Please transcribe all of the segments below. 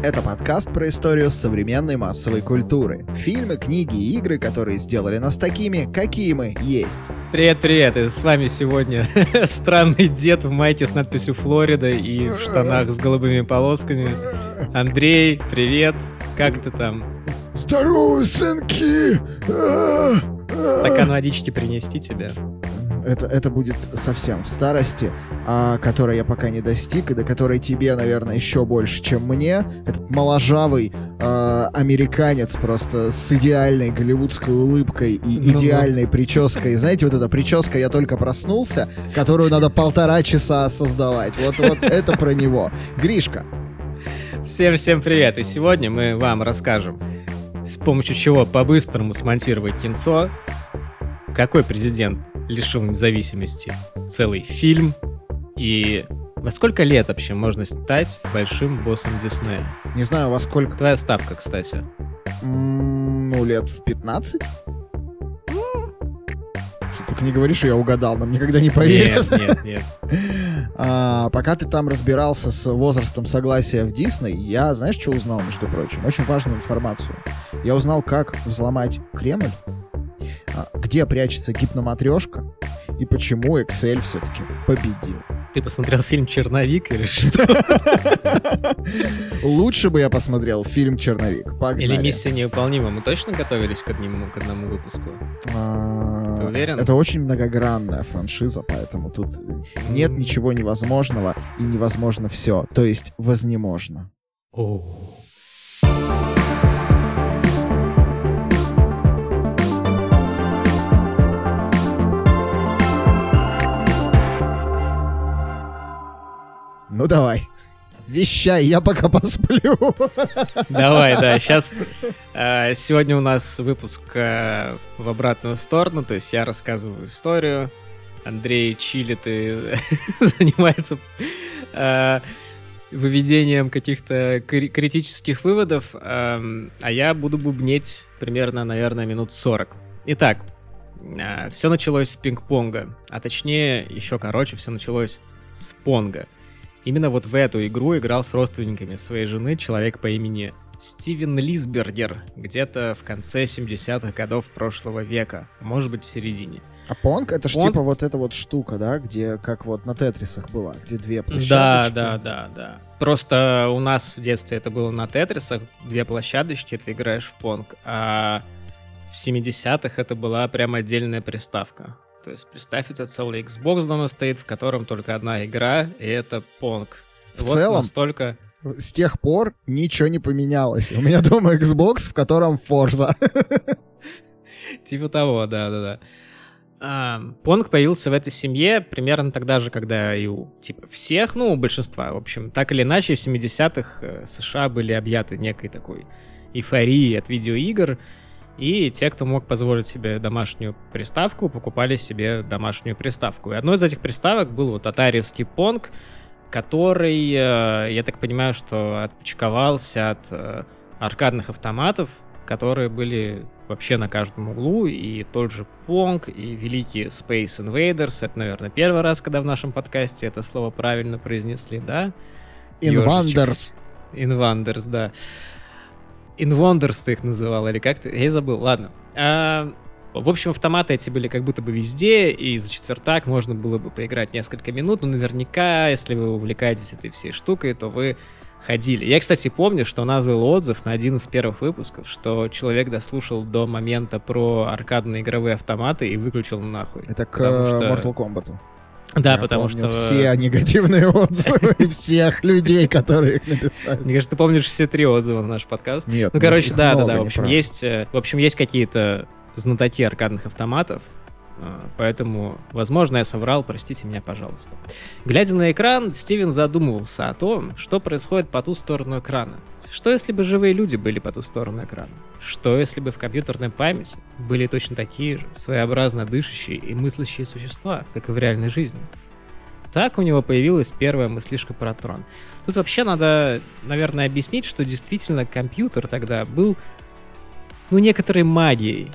Это подкаст про историю современной массовой культуры. Фильмы, книги и игры, которые сделали нас такими, какие мы есть. Привет-привет, и с вами сегодня странный дед в майке с надписью «Флорида» и в штанах с голубыми полосками. Андрей, привет, как ты там? Здорово, сынки! Стакан водички принести тебе? Это, это будет совсем в старости, а, которой я пока не достиг, и до которой тебе, наверное, еще больше, чем мне. Этот моложавый а, американец просто с идеальной голливудской улыбкой и ну, идеальной ну. прической. Знаете, вот эта прическа «Я только проснулся», которую надо полтора часа создавать. Вот, вот это про него. Гришка. Всем-всем привет! И сегодня мы вам расскажем, с помощью чего по-быстрому смонтировать кинцо, какой президент лишил независимости целый фильм. И во сколько лет вообще можно стать большим боссом Диснея? Не знаю, во сколько. Твоя ставка, кстати. Ну, лет в 15? Только не говори, что я угадал, нам никогда не поверят. Нет, нет, нет. а, пока ты там разбирался с возрастом согласия в Дисней, я, знаешь, что узнал, между прочим? Очень важную информацию. Я узнал, как взломать Кремль где прячется гипноматрешка и почему Excel все-таки победил. Ты посмотрел фильм «Черновик» или что? Лучше бы я посмотрел фильм «Черновик». Погнали. Или «Миссия невыполнима». Мы точно готовились к одному, к одному выпуску? А, Ты уверен? Это очень многогранная франшиза, поэтому тут нет ничего невозможного и невозможно все. То есть вознеможно. О. Ну давай. Вещай, я пока посплю. Давай, да. Сейчас э, сегодня у нас выпуск э, в обратную сторону, то есть я рассказываю историю, Андрей чилит и занимается э, выведением каких-то критических выводов, э, а я буду бубнеть примерно, наверное, минут 40. Итак, э, все началось с пинг-понга, а точнее, еще короче, все началось с понга. Именно вот в эту игру играл с родственниками своей жены человек по имени Стивен Лисбергер, где-то в конце 70-х годов прошлого века, может быть, в середине. А Понг это ж Понг... типа вот эта вот штука, да, где как вот на Тетрисах была, где две площадочки. Да, да, да, да. Просто у нас в детстве это было на Тетрисах, две площадочки, ты играешь в Понг, а в 70-х это была прям отдельная приставка. То есть представь, это целый Xbox дома стоит, в котором только одна игра, и это Pong. В вот целом, настолько... с тех пор ничего не поменялось. У меня дома Xbox, в котором Forza. Типа того, да-да-да. Понг появился в этой семье примерно тогда же, когда и у типа всех, ну, у большинства, в общем, так или иначе, в 70-х э, США были объяты некой такой эйфорией от видеоигр, и те, кто мог позволить себе домашнюю приставку, покупали себе домашнюю приставку. И одной из этих приставок был вот атариевский Понг, который, э, я так понимаю, что отпочковался от э, аркадных автоматов, которые были вообще на каждом углу, и тот же Понг, и великие Space Invaders. Это, наверное, первый раз, когда в нашем подкасте это слово правильно произнесли, да? Invanders. Invanders, да. Invonders ты их называл, или как ты? Я забыл, ладно. А, в общем, автоматы эти были как будто бы везде, и за четвертак можно было бы поиграть несколько минут, но наверняка, если вы увлекаетесь этой всей штукой, то вы ходили. Я, кстати, помню, что у нас был отзыв на один из первых выпусков, что человек дослушал до момента про аркадные игровые автоматы и выключил нахуй. Это к что... Mortal Kombat. Да, Я потому что... все негативные отзывы всех людей, которые их написали. Мне кажется, ты помнишь все три отзыва на наш подкаст. Нет, ну, короче, да, да, да. В общем, есть, э, в общем, есть какие-то знатоки аркадных автоматов, поэтому, возможно, я соврал, простите меня, пожалуйста. Глядя на экран, Стивен задумывался о том, что происходит по ту сторону экрана. Что если бы живые люди были по ту сторону экрана? Что если бы в компьютерной памяти были точно такие же, своеобразно дышащие и мыслящие существа, как и в реальной жизни? так у него появилась первая мыслишка про трон. Тут вообще надо, наверное, объяснить, что действительно компьютер тогда был, ну, некоторой магией.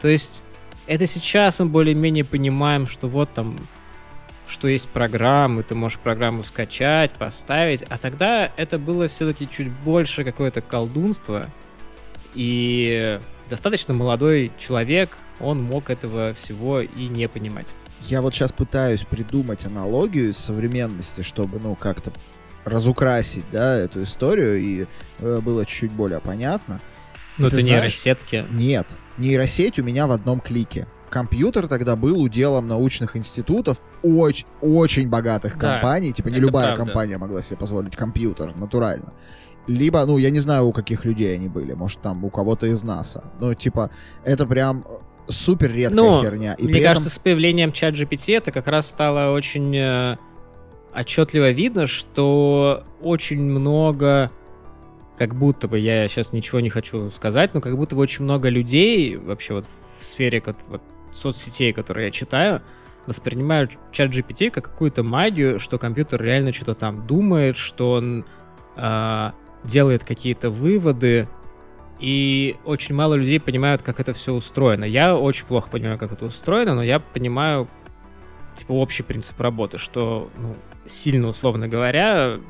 То есть это сейчас мы более-менее понимаем, что вот там что есть программы, ты можешь программу скачать, поставить, а тогда это было все-таки чуть больше какое-то колдунство, и достаточно молодой человек, он мог этого всего и не понимать. Я вот сейчас пытаюсь придумать аналогию из современности, чтобы, ну, как-то разукрасить, да, эту историю, и э, было чуть более понятно. Ну, это нейросетки. Нет, нейросеть у меня в одном клике. Компьютер тогда был уделом научных институтов очень, очень богатых да, компаний. Типа не любая правда. компания могла себе позволить компьютер, натурально. Либо, ну, я не знаю, у каких людей они были. Может, там у кого-то из НАСА. Ну, типа, это прям супер редкая ну, херня. И мне кажется, этом... с появлением чат GPT это как раз стало очень э, отчетливо видно, что очень много, как будто бы, я сейчас ничего не хочу сказать, но как будто бы очень много людей вообще вот в сфере вот, вот, соцсетей, которые я читаю, воспринимают чат GPT как какую-то магию, что компьютер реально что-то там думает, что он э, делает какие-то выводы, и очень мало людей понимают, как это все устроено. Я очень плохо понимаю, как это устроено, но я понимаю, типа, общий принцип работы, что, ну, сильно условно говоря,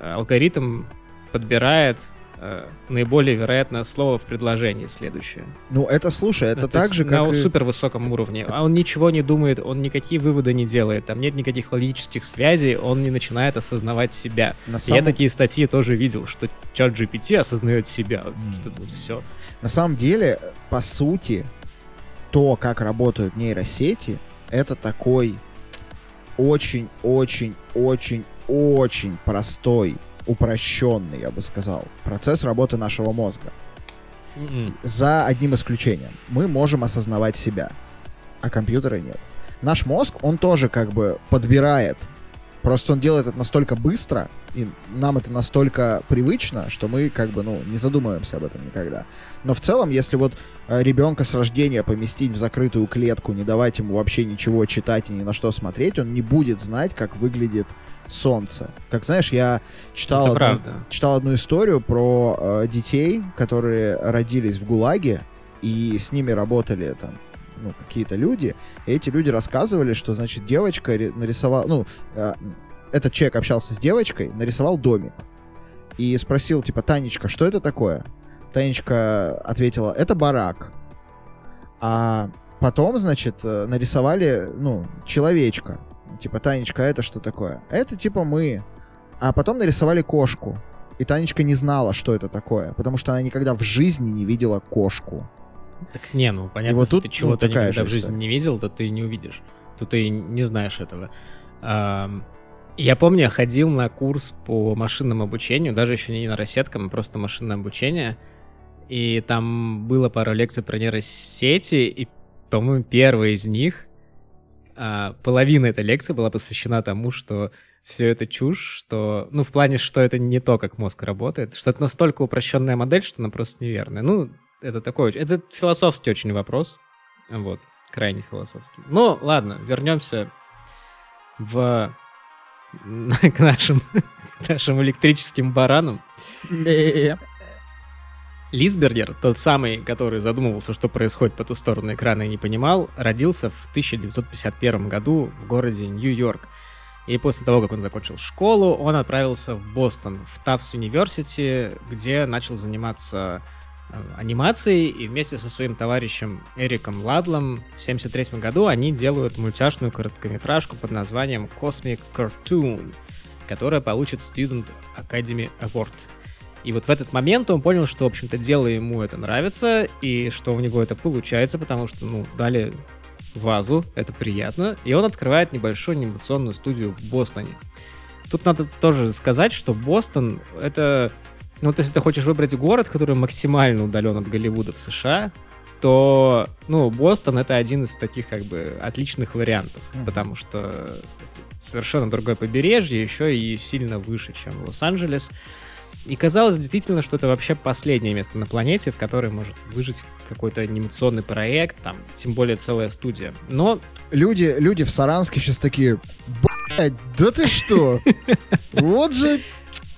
алгоритм подбирает э, наиболее вероятное слово в предложении следующее. Ну, это, слушай, это, это так же, как На и... супер высоком уровне. А он ничего не думает, он никакие выводы не делает, там нет никаких логических связей, он не начинает осознавать себя. На самом... Я такие статьи тоже видел, что чат GPT осознает себя. Mm. Это вот все. На самом деле, по сути, то, как работают нейросети, это такой очень-очень-очень-очень простой упрощенный, я бы сказал, процесс работы нашего мозга. Mm-mm. За одним исключением. Мы можем осознавать себя, а компьютера нет. Наш мозг, он тоже как бы подбирает Просто он делает это настолько быстро, и нам это настолько привычно, что мы как бы, ну, не задумываемся об этом никогда. Но в целом, если вот э, ребенка с рождения поместить в закрытую клетку, не давать ему вообще ничего читать и ни на что смотреть, он не будет знать, как выглядит солнце. Как знаешь, я читал, одну, читал одну историю про э, детей, которые родились в ГУЛАГе, и с ними работали там ну, какие-то люди, и эти люди рассказывали, что, значит, девочка нарисовала, ну, э, этот человек общался с девочкой, нарисовал домик, и спросил, типа, Танечка, что это такое? Танечка ответила, это барак. А потом, значит, э, нарисовали, ну, человечка. Типа, Танечка, это что такое? Это, типа, мы. А потом нарисовали кошку. И Танечка не знала, что это такое, потому что она никогда в жизни не видела кошку. Так не, ну понятно, и вот тут, ты чего-то ну, никогда в жизни не видел, то ты не увидишь. Тут ты не знаешь этого. Я помню, я ходил на курс по машинному обучению, даже еще не нейросеткам, а просто машинное обучение. И там было пару лекций про нейросети, и, по-моему, первая из них, а, половина этой лекции была посвящена тому, что все это чушь, что, ну, в плане, что это не то, как мозг работает, что это настолько упрощенная модель, что она просто неверная. Ну, это такой, это философский очень вопрос, вот, крайне философский. Ну, ладно, вернемся в к нашим, к нашим электрическим баранам. Лисбергер, тот самый, который задумывался, что происходит по ту сторону экрана и не понимал, родился в 1951 году в городе Нью-Йорк. И после того, как он закончил школу, он отправился в Бостон, в Тафс Университи, где начал заниматься Э, анимацией, и вместе со своим товарищем Эриком Ладлом в 73 году они делают мультяшную короткометражку под названием Cosmic Cartoon, которая получит Student Academy Award. И вот в этот момент он понял, что, в общем-то, дело ему это нравится, и что у него это получается, потому что, ну, дали вазу, это приятно, и он открывает небольшую анимационную студию в Бостоне. Тут надо тоже сказать, что Бостон — это ну, вот если ты хочешь выбрать город, который максимально удален от Голливуда в США, то, ну, Бостон это один из таких, как бы, отличных вариантов, mm-hmm. потому что это совершенно другое побережье, еще и сильно выше, чем Лос-Анджелес. И казалось действительно, что это вообще последнее место на планете, в которой может выжить какой-то анимационный проект, там, тем более целая студия. Но... Люди, люди в Саранске сейчас такие, Блядь, да ты что? Вот же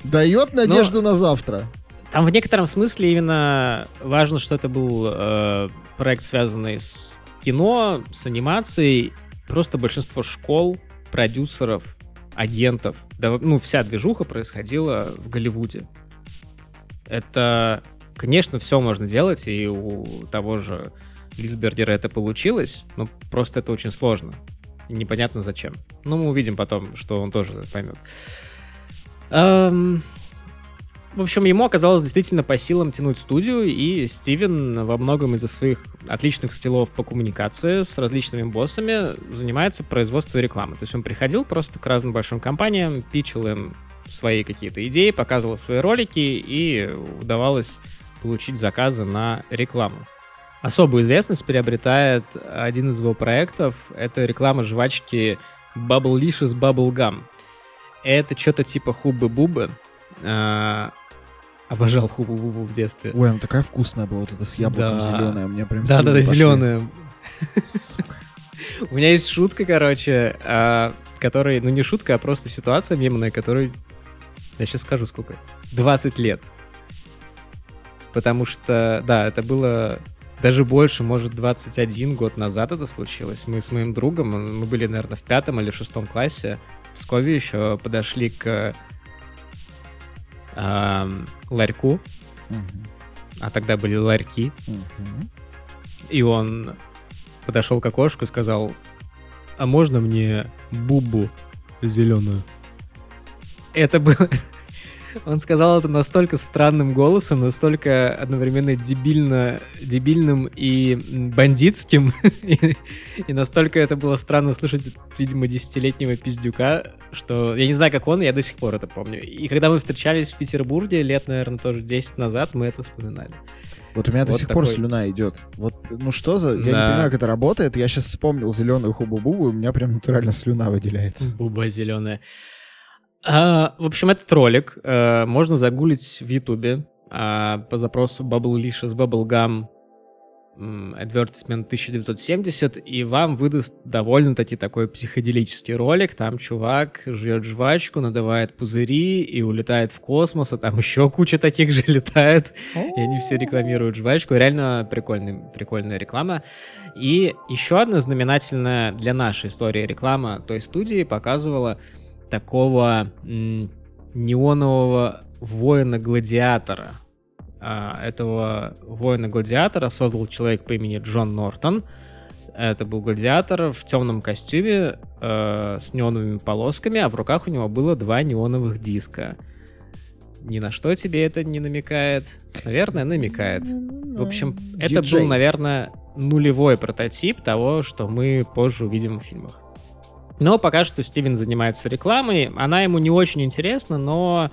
дает надежду на завтра. Там в некотором смысле именно важно, что это был э, проект, связанный с кино, с анимацией. Просто большинство школ, продюсеров, агентов, да, ну, вся движуха происходила в Голливуде. Это, конечно, все можно делать, и у того же Лисбергера это получилось, но просто это очень сложно. И непонятно зачем. Но мы увидим потом, что он тоже поймет. Эм, в общем, ему оказалось действительно по силам тянуть студию, и Стивен во многом из-за своих отличных стилов по коммуникации с различными боссами занимается производством рекламы. То есть он приходил просто к разным большим компаниям, пичил им свои какие-то идеи, показывал свои ролики, и удавалось получить заказы на рекламу. Особую известность приобретает один из его проектов. Это реклама жвачки Bubblicious Bubble Gum. Это что-то типа хубы-бубы. А, обожал хубу-бубу в детстве. Ой, она такая вкусная была, вот эта с яблоком Да. зеленая, мне прям Да, да, да, зеленая. Сука. У меня есть шутка, короче, а, которой, ну не шутка, а просто ситуация мемная, которой, я сейчас скажу сколько, 20 лет. Потому что, да, это было даже больше, может, 21 год назад это случилось. Мы с моим другом, мы были, наверное, в пятом или шестом классе, в Пскове еще подошли к ам, ларьку, Мгм. а тогда были ларьки, Мгм. И он подошел к окошку и сказал, а можно мне бубу зеленую? Это было... Он сказал это настолько странным голосом, настолько одновременно дебильно, дебильным и бандитским, и, и настолько это было странно слышать, видимо, десятилетнего пиздюка, что я не знаю, как он, я до сих пор это помню. И когда мы встречались в Петербурге лет, наверное, тоже 10 назад, мы это вспоминали. Вот у меня до Вот сих пор такой. слюна идет. Вот, ну что за... Я не Да. понимаю, как это работает. Я сейчас вспомнил зеленую хубу-бубу, и у меня прям натурально слюна выделяется. Буба зеленая. А, в общем, этот ролик э, можно загуглить в Ютубе а, по запросу Bubblicious Bubblegum Advertisement 1970, и вам выдаст довольно-таки такой психоделический ролик. Там чувак жует жвачку, надувает пузыри и улетает в космос, а там еще куча таких же летает. И они все рекламируют жвачку. Реально прикольный, прикольная реклама. И еще одна знаменательная для нашей истории реклама той студии показывала такого м, неонового воина-гладиатора. А, этого воина-гладиатора создал человек по имени Джон Нортон. Это был гладиатор в темном костюме э, с неоновыми полосками, а в руках у него было два неоновых диска. Ни на что тебе это не намекает? Наверное, намекает. В общем, это Диджей. был, наверное, нулевой прототип того, что мы позже увидим в фильмах. Но пока что Стивен занимается рекламой. Она ему не очень интересна, но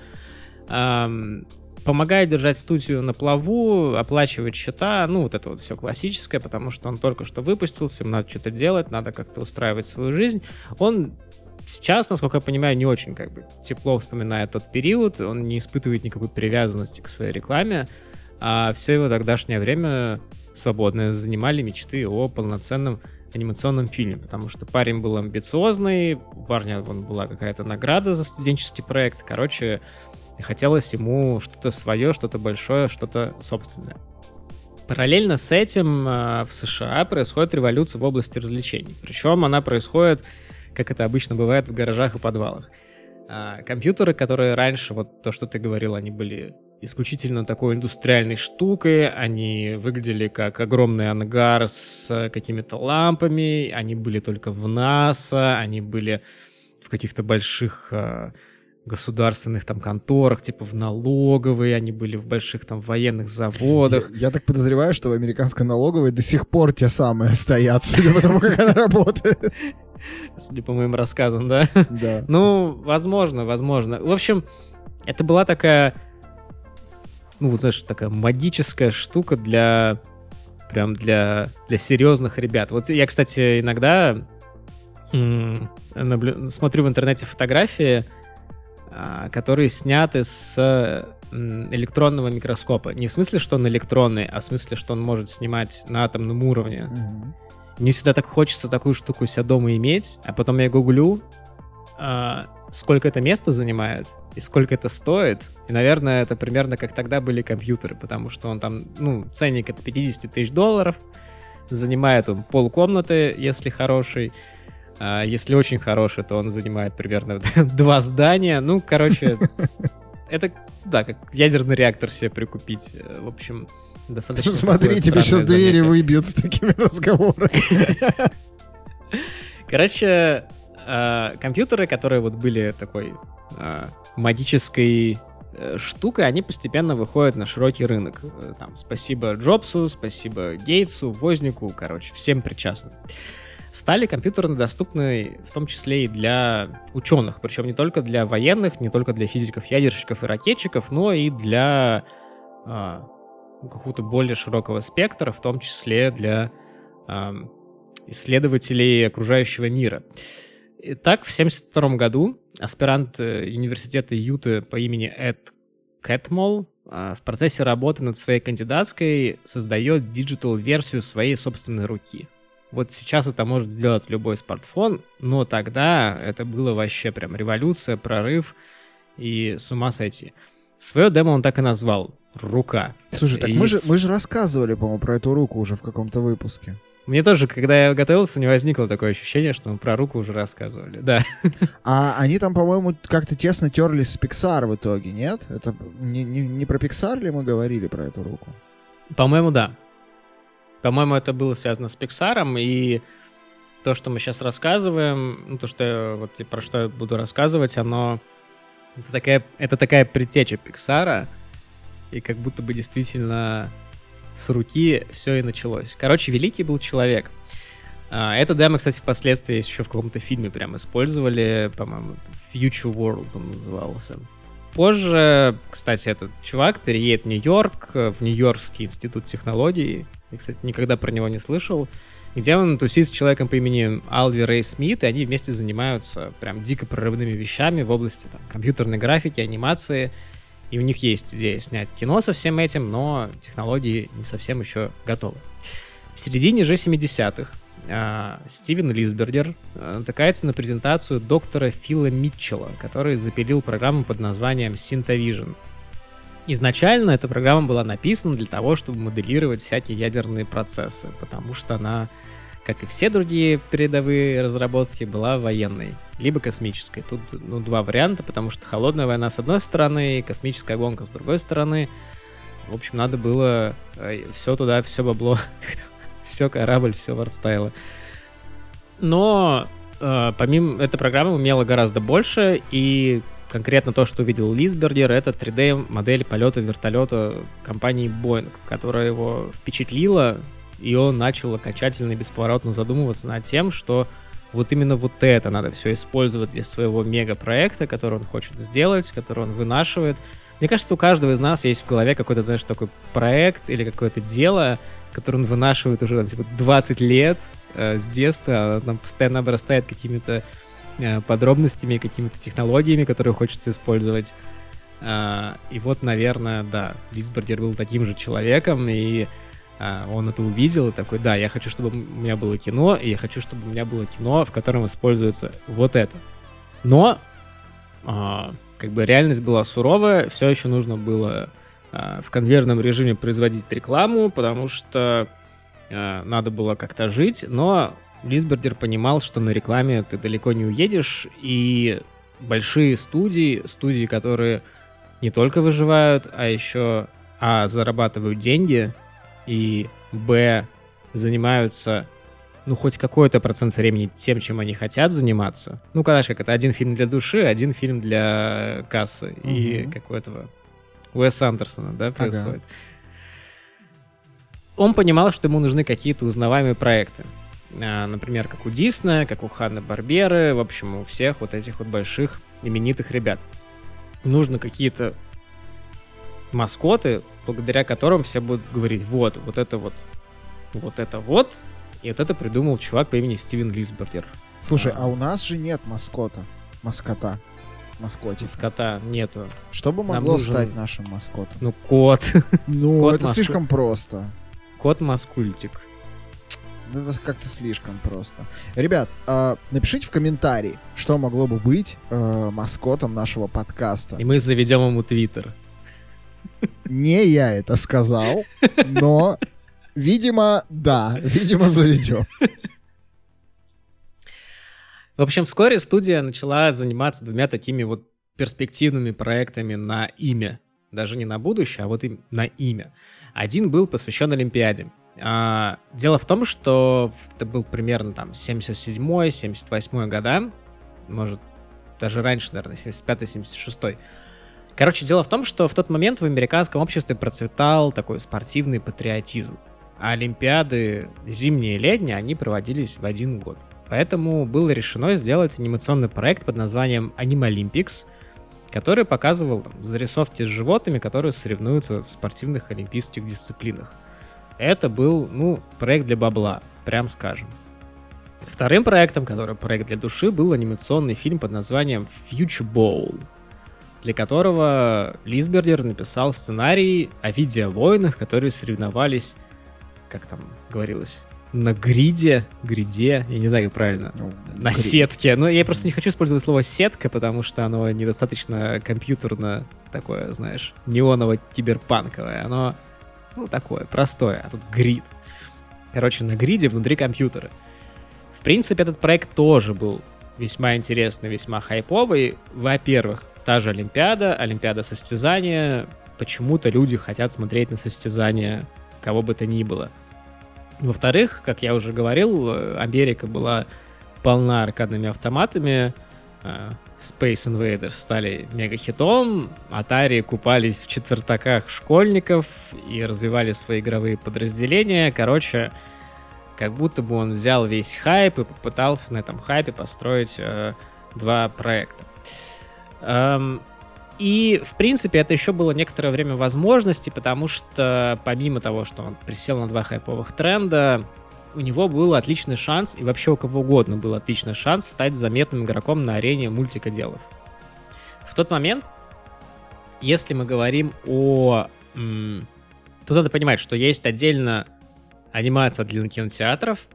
эм, помогает держать студию на плаву, оплачивать счета. Ну, вот это вот все классическое, потому что он только что выпустился, ему надо что-то делать, надо как-то устраивать свою жизнь. Он сейчас, насколько я понимаю, не очень как бы тепло вспоминает тот период, он не испытывает никакой привязанности к своей рекламе, а все его тогдашнее время свободное занимали мечты о полноценном анимационном фильме, потому что парень был амбициозный, у парня вон, была какая-то награда за студенческий проект, короче, хотелось ему что-то свое, что-то большое, что-то собственное. Параллельно с этим э, в США происходит революция в области развлечений. Причем она происходит, как это обычно бывает, в гаражах и подвалах. А, компьютеры, которые раньше, вот то, что ты говорил, они были исключительно такой индустриальной штукой, они выглядели как огромный ангар с э, какими-то лампами, они были только в НАСА, они были в каких-то больших э, государственных там конторах, типа в налоговой, они были в больших там военных заводах. Я, я так подозреваю, что в американской налоговой до сих пор те самые стоят, судя по тому, как она работает. Судя по моим рассказам, да? Да. Ну, возможно, возможно. В общем, это была такая, ну, вот знаешь, такая магическая штука для прям для, для серьезных ребят. Вот я, кстати, иногда наблю- смотрю в интернете фотографии, а, которые сняты с электронного микроскопа. Не в смысле, что он электронный, а в смысле, что он может снимать на атомном уровне. Мгм. Мне всегда так хочется такую штуку у себя дома иметь, а потом я гуглю, а, сколько это место занимает и сколько это стоит. И, наверное, это примерно как тогда были компьютеры, потому что он там, ну, ценник это 50 тысяч долларов, занимает он полкомнаты, если хороший. А если очень хороший, то он занимает примерно два здания. Ну, короче, это, да, как ядерный реактор себе прикупить. В общем, достаточно... Смотри, тебе сейчас двери выбьют с такими разговорами. Короче, а, компьютеры, которые вот были такой а, магической э, штукой, они постепенно выходят на широкий рынок. Э, там, спасибо Джобсу, спасибо Гейтсу, Вознику, короче, всем причастным. Стали компьютеры доступны в том числе и для ученых, причем не только для военных, не только для физиков, ядерщиков и ракетчиков, но и для а, какого-то более широкого спектра, в том числе для а, исследователей окружающего мира. Итак, в 1972 году аспирант э, университета Юты по имени Эд Кэтмулл а, в процессе работы над своей кандидатской создает digital -версию своей собственной руки. Вот сейчас это может сделать любой смартфон, но тогда это было вообще прям революция, прорыв и с ума сойти. Свое демо он так и назвал «Рука». Слушай, так и... мы, же, мы же рассказывали, по-моему, про эту руку уже в каком-то выпуске. Мне тоже, когда я готовился, не возникло такое ощущение, что мы про руку уже рассказывали, да. А они там, по-моему, как-то тесно терлись с Pixar в итоге, нет? Это не, не, не про Pixar ли мы говорили про эту руку? По-моему, да. По-моему, это было связано с Pixar, и то, что мы сейчас рассказываем, ну, то, что вот про что я буду рассказывать, оно... Это такая, это такая предтеча Pixar, и как будто бы действительно с руки все и началось. Короче, великий был человек. А, это демо, кстати, впоследствии еще в каком-то фильме прям использовали, по-моему, Future World он назывался. Позже, кстати, этот чувак переедет в Нью-Йорк, в Нью-Йоркский институт технологий. Я, кстати, никогда про него не слышал. Где он тусит с человеком по имени Алви Рэй Смит, и они вместе занимаются прям дико прорывными вещами в области там, компьютерной графики, анимации и у них есть идея снять кино со всем этим, но технологии не совсем еще готовы. В середине же 70-х э, Стивен Лисбергер э, натыкается на презентацию доктора Фила Митчелла, который запилил программу под названием Syntavision. Изначально эта программа была написана для того, чтобы моделировать всякие ядерные процессы, потому что она как и все другие передовые разработки, была военной, либо космической. Тут ну, два варианта, потому что холодная война с одной стороны и космическая гонка с другой стороны. В общем, надо было э, все туда, все бабло, все корабль, все вардстайла. Но э, помимо этой программы умела гораздо больше, и конкретно то, что увидел Лисбергер, это 3D-модель полета вертолета компании Boeing, которая его впечатлила, и он начал окончательно и бесповоротно задумываться над тем, что вот именно вот это надо все использовать для своего мегапроекта, который он хочет сделать, который он вынашивает. Мне кажется, у каждого из нас есть в голове какой-то, знаешь, такой проект или какое-то дело, которое он вынашивает уже там, типа, 20 лет э, с детства, а там постоянно обрастает какими-то э, подробностями, какими-то технологиями, которые хочется использовать. Э, и вот, наверное, да, Лисбергер был таким же человеком, и он это увидел и такой, да, я хочу, чтобы у меня было кино, и я хочу, чтобы у меня было кино, в котором используется вот это. Но, а, как бы реальность была суровая, все еще нужно было а, в конвейерном режиме производить рекламу, потому что а, надо было как-то жить, но Лисбердер понимал, что на рекламе ты далеко не уедешь, и большие студии, студии, которые не только выживают, а еще а, зарабатывают деньги — и б занимаются ну, хоть какой-то процент времени тем, чем они хотят заниматься. Ну, конечно, как это один фильм для души, один фильм для кассы. Угу. И как у этого Уэс Андерсона, да, происходит. Ага. Он понимал, что ему нужны какие-то узнаваемые проекты. А, например, как у Диснея, как у Ханны Барберы, в общем, у всех вот этих вот больших именитых ребят. Нужно какие-то маскоты, благодаря которым все будут говорить, вот, вот это вот, вот это вот, и вот это придумал чувак по имени Стивен Лисбергер. Слушай, а, а у нас же нет маскота, маскота, маскотика. Маскота нету. Что бы могло нужен... стать нашим маскотом? Ну, кот. Ну, кот это маску... слишком просто. Кот-маскультик. Это как-то слишком просто. Ребят, э, напишите в комментарии, что могло бы быть э, маскотом нашего подкаста. И мы заведем ему твиттер. Не я это сказал, но, видимо, да, видимо, заведем. В общем, вскоре студия начала заниматься двумя такими вот перспективными проектами на имя. Даже не на будущее, а вот и на имя. Один был посвящен Олимпиаде. А, дело в том, что это был примерно там 77-78 года, может, даже раньше, наверное, 75-76. Короче, дело в том, что в тот момент в американском обществе процветал такой спортивный патриотизм. А Олимпиады зимние и летние, они проводились в один год. Поэтому было решено сделать анимационный проект под названием Anime Olympics, который показывал там, зарисовки с животными, которые соревнуются в спортивных олимпийских дисциплинах. Это был, ну, проект для бабла, прям скажем. Вторым проектом, который проект для души, был анимационный фильм под названием Future Bowl, для которого Лисбердер написал сценарий о видеовойнах, которые соревновались, как там говорилось, на гриде, гриде, я не знаю, как правильно, ну, на грид. сетке. Но я просто не хочу использовать слово сетка, потому что оно недостаточно компьютерно такое, знаешь, неоново-киберпанковое. Оно, ну, такое, простое, а тут грид. Короче, на гриде внутри компьютера. В принципе, этот проект тоже был весьма интересный, весьма хайповый. Во-первых, та же Олимпиада, Олимпиада состязания. Почему-то люди хотят смотреть на состязания кого бы то ни было. Во-вторых, как я уже говорил, Америка была полна аркадными автоматами. Э, Space Invaders стали мега-хитом, Atari купались в четвертаках школьников и развивали свои игровые подразделения. Короче, как будто бы он взял весь хайп и попытался на этом хайпе построить э, два проекта. Эм, и, в принципе, это еще было некоторое время возможности, потому что помимо того, что он присел на два хайповых тренда, у него был отличный шанс, и вообще у кого угодно был отличный шанс стать заметным игроком на арене мультикоделов. В тот момент, если мы говорим о... Тут надо понимать, что есть отдельно анимация для кинотеатров,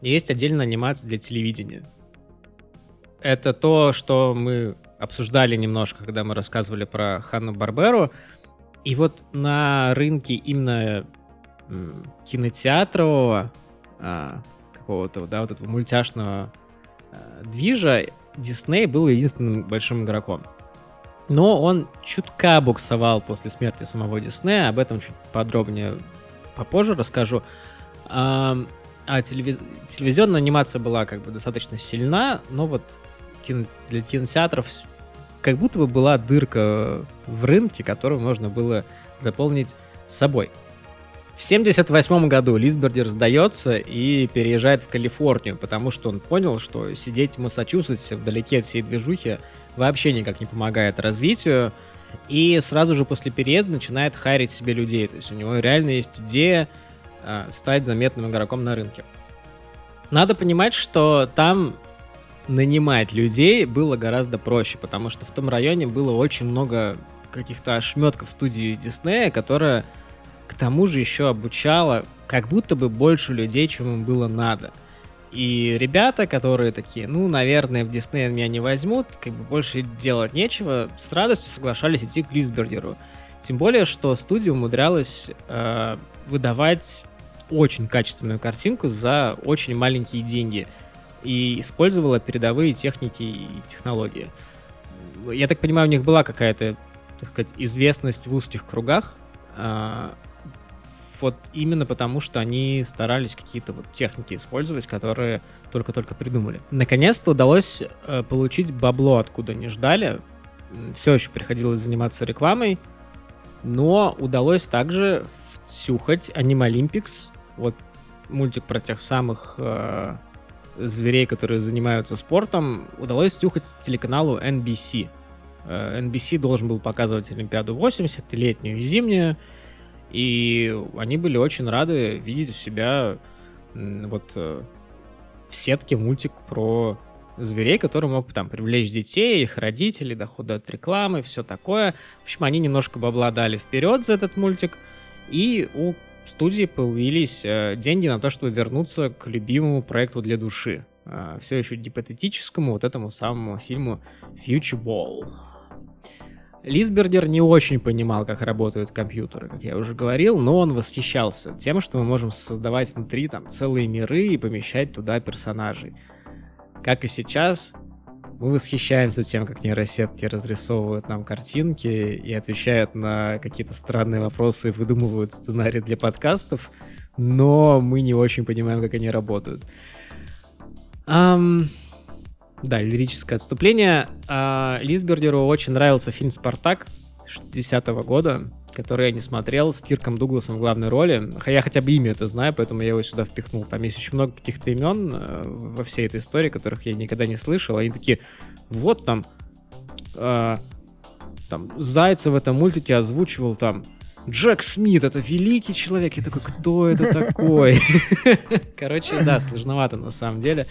есть отдельно анимация для телевидения. Это то, что мы обсуждали немножко, когда мы рассказывали про Ханну Барберу. И вот на рынке именно кинотеатрового а, какого-то, да, вот этого мультяшного а, движа Дисней был единственным большим игроком. Но он чутка буксовал после смерти самого Диснея, об этом чуть подробнее попозже расскажу. А, а телевиз... телевизионная анимация была как бы достаточно сильна, но вот кино, для кинотеатров как будто бы была дырка в рынке, которую можно было заполнить собой. В 1978 году Лисбердер сдается и переезжает в Калифорнию, потому что он понял, что сидеть в Массачусетсе вдалеке от всей движухи вообще никак не помогает развитию, и сразу же после переезда начинает харить себе людей. То есть у него реально есть идея э, стать заметным игроком на рынке. Надо понимать, что там нанимать людей было гораздо проще, потому что в том районе было очень много каких-то ошметков студии Диснея, которая к тому же еще обучала как будто бы больше людей, чем им было надо. И ребята, которые такие, ну, наверное, в Дисней меня не возьмут, как бы больше делать нечего, с радостью соглашались идти к Лисбергеру. Тем более, что студия умудрялась э, выдавать очень качественную картинку за очень маленькие деньги и использовала передовые техники и технологии. Я так понимаю, у них была какая-то, так сказать, известность в узких кругах, а, вот именно потому, что они старались какие-то вот техники использовать, которые только-только придумали. Наконец-то удалось э, получить бабло, откуда не ждали. Все еще приходилось заниматься рекламой, но удалось также втюхать Anime Olympics, вот мультик про тех самых э, зверей, которые занимаются спортом, удалось стюхать телеканалу NBC. NBC э, должен был показывать Олимпиаду 80, летнюю и зимнюю, и они были очень рады видеть у себя вот э, в сетке мультик про зверей, который мог там привлечь детей, их родителей, доходы от рекламы, все такое. В общем, они немножко бабла дали вперед за этот мультик, и у студии появились э, деньги на то, чтобы вернуться к любимому проекту для души. Э, все еще гипотетическому вот этому самому фильму Future Ball. Лисбердер не очень понимал, как работают компьютеры, как я уже говорил, но он восхищался тем, что мы можем создавать внутри там целые миры и помещать туда персонажей. Как и сейчас, мы восхищаемся тем, как нейросетки разрисовывают нам картинки и отвечают на какие-то странные вопросы, выдумывают сценарии для подкастов, но мы не очень понимаем, как они работают. Um, да, лирическое отступление. А, Лисбердеру очень нравился фильм «Спартак» 60-го года, который я не смотрел, с Кирком Дугласом в главной роли. Я хотя бы имя это знаю, поэтому я его сюда впихнул. Там есть очень много каких-то имен э, во всей этой истории, которых я никогда не слышал. Они такие, вот там, э, там Зайцев в этом мультике озвучивал там Джек Смит, это великий человек. Я такой, кто это такой? Короче, да, сложновато на самом деле.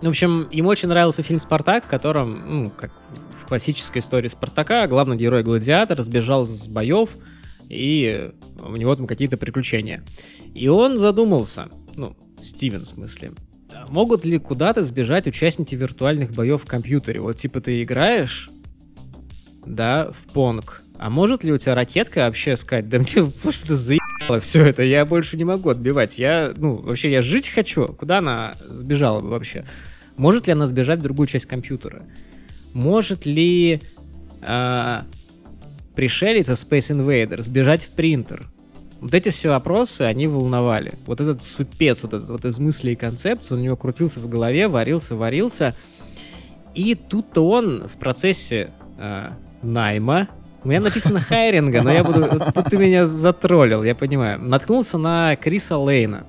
В общем, ему очень нравился фильм «Спартак», в котором, ну, как в классической истории Спартака, главный герой гладиатор сбежал с боев, и у него там какие-то приключения. И он задумался, ну, Стивен в смысле, могут ли куда-то сбежать участники виртуальных боев в компьютере? Вот типа ты играешь, да, в понг, а может ли у тебя ракетка вообще сказать, да мне просто заебало все это, я больше не могу отбивать, я, ну, вообще я жить хочу, куда она сбежала бы вообще? Может ли она сбежать в другую часть компьютера? Может ли э, пришелец Space Invader сбежать в принтер? Вот эти все вопросы, они волновали. Вот этот супец, вот этот вот из мыслей и концепции, он у него крутился в голове, варился, варился. И тут-то он в процессе э, найма у меня написано хайринга, но я буду... Тут ты меня затроллил, я понимаю. Наткнулся на Криса Лейна,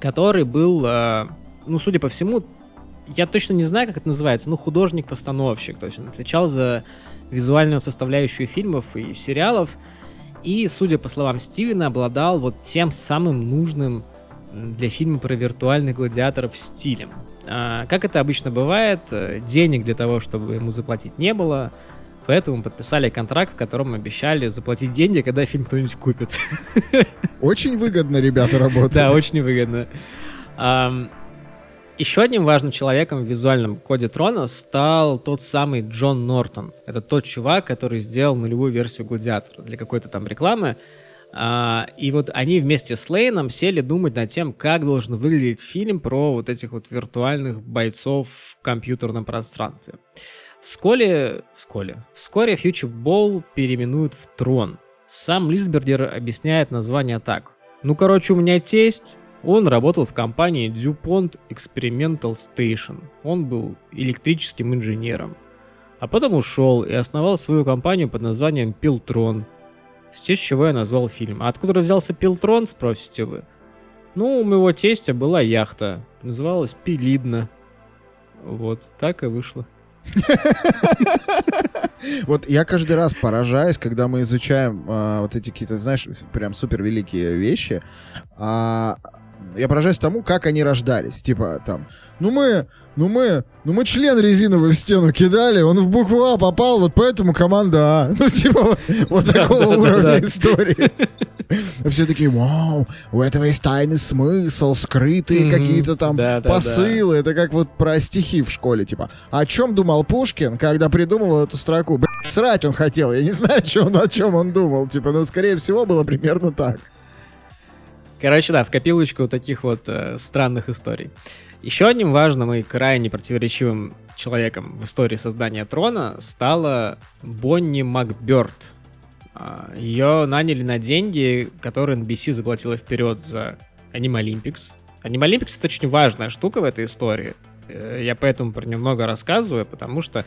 который был, э, ну, судя по всему, я точно не знаю, как это называется, ну, художник-постановщик. То есть он отвечал за визуальную составляющую фильмов и сериалов. И, судя по словам Стивена, обладал вот тем самым нужным для фильма про виртуальных гладиаторов стилем. А, как это обычно бывает, э, денег для того, чтобы ему заплатить не было, Поэтому подписали контракт, в котором обещали заплатить деньги, когда фильм кто-нибудь купит. Очень выгодно ребята работают. Да, очень выгодно. Еще одним важным человеком в визуальном коде Трона стал тот самый Джон Нортон. Это тот чувак, который сделал нулевую версию Гладиатора для какой-то там рекламы. А, и вот они вместе с Лейном сели думать над тем, как должен выглядеть фильм про вот этих вот виртуальных бойцов в компьютерном пространстве. Вскоре, вскоре, вскоре Future Ball переименуют в Трон. Сам Лисбердер объясняет название так. Ну, короче, у меня тесть, он работал в компании DuPont Experimental Station. Он был электрическим инженером. А потом ушел и основал свою компанию под названием Пилтрон. В честь чего я назвал фильм. А откуда взялся Пилтрон, спросите вы? Ну, у моего тестя была яхта. Называлась Пилидна. Вот, так и вышло. Вот я каждый раз поражаюсь, когда мы изучаем а, вот эти какие-то, знаешь, прям супер великие вещи. Я поражаюсь тому, как они рождались. Типа там, ну мы, ну мы, ну мы член резиновый в стену кидали, он в букву А попал, вот поэтому команда А. Ну типа вот, вот такого уровня истории. Все такие, вау, у этого есть тайный смысл, скрытые mm-hmm. какие-то там да, посылы. Да. Это как вот про стихи в школе, типа. О чем думал Пушкин, когда придумывал эту строку? Блин, срать он хотел. Я не знаю, что он, о чем он думал. Типа, ну, скорее всего, было примерно так. Короче, да, в копилочку таких вот э, странных историй. Еще одним важным и крайне противоречивым человеком в истории создания трона стала Бонни Макберт, а, Ее наняли на деньги, которые NBC заплатила вперед за Anime Olympics. Anime Olympics это очень важная штука в этой истории. Э, я поэтому про нее много рассказываю, потому что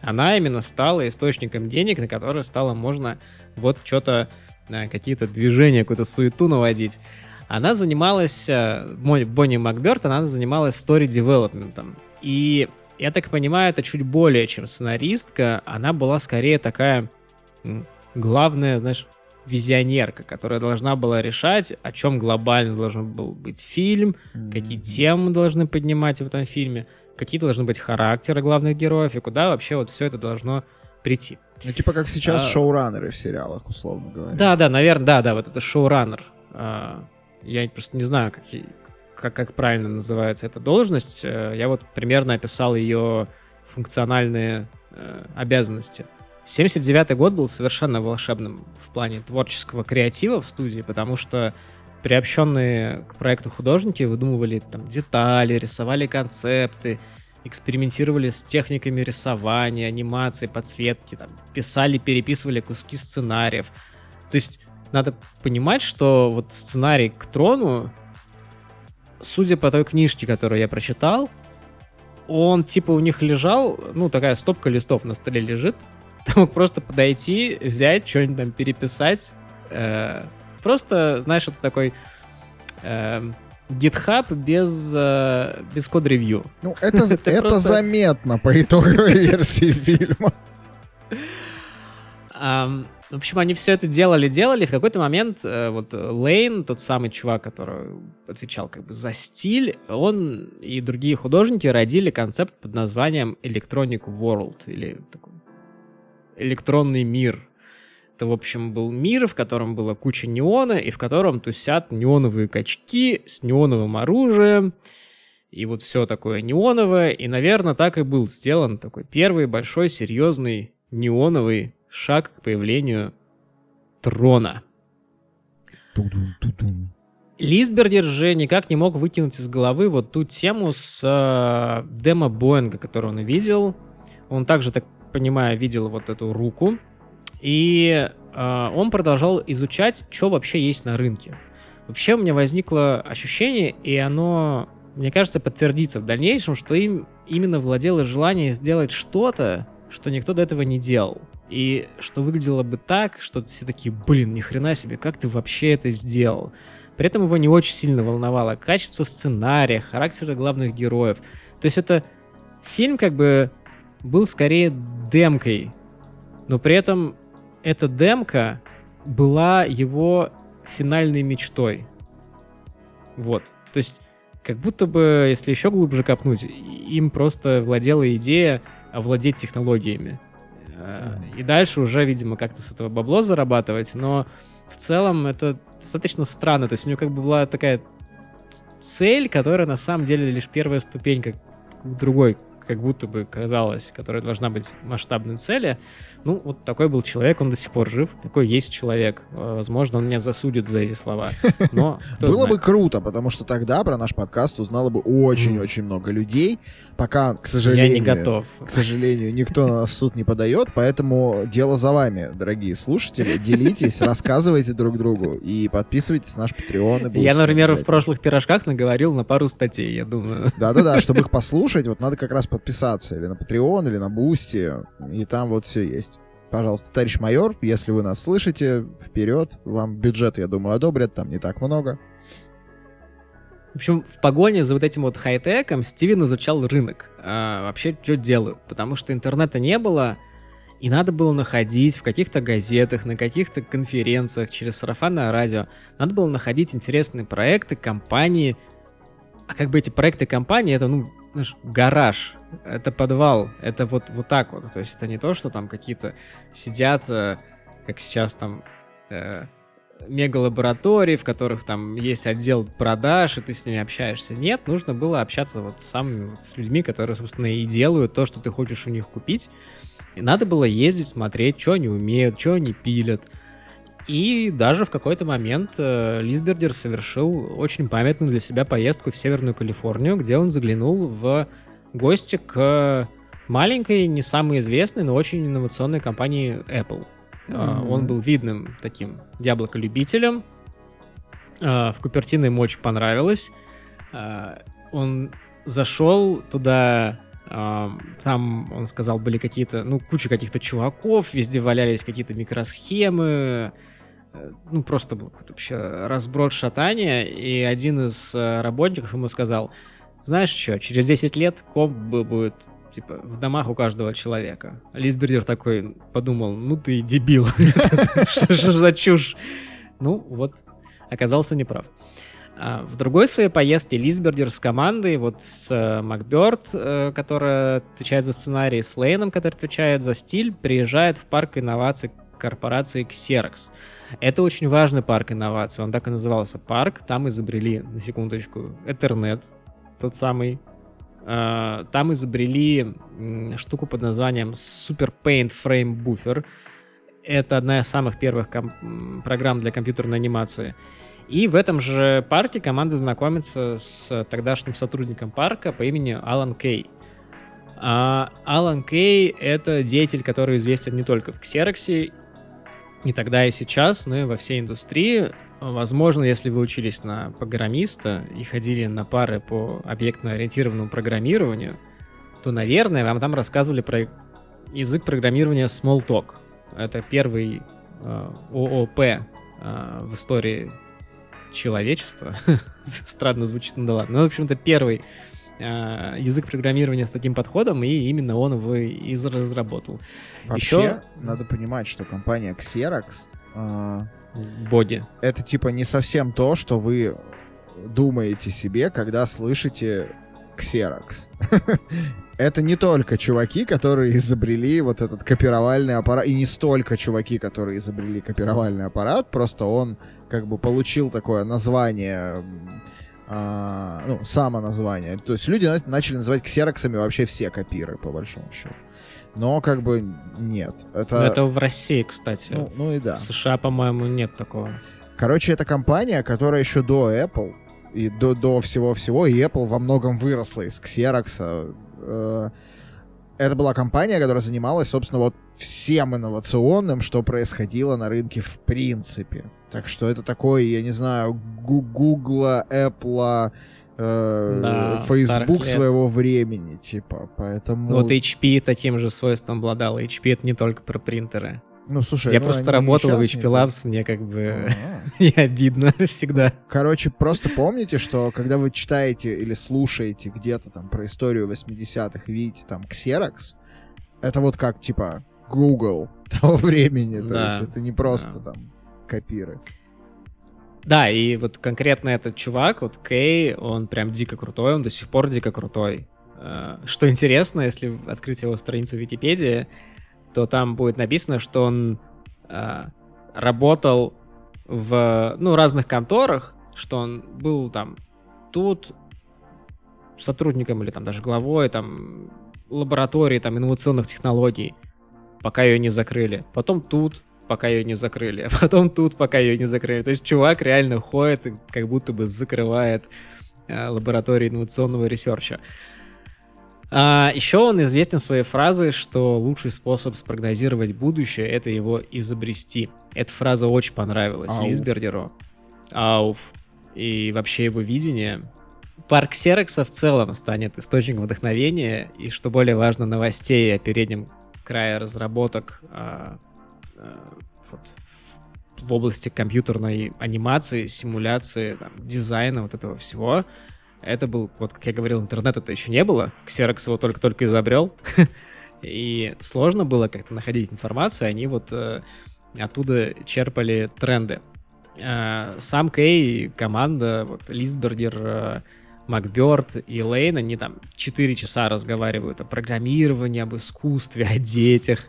она именно стала источником денег, на которые стало можно вот что-то, э, какие-то движения, какую-то суету наводить. Она занималась, э, Бонни Макберт, она занималась story-девелопментом. И я так понимаю, это чуть более, чем сценаристка. Она была скорее такая главная, знаешь, визионерка, которая должна была решать, о чем глобально должен был быть фильм, mm-hmm. какие темы должны поднимать в этом фильме, какие должны быть характеры главных героев и куда вообще вот все это должно прийти. Ну, типа как сейчас А. шоураннеры в сериалах, условно говоря. Да, да, наверное, да, да, вот это шоураннер. А, Я просто не знаю, как, как, как правильно называется эта должность. Э, Я вот примерно описал ее функциональные э, обязанности. 79 год был совершенно волшебным в плане творческого креатива в студии, потому что приобщенные к проекту художники выдумывали там детали, рисовали концепты, экспериментировали с техниками рисования, анимации, подсветки, там, писали, переписывали куски сценариев. То есть надо понимать, что вот сценарий к трону, судя по той книжке, которую я прочитал, он типа у них лежал, ну такая стопка листов на столе лежит, ты мог просто подойти, взять, что-нибудь там переписать. э, просто, знаешь, это такой эм, GitHub без, э, без код-ревью. Ну, это, Это просто- заметно по итоговой версии фильма. В общем, они все это делали, делали. В какой-то момент э, вот э, Лейн, тот самый чувак, который отвечал как бы за стиль, он и другие художники родили концепт под названием Electronic World или такой электронный мир. Это, в общем, был мир, в котором была куча неона, и в котором тусят неоновые качки с неоновым оружием, и вот все такое неоновое, и, наверное, так и был сделан такой первый большой серьезный неоновый шаг к появлению трона. Лисбергер же никак не мог выкинуть из головы вот ту тему с э, демо Боинга, которую он видел. Он также, так понимаю, видел вот эту руку. И э, он продолжал изучать, что вообще есть на рынке. Вообще у меня возникло ощущение, и оно, мне кажется, подтвердится в дальнейшем, что им именно владело желание сделать что-то, что никто до этого не делал. И что выглядело бы так, что все такие, блин, ни хрена себе, как ты вообще это сделал? При этом его не очень сильно волновало качество сценария, характера главных героев. То есть это фильм как бы был скорее демкой, но при этом эта демка была его финальной мечтой. Вот. То есть как будто бы, если еще глубже копнуть, им просто владела идея овладеть технологиями. Э, И дальше уже, видимо, как-то с этого бабло зарабатывать, но в целом это достаточно странно. То есть у него как бы была такая цель, которая на самом деле лишь первая ступенька к другой, как будто бы казалось, которая должна быть масштабной цели. Ну, вот такой был человек, он до сих пор жив, такой есть человек. Э, Возможно, он меня засудит за эти слова, но Было знает. бы круто, потому что тогда про наш подкаст узнало бы очень-очень много людей. Пока, к Я сожалению... не готов. К сожалению, никто на нас в суд не подает, поэтому дело за вами, дорогие слушатели. Делитесь, рассказывайте друг другу и подписывайтесь на наш Patreon. и Я, например, в прошлых пирожках наговорил на пару статей, я думаю. Да-да-да, чтобы их послушать, вот надо как раз подписаться или на Patreon, или на Boosty, и там вот все есть. Пожалуйста, товарищ майор, если вы нас слышите, вперед. Вам бюджет, я думаю, одобрят, там не так много. В общем, в погоне за вот этим вот хай-теком Стивен изучал рынок. А, вообще, что делают? Потому что интернета не было, и надо было находить в каких-то газетах, на каких-то конференциях, через сарафанное радио. Надо было находить интересные проекты, компании. А как бы эти проекты компании, это, ну, знаешь, гараж, это подвал, это вот, вот так вот. То есть это не то, что там какие-то сидят, э, как сейчас там, э, мегалабораторий, в которых там есть отдел продаж, и ты с ними общаешься. Нет, нужно было общаться вот с самыми вот с людьми, которые, собственно, и делают то, что ты хочешь у них купить. И надо было ездить, смотреть, что они умеют, что они пилят. И даже в какой-то момент э, Лисбердер совершил очень памятную для себя поездку в Северную Калифорнию, где он заглянул в гости к маленькой, не самой известной, но очень инновационной компании Apple. Мгм. Он был видным таким яблоколюбителем. А, В Купертино ему очень понравилось. А, Он зашел туда, там, он сказал, были какие-то, ну, куча каких-то чуваков, везде валялись какие-то микросхемы, Э, ну, просто был какой-то вообще разброд шатания, и один из э, работников ему сказал, знаешь что, через 10 лет комп бу- будет типа в домах у каждого человека. Лисбердер такой подумал, ну ты дебил, что ж за чушь? Ну вот, оказался неправ. А в другой своей поездке Лисбердер с командой, вот с э, Макберт, э, которая отвечает за сценарий, с Лейном, который отвечает за стиль, приезжает в парк инноваций корпорации Xerox. Это очень важный парк инноваций. Он так и назывался парк. Там изобрели, на секундочку, Ethernet, тот самый. А, там изобрели штуку под названием Super Paint Frame Buffer. Это одна из самых первых программ для компьютерной анимации. И в этом же парке команда знакомится с тогдашним сотрудником парка по имени Алан Кей. А Алан Кей — это деятель, который известен не только в Ксероксе, и тогда, и сейчас, но и во всей индустрии. Возможно, если вы учились на программиста и ходили на пары по объектно-ориентированному программированию, то, наверное, вам там рассказывали про язык программирования Smalltalk. Это первый э, ООП э, в истории человечества. Странно звучит, ну да ладно. Ну, в общем-то, первый язык программирования с таким подходом, и именно он его и разработал. Вообще, Еще... надо понимать, что компания Xerox... Э, Боди. Это типа не совсем то, что вы думаете себе, когда слышите Xerox. это не только чуваки, которые изобрели вот этот копировальный аппарат, и не столько чуваки, которые изобрели копировальный аппарат, просто он как бы получил такое название, а, ну, само название. То есть люди начали называть ксероксами вообще все копиры, по большому счету. Но как бы нет. Это, это в России, кстати. Ну, ну и да. В США, по-моему, нет такого. Короче, это компания, которая еще до Apple и до, до всего-всего, и Apple во многом выросла из Xerox, Э, это была компания, которая занималась, собственно, вот всем инновационным, что происходило на рынке в принципе. Так что это такой, я не знаю, Гугла, Apple, э, да, Facebook своего времени, типа, поэтому... Вот HP таким же свойством обладал. HP — это не только про принтеры. Ну, слушай, я ну, просто работал в HP Labs, мне как бы не обидно всегда. Короче, просто помните, что когда вы читаете или слушаете где-то там про историю 80-х, видите там Xerox, это вот как, типа, Google того времени, то есть это не просто там копиры. Да, и вот конкретно этот чувак, вот Кей, он прям дико крутой, он до сих пор дико крутой. Э, что интересно, если открыть его страницу в Википедии, то там будет написано, что он э, работал в ну, разных конторах, что он был там тут сотрудником или там даже главой там лаборатории там инновационных технологий, пока ее не закрыли. Потом тут, пока ее не закрыли. А потом тут, пока ее не закрыли. То есть чувак реально ходит и как будто бы закрывает э, лабораторию инновационного research а. А, еще он известен своей фразой, что лучший способ спрогнозировать будущее — это его изобрести. Эта фраза очень понравилась Ауф. Лисбергеру. Ауф. И вообще его видение. Парк Серекса в целом станет источником вдохновения и, что более важно, новостей о переднем крае разработок а, а, вот, в, области компьютерной анимации, симуляции, там, дизайна, вот этого всего — это был, вот как я говорил, интернета-то еще не было. Xerox его только-только изобрел. И сложно было как-то находить информацию, они вот э, оттуда черпали тренды. Э, сам Кей, команда, вот Лисбергер, э, Макберт и Лейн, они там 4 часа разговаривают о программировании, об искусстве, о детях,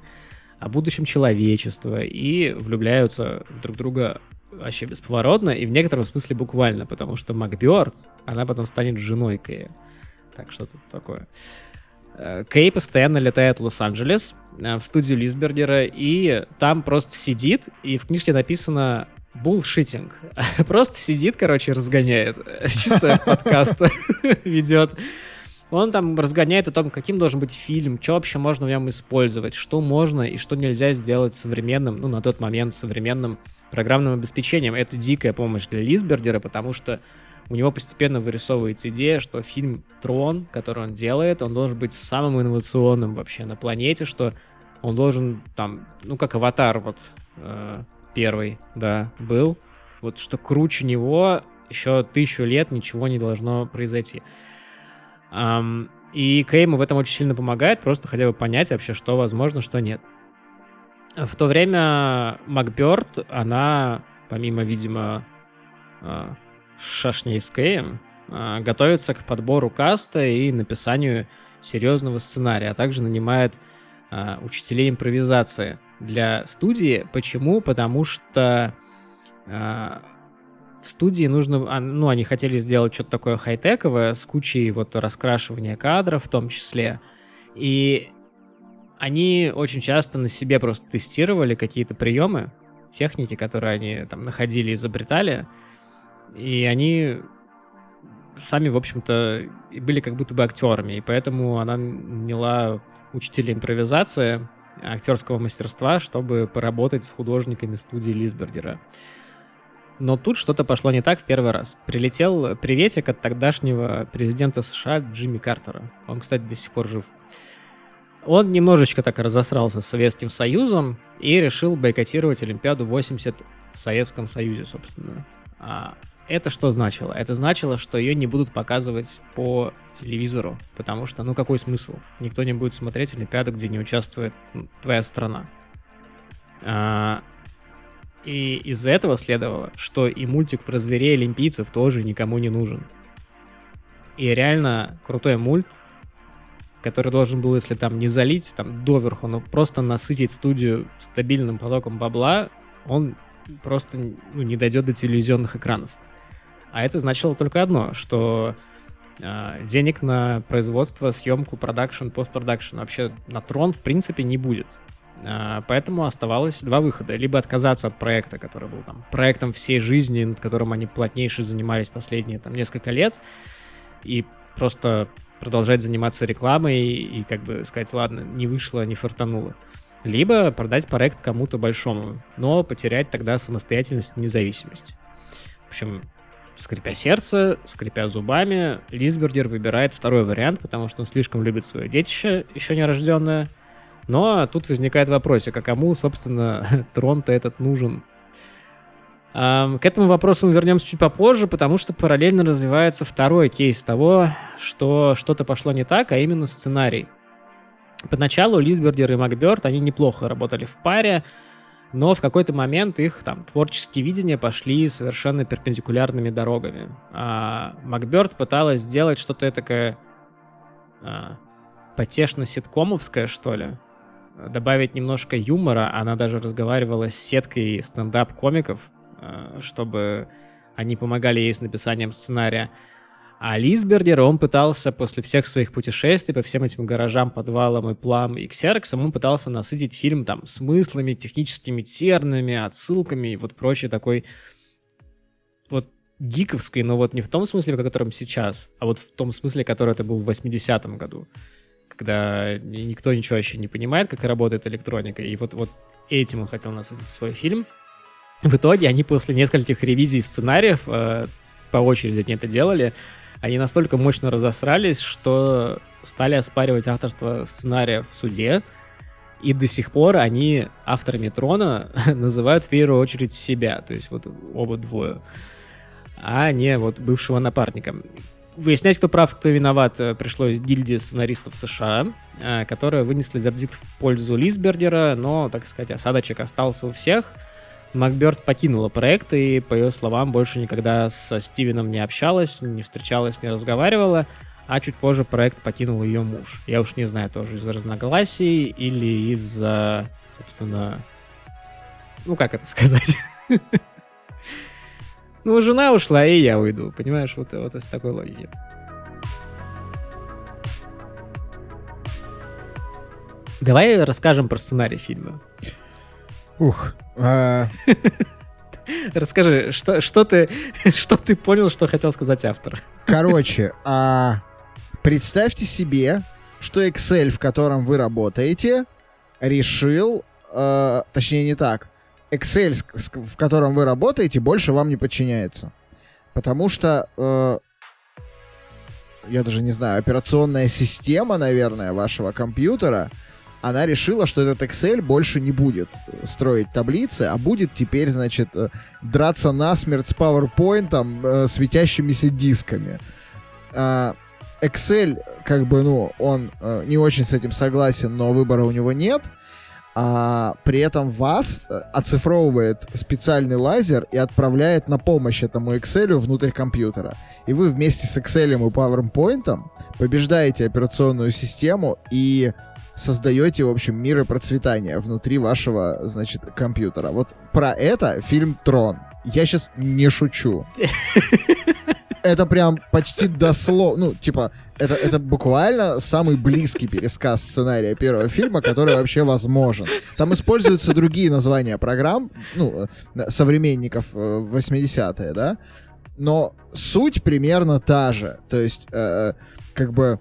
о будущем человечества и влюбляются в друг друга вообще бесповоротно, и в некотором смысле буквально, потому что Макберт, она потом станет женой Кэя. Так что тут такое. Э, Кей постоянно летает в Лос-Анджелес, э, в студию Лисбергера, и там просто сидит, и в книжке написано булшитинг. Просто сидит, короче, разгоняет. Чисто подкаст ведет. Он там разгоняет о том, каким должен быть фильм, что вообще можно в нем использовать, что можно и что нельзя сделать современным, ну, на тот момент современным программным обеспечением. Это дикая помощь для Лисбердера, потому что у него постепенно вырисовывается идея, что фильм «Трон», который он делает, он должен быть самым инновационным вообще на планете, что он должен там, ну как «Аватар» вот э, первый, да, был, вот что круче него еще тысячу лет ничего не должно произойти. И Кейму в этом очень сильно помогает, просто хотя бы понять вообще, что возможно, что нет. В то время Макберт, она, помимо, видимо, а, Шашнейская э, готовится к подбору каста и написанию серьезного сценария, а также нанимает э, учителей импровизации для студии. Почему? Потому что в студии нужно, а, ну, они хотели сделать что-то такое хай-тековое с кучей вот раскрашивания кадров в том числе. И они очень часто на себе просто тестировали какие-то приемы, техники, которые они там находили, изобретали, и они сами, в общем-то, были как будто бы актерами, и поэтому она наняла учителя импровизации, актерского мастерства, чтобы поработать с художниками студии Лисбергера. Но тут что-то пошло не так в первый раз. Прилетел приветик от тогдашнего президента США Джимми Картера. Он, кстати, до сих пор жив. Он немножечко так разосрался с Советским Союзом и решил бойкотировать Олимпиаду 80 в Советском Союзе, собственно. А это что значило? Это значило, что ее не будут показывать по телевизору, потому что, ну какой смысл? Никто не будет смотреть Олимпиаду, где не участвует твоя страна. А, и из-за этого следовало, что и мультик про зверей олимпийцев тоже никому не нужен. И реально крутой мульт, который должен был, если там не залить там доверху, но просто насытить студию стабильным потоком бабла, он просто ну, не дойдет до телевизионных экранов. А это значило только одно, что э, денег на производство, съемку, продакшн, постпродакшн вообще на трон в принципе не будет. Э, поэтому оставалось два выхода. Либо отказаться от проекта, который был там проектом всей жизни, над которым они плотнейше занимались последние там несколько лет, и просто продолжать заниматься рекламой и, как бы сказать, ладно, не вышло, не фартануло. Либо продать проект кому-то большому, но потерять тогда самостоятельность и независимость. В общем, скрипя сердце, скрипя зубами, Лисбердер выбирает второй вариант, потому что он слишком любит свое детище, еще не рожденное. Но тут возникает вопросик, а кому, собственно, трон-то этот нужен? К этому вопросу мы вернемся чуть попозже, потому что параллельно развивается второй кейс того, что что-то пошло не так, а именно сценарий. Поначалу Лисбердер и Макберт, они неплохо работали в паре, но в какой-то момент их там творческие видения пошли совершенно перпендикулярными дорогами. А Макберт пыталась сделать что-то такое а, потешно-ситкомовское, что ли. Добавить немножко юмора. Она даже разговаривала с сеткой стендап-комиков, а, чтобы они помогали ей с написанием сценария. А Лисбергер, он пытался после всех своих путешествий по всем этим гаражам, подвалам и плам и ксероксам, он пытался насытить фильм там смыслами, техническими терминами, отсылками и вот прочей такой вот гиковской, но вот не в том смысле, в котором сейчас, а вот в том смысле, который это был в 80-м году, когда никто ничего еще не понимает, как работает электроника, и вот, вот этим он хотел насытить свой фильм. В итоге они после нескольких ревизий сценариев э, по очереди они это делали, они настолько мощно разосрались, что стали оспаривать авторство сценария в суде, и до сих пор они авторами Трона называют в первую очередь себя, то есть вот оба двое, а не вот бывшего напарника. Выяснять, кто прав, кто виноват, э, пришлось гильдии сценаристов США, э, которые вынесли вердикт в пользу Лисбергера, но, так сказать, осадочек остался у всех — Макберт покинула проект и, по ее словам, больше никогда со Стивеном не общалась, не встречалась, не разговаривала, а чуть позже проект покинул ее муж. Я уж не знаю, тоже из-за разногласий или из-за, собственно, ну как это сказать? Ну, жена ушла, и я уйду, понимаешь, вот, вот из такой логики. Давай расскажем про сценарий фильма. Ух. А... Расскажи, что, что, ты, что ты понял, что хотел сказать автор? Короче, а, представьте себе, что Excel, в котором вы работаете, решил, а, точнее не так, Excel, в котором вы работаете, больше вам не подчиняется. Потому что, а, я даже не знаю, операционная система, наверное, вашего компьютера — она решила, что этот Excel больше не будет строить таблицы, а будет теперь, значит, э, драться насмерть с PowerPoint, э, светящимися дисками. А, Excel, как бы, ну, он э, не очень с этим согласен, но выбора у него нет. А при этом вас э, оцифровывает специальный лазер и отправляет на помощь этому Excel внутрь компьютера. И вы вместе с Excel и PowerPoint побеждаете операционную систему и создаете, в общем, мир и процветание внутри вашего, значит, компьютера. Вот про это фильм «Трон». Я сейчас не шучу. Это прям почти дословно, ну, типа, это, это буквально самый близкий пересказ сценария первого фильма, который вообще возможен. Там используются другие названия программ, ну, э, современников 80-е, э, да, но суть примерно та же. То есть, э, как бы,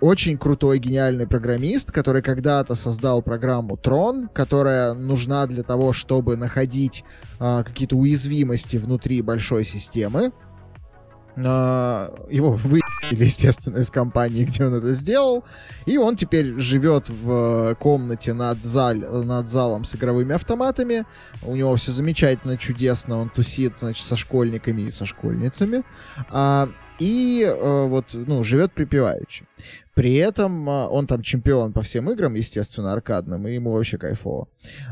очень крутой, гениальный программист, который когда-то создал программу Tron, которая нужна для того, чтобы находить э, какие-то уязвимости внутри большой системы. Э, его выявили, естественно, из компании, где он это сделал. И он теперь живет в комнате над, заль, над залом с игровыми автоматами. У него все замечательно, чудесно. Он тусит, значит, со школьниками и со школьницами. А, и э, вот, ну, живет припеваючи. При этом э, он там чемпион по всем играм, естественно, аркадным, и ему вообще кайфово.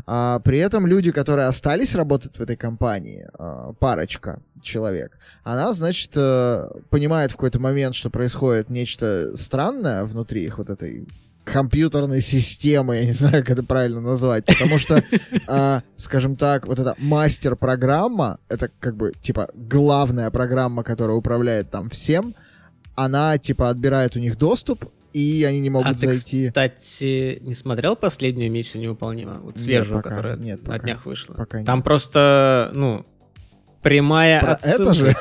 А, при этом люди, которые остались работать в этой компании, э, парочка человек, она, значит, э, понимает в какой-то момент, что происходит нечто странное внутри их вот этой компьютерной системы, я не знаю, как это правильно назвать, потому что, э, скажем так, вот эта мастер-программа, это как бы, типа, главная программа, которая управляет там всем, она, типа, отбирает у них доступ, и они не могут а зайти. Ты, кстати, не смотрел последнюю миссию невыполнима? Вот свежую, нет, пока, которая нет, пока, на днях вышла. Пока Там нет. просто, ну, прямая Про отсылка. Это же?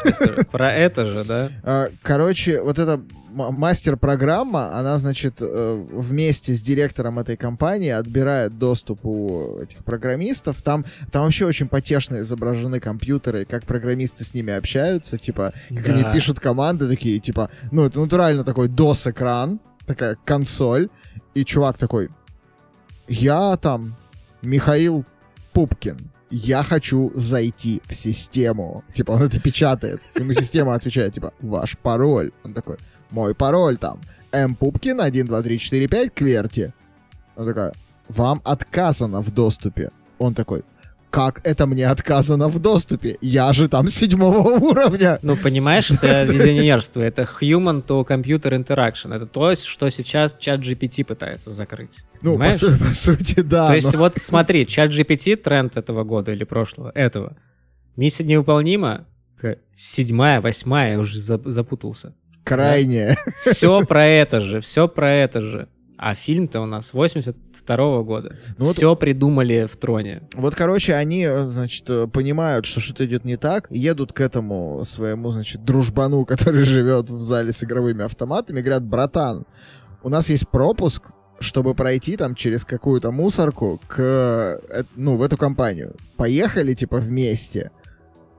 Про это же, да? А, короче, вот эта мастер-программа, она, значит, э, вместе с директором этой компании отбирает доступ у этих программистов. Там, там вообще очень потешно изображены компьютеры, как программисты с ними общаются, типа, как да. они пишут команды такие, типа, ну, это натурально такой DOS-экран, такая консоль, и чувак такой, я там Михаил Пупкин, я хочу зайти в систему. Типа, он это печатает. Ему система отвечает, типа, ваш пароль. Он такой, мой пароль там. М. Пупкин, 1, 2, 3, 4, 5, кверти. Он такой, вам отказано в доступе. Он такой, как это мне отказано в доступе? Я же там седьмого уровня. Ну, понимаешь, это визионерство, это human to computer interaction. Это то, что сейчас чат GPT пытается закрыть. Ну, по, су- по сути, да. То есть но... вот смотри, чат GPT тренд этого года или прошлого, этого. Миссия невыполнима, седьмая, восьмая, уже запутался. Крайняя. Да? Все про это же, все про это же. А фильм-то у нас 82 -го года. Ну, Все вот, придумали в троне. Вот, короче, они, значит, понимают, что что-то идет не так, едут к этому своему, значит, дружбану, который живет в зале с игровыми автоматами, говорят, братан, у нас есть пропуск, чтобы пройти там через какую-то мусорку к, э, ну, в эту компанию. Поехали, типа, вместе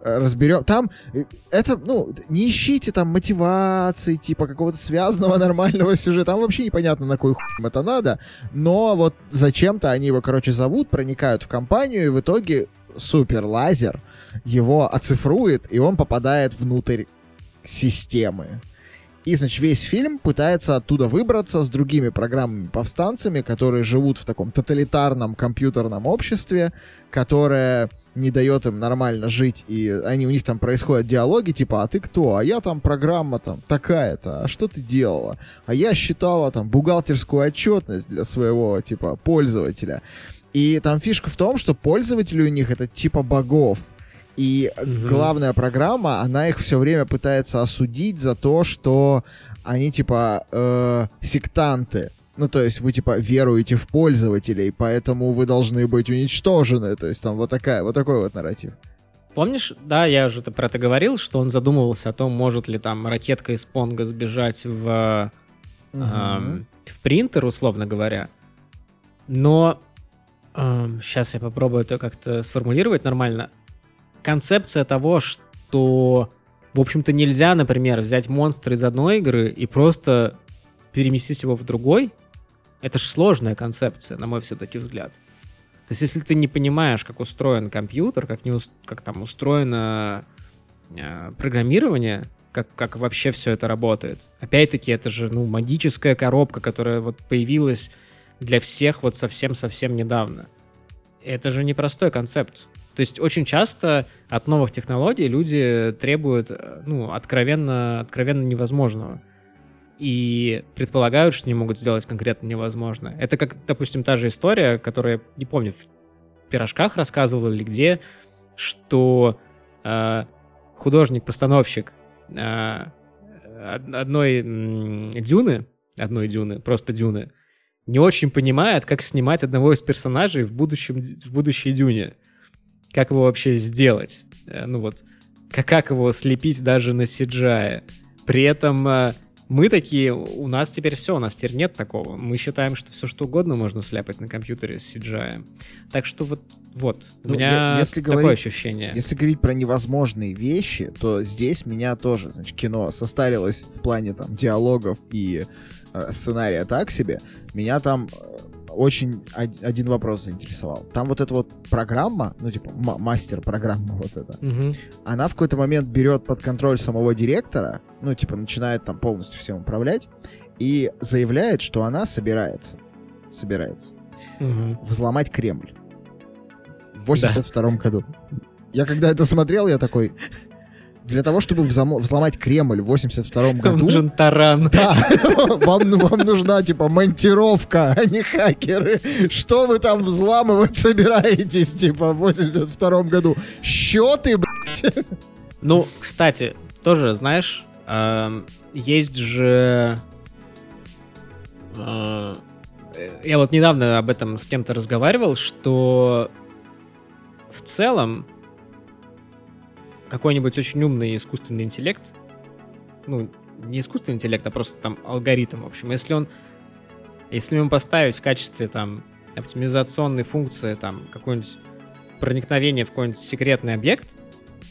разберем. Там э, это, ну, не ищите там мотивации, типа какого-то связанного нормального сюжета. Там вообще непонятно, на кой хуй это надо. Но вот зачем-то они его, короче, зовут, проникают в компанию, и в итоге супер лазер его оцифрует, и он попадает внутрь системы. И, значит, весь фильм пытается оттуда выбраться с другими программами-повстанцами, которые живут в таком тоталитарном компьютерном обществе, которое не дает им нормально жить, и они, у них там происходят диалоги, типа, а ты кто? А я там программа там такая-то, а что ты делала? А я считала там бухгалтерскую отчетность для своего, типа, пользователя. И там фишка в том, что пользователи у них это типа богов, и угу. главная программа, она их все время пытается осудить за то, что они типа э, сектанты. Ну, то есть вы, типа, веруете в пользователей, поэтому вы должны быть уничтожены. То есть там вот, такая, вот такой вот нарратив. Помнишь, да, я уже про это говорил, что он задумывался о том, может ли там ракетка из Понга сбежать в, угу. эм, в принтер, условно говоря. Но эм, сейчас я попробую это как-то сформулировать нормально концепция того, что, в общем-то, нельзя, например, взять монстр из одной игры и просто переместить его в другой, это же сложная концепция, на мой все-таки взгляд. То есть, если ты не понимаешь, как устроен компьютер, как, не, как там устроено э, программирование, как, как вообще все это работает. Опять-таки, это же, ну, магическая коробка, которая вот появилась для всех вот совсем-совсем недавно. Это же непростой концепт. То есть очень часто от новых технологий люди требуют, э, ну, откровенно, откровенно невозможного. И предполагают, что не могут сделать конкретно невозможно. Это как, допустим, та же история, которая, не помню, в пирожках рассказывала или где, что э, художник-постановщик э, одной м, дюны, одной дюны, просто дюны, не очень понимает, как снимать одного из персонажей в, будущем, в будущей дюне как его вообще сделать. Э, ну вот, как, как его слепить даже на CGI. При этом э, мы такие, у нас теперь все, у нас теперь нет такого. Мы считаем, что все что угодно можно сляпать на компьютере с CGI. Так что вот, вот ну, у меня если такое говорить, ощущение. Если говорить про невозможные вещи, то здесь меня тоже, значит, кино состарилось в плане там диалогов и э, сценария так себе. Меня там очень один вопрос заинтересовал. Там вот эта вот программа, ну, типа, мастер-программа вот эта, угу. она в какой-то момент берет под контроль самого директора, ну, типа, начинает там полностью всем управлять, и заявляет, что она собирается, собирается угу. взломать Кремль в 82 да. году. Я когда это смотрел, я такой, для того, чтобы взломать Кремль в 82 году... Вам нужен таран. Да, вам, вам нужна, типа, монтировка, а не хакеры. Что вы там взламывать собираетесь, типа, в 82 году? Счеты, блядь? Ну, кстати, тоже, знаешь, э, есть же... Э, я вот недавно об этом с кем-то разговаривал, что в целом какой-нибудь очень умный искусственный интеллект, ну, не искусственный интеллект, а просто там алгоритм, в общем, если он, если ему поставить в качестве там оптимизационной функции там какое-нибудь проникновение в какой-нибудь секретный объект,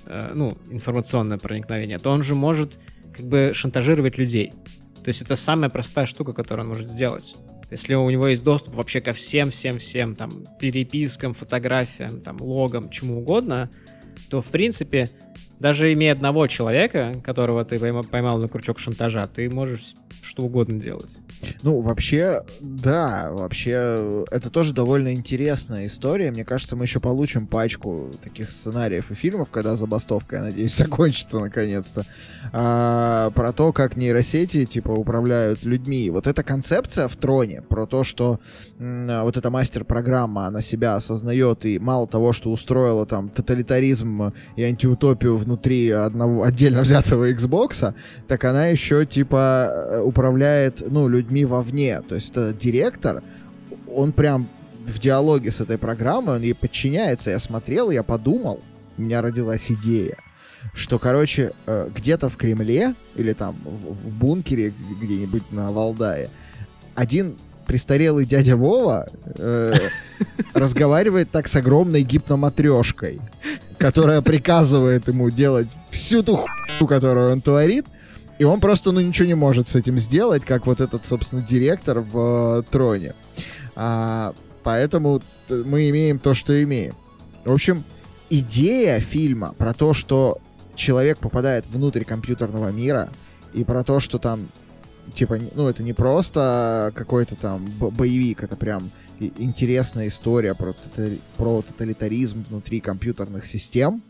э, ну, информационное проникновение, то он же может как бы шантажировать людей. То есть это самая простая штука, которую он может сделать. Если у него есть доступ вообще ко всем, всем, всем, там, перепискам, фотографиям, там, логам, чему угодно, то, в принципе, даже имея одного человека, которого ты поймал на крючок шантажа, ты можешь что угодно делать. Ну, вообще, да, вообще, это тоже довольно интересная история. Мне кажется, мы еще получим пачку таких сценариев и фильмов, когда забастовка, я надеюсь, закончится наконец-то. А, про то, как нейросети, типа, управляют людьми. Вот эта концепция в троне про то, что вот эта мастер-программа, она себя осознает и мало того, что устроила там тоталитаризм и антиутопию внутри одного отдельно взятого Xbox, так она еще, типа, э, управляет, ну, людьми вовне. То есть это директор, он прям в диалоге с этой программой, он ей подчиняется. Я смотрел, я подумал, у меня родилась идея, что, короче, э, где-то в Кремле или там в, в бункере где-нибудь на Валдае один престарелый дядя Вова э, разговаривает так с огромной гипноматрешкой, которая приказывает ему делать всю ту хуйню, которую он творит, и он просто, ну, ничего не может с этим сделать, как вот этот, собственно, директор в э, Троне. А, поэтому мы имеем то, что имеем. В общем, идея фильма про то, что человек попадает внутрь компьютерного мира, и про то, что там, типа, ну, это не просто какой-то там боевик, это прям интересная история про, про тоталитаризм внутри компьютерных систем,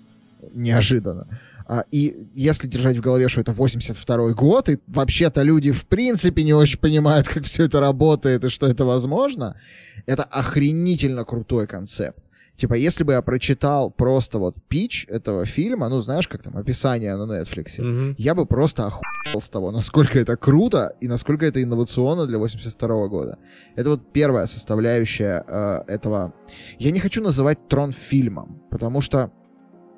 неожиданно. А, и если держать в голове, что это 82 год, и вообще-то люди в принципе не очень понимают, как все это работает и что это возможно, это охренительно крутой концепт. Типа, если бы я прочитал просто вот пич этого фильма, ну, знаешь, как там, описание на Netflix, mm-hmm. я бы просто охуел с того, насколько это круто и насколько это инновационно для 82 года. Это вот первая составляющая э, этого... Я не хочу называть трон фильмом, потому что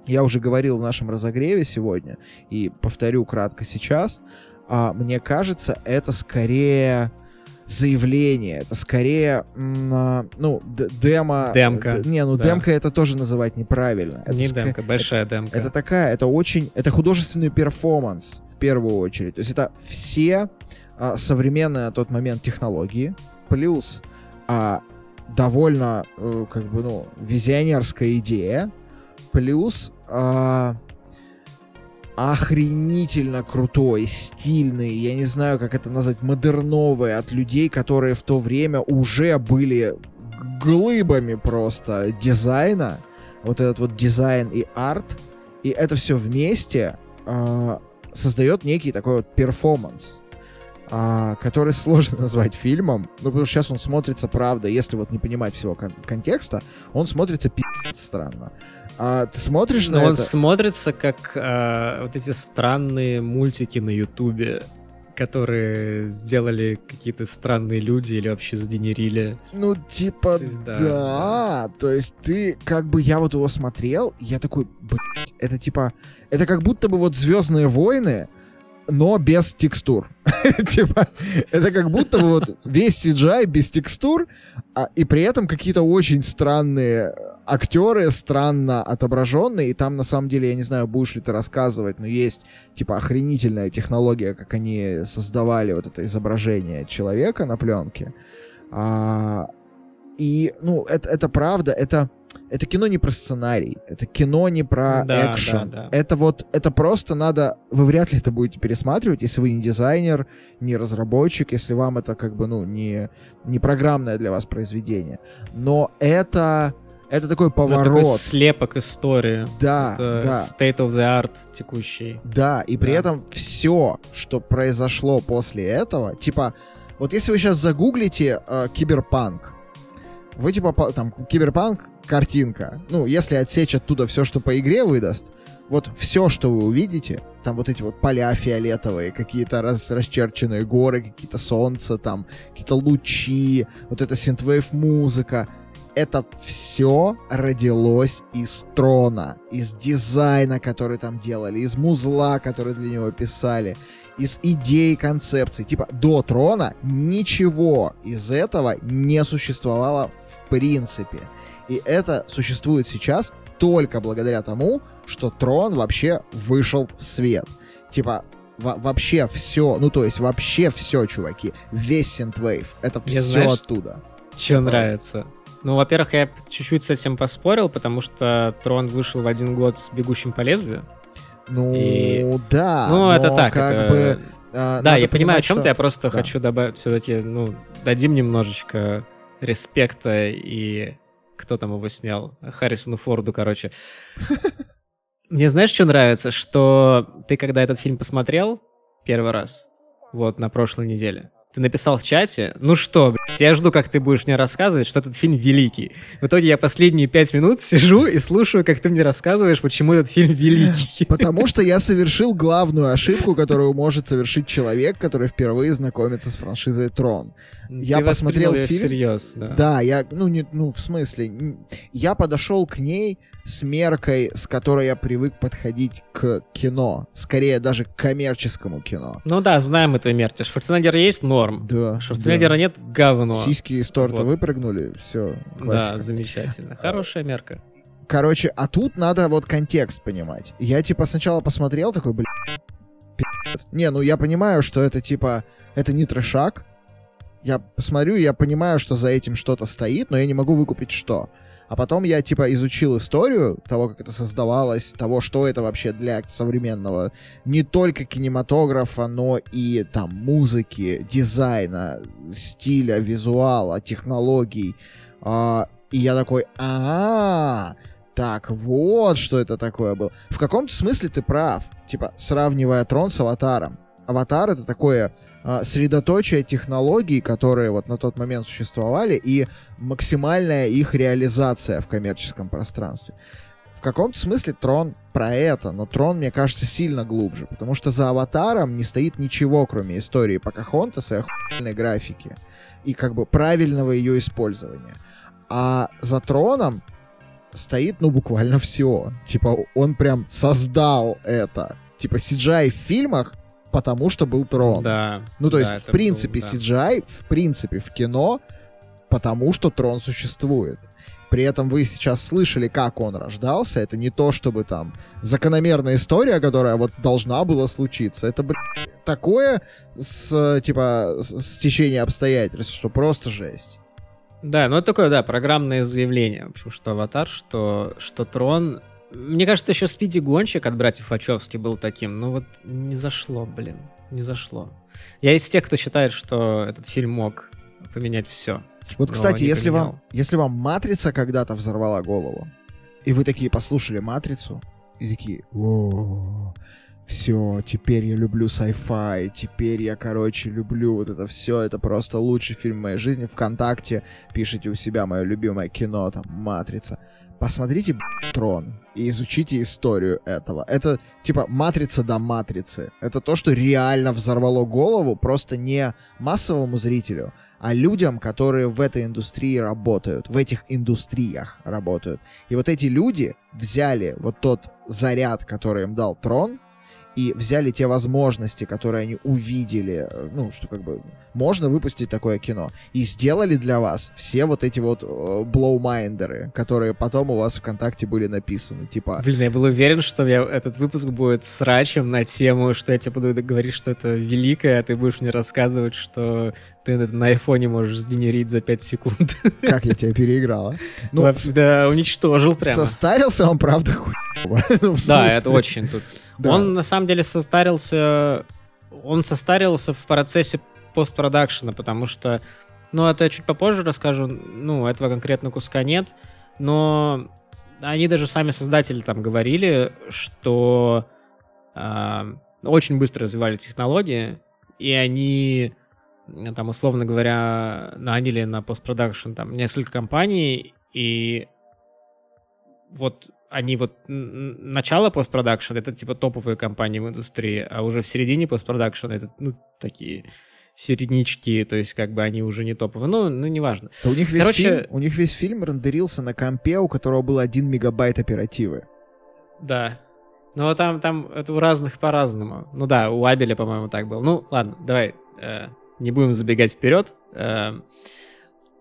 я уже говорил в нашем разогреве сегодня, и повторю кратко сейчас, а, мне кажется, это скорее заявление, это скорее, а, ну, демо... Демка. Не, ну, да. демка это тоже называть неправильно. Это Не ск... демка, большая это, демка. Это такая, это очень, это художественный перформанс в первую очередь. То есть это все а, современные на тот момент технологии, плюс а, довольно, а, как бы, ну, визионерская идея, плюс а, охренительно крутой, стильный, я не знаю, как это назвать, модерновый от людей, которые в то время уже были глыбами просто дизайна. Вот этот вот дизайн и арт. И это все вместе э, создает некий такой вот перформанс а, который сложно назвать фильмом, ну, потому что сейчас он смотрится, правда, если вот не понимать всего кон- контекста, он смотрится пи***ц странно. А ты смотришь Но на он это... смотрится как а, вот эти странные мультики на Ютубе, которые сделали какие-то странные люди или вообще сгенерили. Ну, типа, То есть, да, да, То есть ты, как бы, я вот его смотрел, я такой, блядь, это типа, это как будто бы вот Звездные войны, но без текстур. Типа, это как будто бы вот весь CGI без текстур, а, и при этом какие-то очень странные актеры, странно отображенные, и там, на самом деле, я не знаю, будешь ли ты рассказывать, но есть, типа, охренительная технология, как они создавали вот это изображение человека на пленке. А, и, ну, это, это правда, это, это кино не про сценарий, это кино не про Да, экшен. да, да. Это вот, это просто надо, вы вряд ли это будете пересматривать, если вы не дизайнер, не разработчик, если вам это как бы, ну, не, не программное для вас произведение. Но это, это такой Ну, это поворот. такой слепок истории. Да, это да. state of the art текущий. Да, и при Да. этом все, что произошло после этого, типа, вот если вы сейчас загуглите э, киберпанк, вы типа там киберпанк картинка, ну если отсечь оттуда все, что по игре выдаст, вот все, что вы увидите, там вот эти вот поля фиолетовые, какие-то раз, расчерченные горы, какие-то солнца, там какие-то лучи, вот эта синтвейв музыка, это все родилось из трона, из дизайна, который там делали, из музла, который для него писали, из идей, концепций. Типа до трона ничего из этого не существовало принципе. И это существует сейчас только благодаря тому, что трон вообще вышел в свет. Типа, во- вообще все, ну то есть вообще все, чуваки, весь Синтвейв, это Мне все знаешь, оттуда. Че Что? нравится? Ну, во-первых, я чуть-чуть с этим поспорил, потому что Трон вышел в один год с «Бегущим по лезвию». Ну, И- да. ну, это так. как это- бы... а, Да, я понимаю, о чем что- ты, я просто да. хочу добавить все-таки, ну, дадим немножечко респекта и кто там его снял? Харрисону Форду, короче. Мне знаешь, что нравится? Что ты, когда этот фильм посмотрел первый раз, вот на прошлой неделе, ты написал в чате, ну что, блядь, я жду, как ты будешь мне рассказывать, что этот фильм великий. В итоге я последние пять минут сижу и слушаю, как ты мне рассказываешь, почему этот фильм великий. Потому что я совершил главную ошибку, которую может совершить человек, который впервые знакомится с франшизой Трон. Я Ты посмотрел воспринял её фильм. всерьез, да. Да, я, ну, не, ну, в смысле, я подошел к ней с меркой, с которой я привык подходить к кино. Скорее, даже к коммерческому кино. Ну да, знаем это мерки. Шварценеггер есть норм. Да. Шварценеггера да. нет говно. Сиськи из торта Вот. выпрыгнули, все. Да, замечательно. Хорошая мерка. Короче, а тут надо вот контекст понимать. Я типа сначала посмотрел, такой, блин, пи***ц. Не, ну я понимаю, что это типа, это не трешак. Я посмотрю, я понимаю, что за этим что-то стоит, но я не могу выкупить что. А потом я типа изучил историю того, как это создавалось, того, что это вообще для современного не только кинематографа, но и там музыки, дизайна, стиля, визуала, технологий. А, и я такой, а так вот, что это такое было. В каком-то смысле ты прав. Типа, сравнивая Трон с Аватаром. Аватар — это такое а, средоточие технологий, которые вот на тот момент существовали, и максимальная их реализация в коммерческом пространстве. В каком-то смысле Трон про это, но Трон, мне кажется, сильно глубже, потому что за Аватаром не стоит ничего, кроме истории Покахонтаса и охуенной графики, и как бы правильного ее использования. А за Троном стоит, ну, буквально все. Типа, он прям создал это. Типа, CGI в фильмах, потому что был Трон. Да. Ну, то да, есть, в принципе, был, да. CGI, в принципе, в кино, потому что Трон существует. При этом вы сейчас слышали, как он рождался. Это не то, чтобы там закономерная история, которая вот должна была случиться. Это, блин, такое с, типа, с, с течением обстоятельств, что просто жесть. Да, ну это такое, да, программное заявление, в общем, что Аватар, что, что Трон, Мне кажется, еще Спиди Гонщик от братьев Вачовски был таким. Ну вот не зашло, блин. Не зашло. Я из тех, кто считает, что этот фильм мог поменять все. Вот, кстати, если вам, если вам «Матрица» когда-то взорвала голову, и вы такие послушали «Матрицу», и такие, о все, теперь я люблю sci-fi, теперь я, короче, люблю вот это все, это просто лучший фильм в моей жизни. Вконтакте пишите у себя мое любимое кино, там, «Матрица». Посмотрите «Трон» и изучите историю этого. Это, типа, «Матрица до матрицы». Это то, что реально взорвало голову просто не массовому зрителю, а людям, которые в этой индустрии работают, в этих индустриях работают. И вот эти люди взяли вот тот заряд, который им дал Трон, и взяли те возможности, которые они увидели, э, ну, что как бы можно выпустить такое кино, и сделали для вас все вот эти вот э, blowminder ы, которые потом у вас ВКонтакте были написаны, типа... Блин, я был уверен, что я, этот выпуск будет срачем на тему, что я тебе буду говорить, что это великое, а ты будешь мне рассказывать, что ты на айфоне можешь сгенерить за 5 секунд. Как я тебя переиграл, Ну, да, уничтожил прямо. Состарился он, правда, хуй. да, это очень тут. Он на самом деле состарился, он состарился в процессе постпродакшена, потому что, ну, это я чуть попозже расскажу, ну, этого конкретно куска нет, но они даже сами создатели там говорили, что э, очень быстро развивали технологии, и они там, условно говоря, наняли на постпродакшн там несколько компаний, и вот они вот начало постпродакшн это типа топовые компании в индустрии, а уже в середине постпродакшн это ну такие середнячки, то есть как бы они уже не топовые. Ну, ну неважно. Да у них весь Короче... фильм, у них весь фильм рендерился на компе, у которого был один мегабайт оперативы. Да. Ну, там, там это у разных по-разному. Ну да, у Абеля, по-моему, так было. Ну, ладно, давай э, не будем забегать вперед. Э,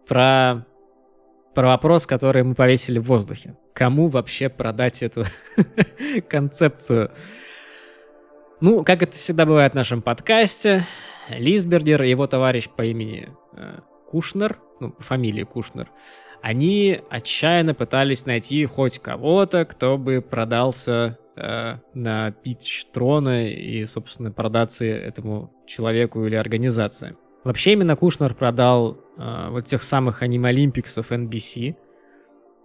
про, про вопрос, который мы повесили в воздухе кому вообще продать эту концепцию. Ну, как это всегда бывает в нашем подкасте, Лисбергер и его товарищ по имени э, Кушнер, ну, по Кушнер, они отчаянно пытались найти хоть кого-то, кто бы продался э, на питч трона и, собственно, продаться этому человеку или организации. Вообще именно Кушнер продал э, вот тех самых аниме Олимпиксов NBC,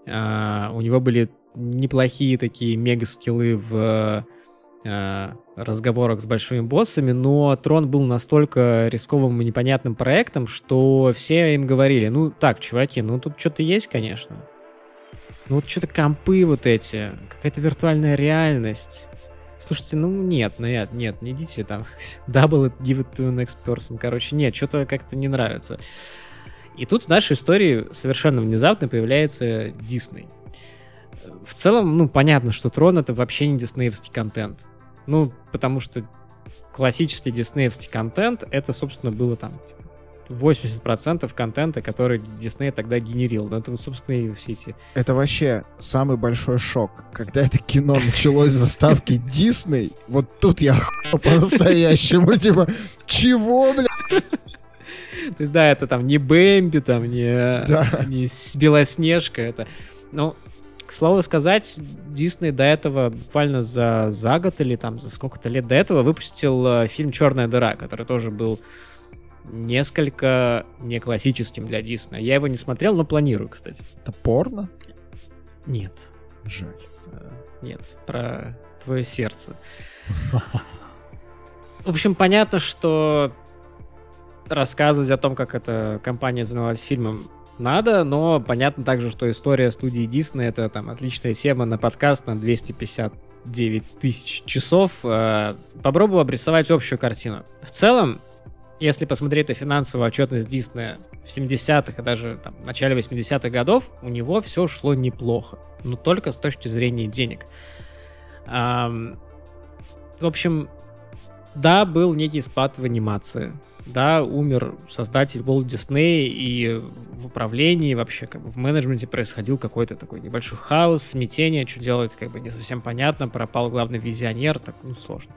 Uh, у него были неплохие такие мега-скиллы в uh, разговорах с большими боссами, но Трон был настолько рисковым и непонятным проектом, что все им говорили, ну так, чуваки, ну тут что-то есть, конечно. Ну вот что-то компы вот эти, какая-то виртуальная реальность. Слушайте, ну нет, ну нет, нет, не идите там. Double it, give it to the next person. Короче, нет, что-то как-то не нравится. И тут в нашей истории совершенно внезапно появляется Дисней. В целом, ну, понятно, что Трон это вообще не диснеевский контент. Ну, потому что классический диснеевский контент, это, собственно, было там 80% типа, контента, который Дисней тогда генерил. Ну, это, вот, собственно, и все эти... Это вообще самый большой шок. Когда это кино началось с заставки Дисней, вот тут я по-настоящему, типа, чего, бля? То есть, да, это там не Бэмби, там не, да. не Белоснежка, это... Ну, к слову сказать, Дисней до этого, буквально за, за год или там за сколько-то лет до этого, выпустил э, фильм «Черная дыра», который тоже был несколько не классическим для Диснея. Я его не смотрел, но планирую, кстати. Это порно? Нет. Жаль. Э, нет, про твое сердце. В общем, понятно, что рассказывать о том, как эта компания занялась фильмом, надо, но понятно также, что история студии Disney это там отличная тема на подкаст на 259 тысяч часов. Э, попробую обрисовать общую картину. В целом, если посмотреть на финансовую отчетность Диснея в 70-х и даже там, в начале 80-х годов, у него все шло неплохо, но только с точки зрения денег. В общем, да, был некий спад в анимации да, умер создатель Walt Disney, и в управлении, вообще как бы в менеджменте происходил какой-то такой небольшой хаос, смятение, что делать, как бы не совсем понятно, пропал главный визионер, так, ну, сложно.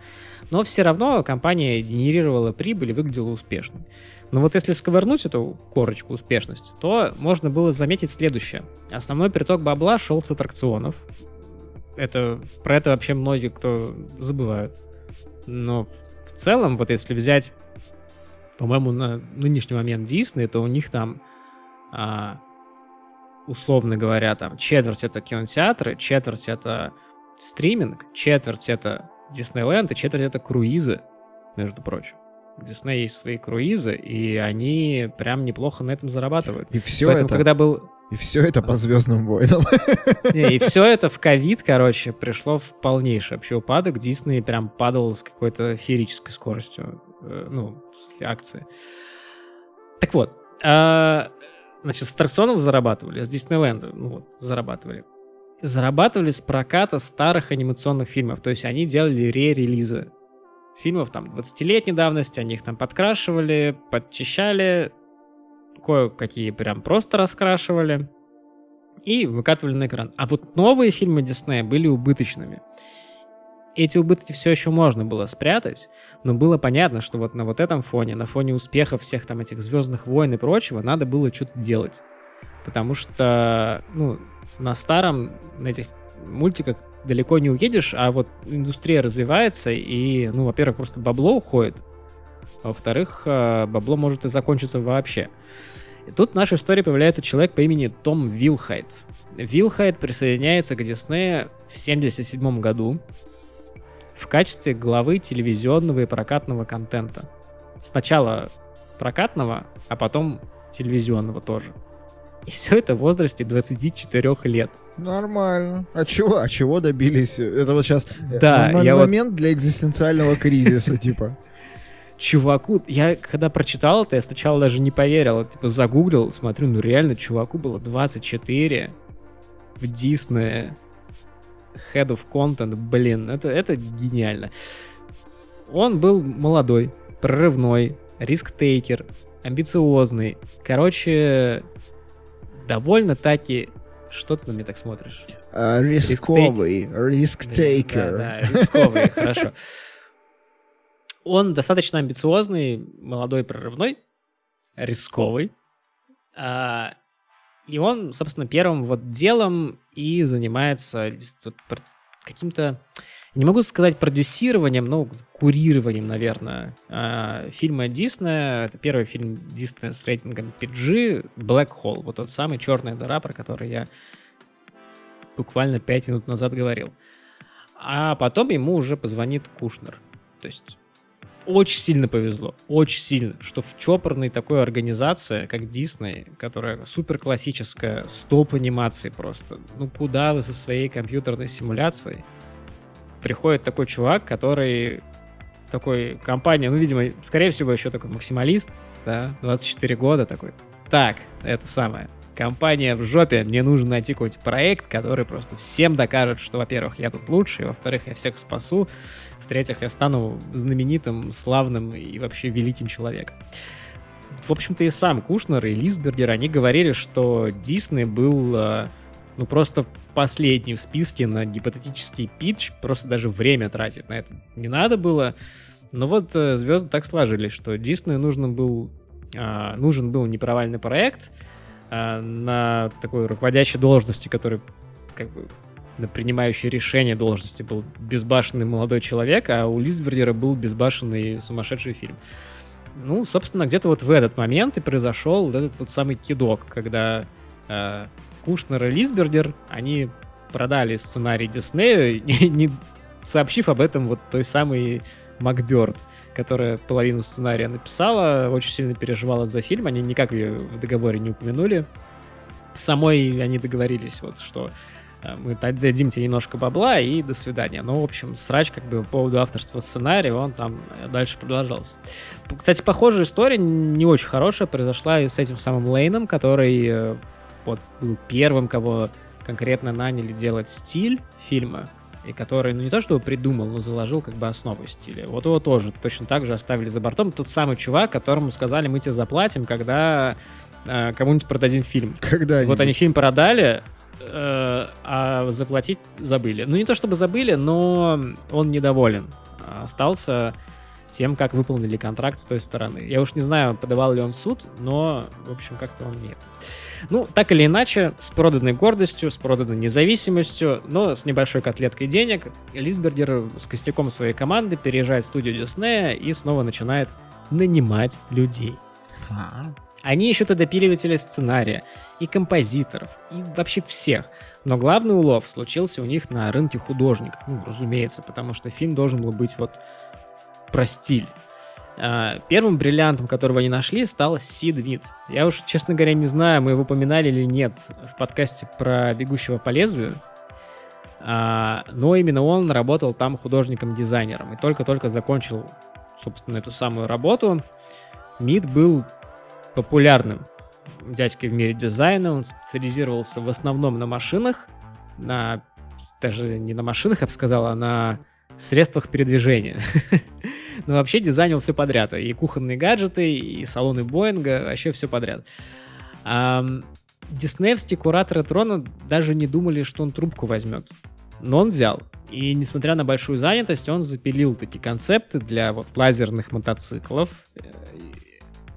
Но все равно компания генерировала прибыль и выглядела успешной. Но вот если сковырнуть эту корочку успешности, то можно было заметить следующее. Основной приток бабла шел с аттракционов, это, про это вообще многие кто забывают. Но в, в целом, вот если взять, по-моему, на нынешний момент Дисней, то у них там, а, условно говоря, там четверть это кинотеатры, четверть это стриминг, четверть это Диснейленд и четверть это круизы, между прочим. У Диснея есть свои круизы, и они прям неплохо на этом зарабатывают. И все Поэтому, это... когда был... И все это по Звездным войнам. Не, и все это в ковид, короче, пришло в полнейший вообще упадок. Дисней прям падал с какой-то феерической скоростью, ну, после акции. Так вот, а, значит, с аттракционов зарабатывали, с Диснейленда, ну вот, зарабатывали. Зарабатывали с проката старых анимационных фильмов, то есть они делали ре-релизы фильмов там 20-летней давности, они их там подкрашивали, подчищали, кое-какие прям просто раскрашивали и выкатывали на экран. А вот новые фильмы Диснея были убыточными. Эти убытки все еще можно было спрятать, но было понятно, что вот на вот этом фоне, на фоне успехов всех там этих Звездных войн и прочего, надо было что-то делать. Потому что, ну, на старом, на этих мультиках далеко не уедешь, а вот индустрия развивается, и, ну, во-первых, просто бабло уходит, а во-вторых, а, бабло может и закончиться вообще. И тут в нашей истории появляется человек по имени Том Вилхайт. Вилхайт присоединяется к Диснею в 1977 году в качестве главы телевизионного и прокатного контента. Сначала прокатного, а потом телевизионного тоже. И все это в возрасте 24 лет. Нормально. А чего? А чего добились? Это вот сейчас Да, м- я вот- момент для экзистенциального кризиса, типа. Чуваку, я когда прочитал это, я сначала даже не поверил, типа загуглил, смотрю, ну реально, чуваку было 24 в Диснее. Head of Content, блин, это, это гениально. Он был молодой, прорывной, риск-тейкер, амбициозный. Короче, довольно-таки... Что ты на меня так смотришь? А, Рисковый, риск-тейкер. Да, да, рисковый, хорошо. Он достаточно амбициозный, молодой, прорывной, рисковый. А, И он, собственно, первым вот делом и занимается каким-то, не могу сказать продюсированием, но курированием, наверное, а, фильма Диснея. Это первый фильм Диснея с рейтингом PG, Black Hole, вот тот самый черная дыра, про который я буквально пять минут назад говорил. А потом ему уже позвонит Кушнер. То есть очень сильно повезло, очень сильно, что в чопорной такой организации, как Дисней, которая супер классическая, столб анимации просто, ну куда вы со своей компьютерной симуляцией, приходит такой чувак, который такой компания, ну, видимо, скорее всего, еще такой максималист, да, 24 года такой. Так, это самое. Компания в жопе, мне нужно найти какой-нибудь проект, который просто всем докажет, что, во-первых, я тут лучший, во-вторых, я всех спасу, в-третьих, я стану знаменитым, славным и вообще великим человеком. В общем-то, и сам Кушнер, и Лисбергер, они говорили, что Дисней был, э, ну, просто последний в списке на гипотетический питч, просто даже время тратить на это не надо было. Но вот э, звезды так сложились, что Диснею нужно был, а, нужен был непровальный проект а, на такой руководящей должности, который как бы на принимающей решение должности был безбашенный молодой человек, а у Лисбергера был безбашенный сумасшедший фильм. Ну, собственно, где-то вот в этот момент и произошел вот этот вот самый кидок, когда э, Кушнер и Лисбергер, они продали сценарий Диснею, не, не сообщив об этом вот той самой Макберт, которая половину сценария написала, очень сильно переживала за фильм, они никак ее в договоре не упомянули. Самой они договорились, вот, что э, мы дадим тебе немножко бабла и до свидания. Ну, в общем, срач как бы по поводу авторства сценария, он там дальше продолжался. Кстати, похожая история, не очень хорошая, произошла и с этим самым Лейном, который э, вот был первым, кого конкретно наняли делать стиль фильма, и который, ну не то чтобы придумал, но заложил как бы основу стиля. Вот его тоже точно так же оставили за бортом. Тот самый чувак, которому сказали, мы тебе заплатим, когда э, кому-нибудь продадим фильм. Когда Вот они фильм продали, э, а заплатить забыли. Ну, не то чтобы забыли, но он недоволен. Остался тем, как выполнили контракт с той стороны. Я уж не знаю, подавал ли он в суд, но, в общем, как-то он нет. Ну, так или иначе, с проданной гордостью, с проданной независимостью, но с небольшой котлеткой денег, Лисбергер с костяком своей команды переезжает в студию Диснея и снова начинает нанимать людей. Они еще то допиливатели сценария, и композиторов, и вообще всех. Но главный улов случился у них на рынке художников. Ну, разумеется, потому что фильм должен был быть вот про стиль. А, Первым бриллиантом, которого они нашли, стал Сид Вит. Я уж, честно говоря, не знаю, мы его упоминали или нет в подкасте про «Бегущего по лезвию», А, но именно он работал там художником-дизайнером и только-только закончил, собственно, эту самую работу. Мид был популярным дядькой в мире дизайна. Он специализировался в основном на машинах, на даже не на машинах, я бы сказал, а на средствах передвижения. Но вообще дизайнил все подряд. И кухонные гаджеты, и салоны Боинга, вообще все подряд. Диснеевские кураторы трона даже не думали, что он трубку возьмет. Но он взял. И несмотря на большую занятость, он запилил такие концепты для вот лазерных мотоциклов. Э,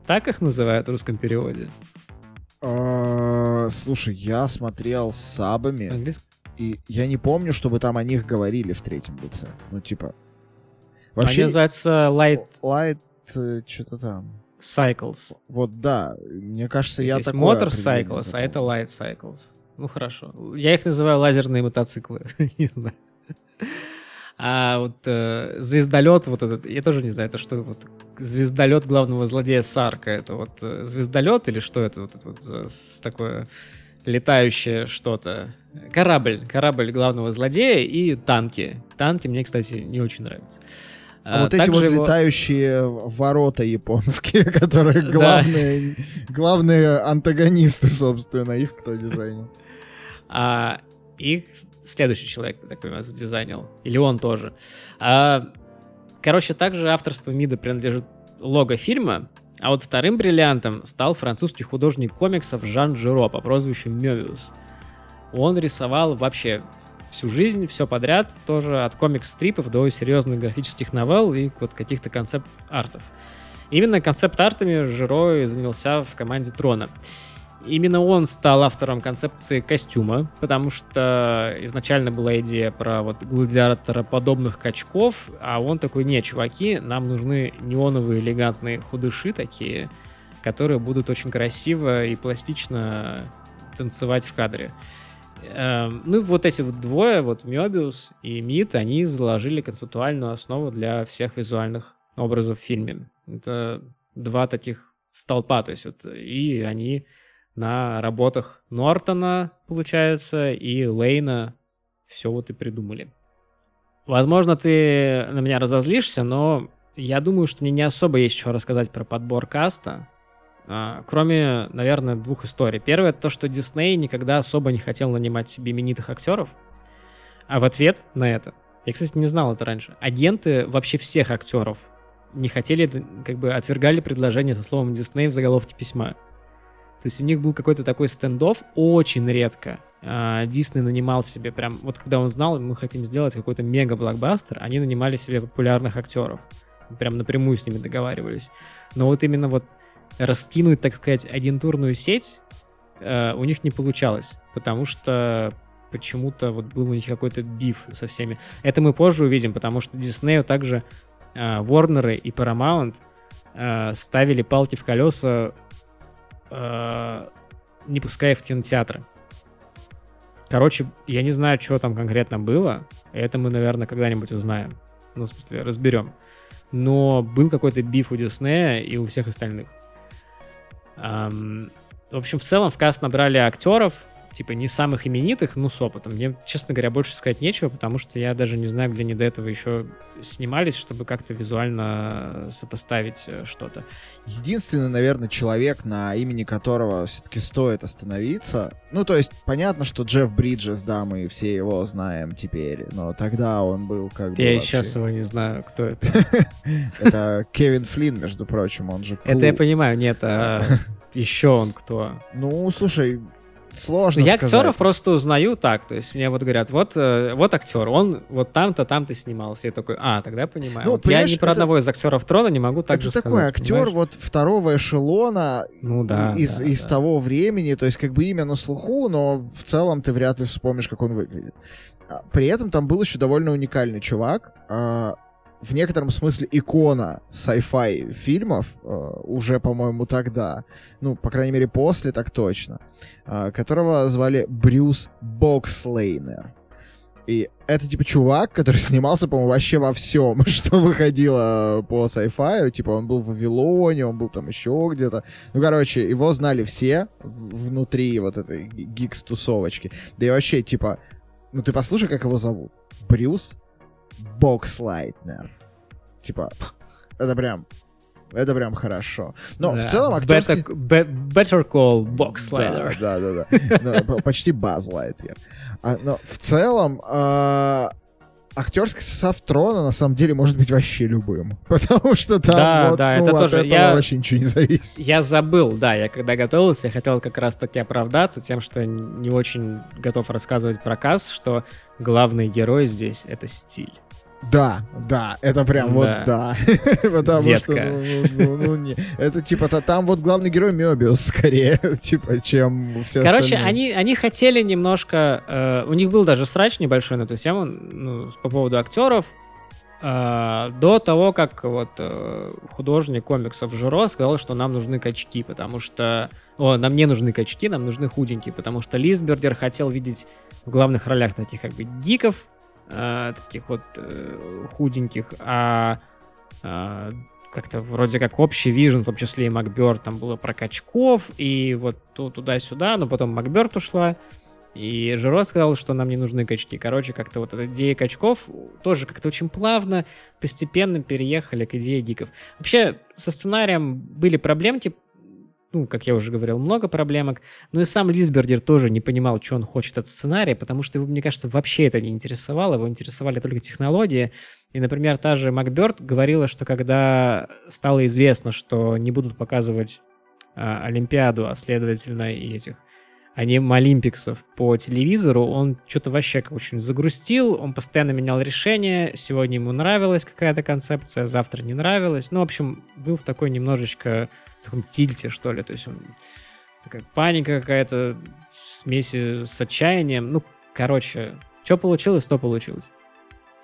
Так их называют в русском переводе. а, Слушай, я смотрел с сабами, Английском? И я не помню, чтобы там о них говорили в третьем лице. Ну, типа... Они Вообще, называются Light Light, что-то там. Cycles. Вот да, мне кажется, я есть такое Motorcycles, определение а это. Light Cycles. Ну хорошо. Я их называю лазерные мотоциклы. не знаю. А вот э, звездолет, вот этот, я тоже не знаю, это что вот звездолет главного злодея Сарка, это вот э, звездолет или что это вот, это вот за с- такое летающее что-то? Корабль, корабль главного злодея и танки. Танки мне, кстати, не очень нравятся. А вот эти вот его- летающие ворота японские, которые Да. главные, главные антагонисты, собственно, их кто дизайнил? А их следующий человек, так понимаю, задизайнил. Или он тоже. А, короче, также авторство МИДа принадлежит лого фильма, а вот вторым бриллиантом стал французский художник комиксов Жан Жиро по прозвищу Мёвиус. Он рисовал вообще всю жизнь, все подряд, тоже от комикс-стрипов до серьезных графических новелл и вот каких-то концепт-артов. Именно концепт-артами Жиро занялся в команде Трона. Именно он стал автором концепции костюма, потому что изначально была идея про вот гладиатороподобных качков, а он такой, не, чуваки, нам нужны неоновые элегантные худыши такие, которые будут очень красиво и пластично танцевать в кадре. Эм, Ну и вот эти вот двое, вот Мёбиус и Мид, они заложили концептуальную основу для всех визуальных образов в фильме. Это два таких столпа, то есть вот и они на работах Нортона, получается, и Лейна все вот и придумали. Возможно, ты на меня разозлишься, но я думаю, что мне не особо есть что рассказать про подбор каста, а, кроме, наверное, двух историй. Первое, то, что Дисней никогда особо не хотел нанимать себе именитых актеров, а в ответ на это, я, кстати, не знал это раньше, агенты вообще всех актеров не хотели, как бы отвергали предложение со словом Дисней в заголовке письма. То есть у них был какой-то такой стендов очень редко. А, Дисней нанимал себе прям, вот когда он знал, мы хотим сделать какой-то мега-блокбастер, они нанимали себе популярных актеров. Прям напрямую с ними договаривались. Но вот именно вот раскинуть, так сказать, агентурную сеть э, у них не получалось, потому что почему-то вот был у них какой-то биф со всеми. Это мы позже увидим, потому что Диснею также э, Warner и Paramount э, ставили палки в колеса, э, не пуская в кинотеатры. Короче, я не знаю, что там конкретно было. Это мы, наверное, когда-нибудь узнаем. Ну, в смысле, разберем. Но был какой-то биф у Диснея и у всех остальных. Ам, в общем, в целом в каст набрали актеров, типа не самых именитых, но с опытом. Мне, честно говоря, больше сказать нечего, потому что я даже не знаю, где они до этого еще снимались, чтобы как-то визуально сопоставить э, что-то. Единственный, наверное, человек, на имени которого все-таки стоит остановиться. Ну, то есть, понятно, что Джефф Бриджес, да, мы все его знаем теперь, но тогда он был как бы Я вообще- сейчас его не знаю, кто это. Это Кевин Флинн, между прочим, он же Это я понимаю, нет, а еще он кто? Ну, слушай, сложно Я сказать. актеров просто узнаю так, то есть мне вот говорят, вот, э, вот актер, он вот там-то, там-то снимался. Я такой, а, тогда понимаю. Ну, вот я ни про это- одного из актеров Трона не могу так это же такой сказать. актер понимаешь? вот второго эшелона Ну да. из, да, из да. того времени, то есть как бы имя на слуху, но в целом ты вряд ли вспомнишь, как он выглядит. А, При этом там был еще довольно уникальный чувак, а, в некотором смысле икона sci-fi фильмов, а, уже, по-моему, тогда, ну, по крайней мере, после, так точно, а, которого звали Брюс Бокслейнер. И это, типа, чувак, который снимался, по-моему, вообще во всем, что выходило по sci-fi. Типа, он был в Вавилоне, он был там еще где-то. Ну, короче, его знали все внутри вот этой ги- гикс-тусовочки. Да и вообще, типа, ну ты послушай, как его зовут. Брюс Бокслайтнер. Типа, это прям... Это прям хорошо. Но в Да. целом актерский... Better, be- better Call Box Да, Slider. да, да, да. Ну, Почти Лайтьер. А, Но в целом а, актерский состав Трона на самом деле может быть вообще любым. Потому что там Да, вот, да, ну, это от тоже- этого я- вообще ничего не зависит. Я забыл, да, я когда готовился, я хотел как раз-таки оправдаться тем, что не очень готов рассказывать про касс, что главный герой здесь — это стиль. Да, да, это прям вот Да. да. Потому что, Детка. ну, ну, ну, ну, не- это типа та- там вот главный герой Мёбиус скорее, типа, чем все Короче, остальные. они, они хотели немножко... э, у них был даже срач небольшой на эту тему, ну, по поводу актеров, э, до того, как вот э, художник комиксов Жиро сказал, что нам нужны качки, потому что... О, нам не нужны качки, нам нужны худенькие, потому что Лисбердер хотел видеть в главных ролях таких как бы гиков, э, таких вот э, худеньких, а э, как-то вроде как общий вижен, в том числе и Макберт, там было про качков, и вот ту- туда-сюда, но потом Макберт ушла, и Жиро сказал, что нам не нужны качки. Короче, как-то вот эта идея качков тоже как-то очень плавно, постепенно переехали к идее гиков. Вообще, со сценарием были проблемки, ну, как я уже говорил, много проблемок, но и сам Лисбердер тоже не понимал, что он хочет от сценария, потому что его, мне кажется, вообще это не интересовало, его интересовали только технологии. И, например, та же Макберт говорила, что когда стало известно, что не будут показывать а, Олимпиаду, а следовательно и этих аним-олимпиксов по телевизору, он что-то вообще очень загрустил, он постоянно менял решения, сегодня ему нравилась какая-то концепция, завтра не нравилась. Ну, в общем, был в такой немножечко в таком тильте, что ли, то есть он такая паника какая-то, смеси с отчаянием. Ну, короче, что получилось, то получилось.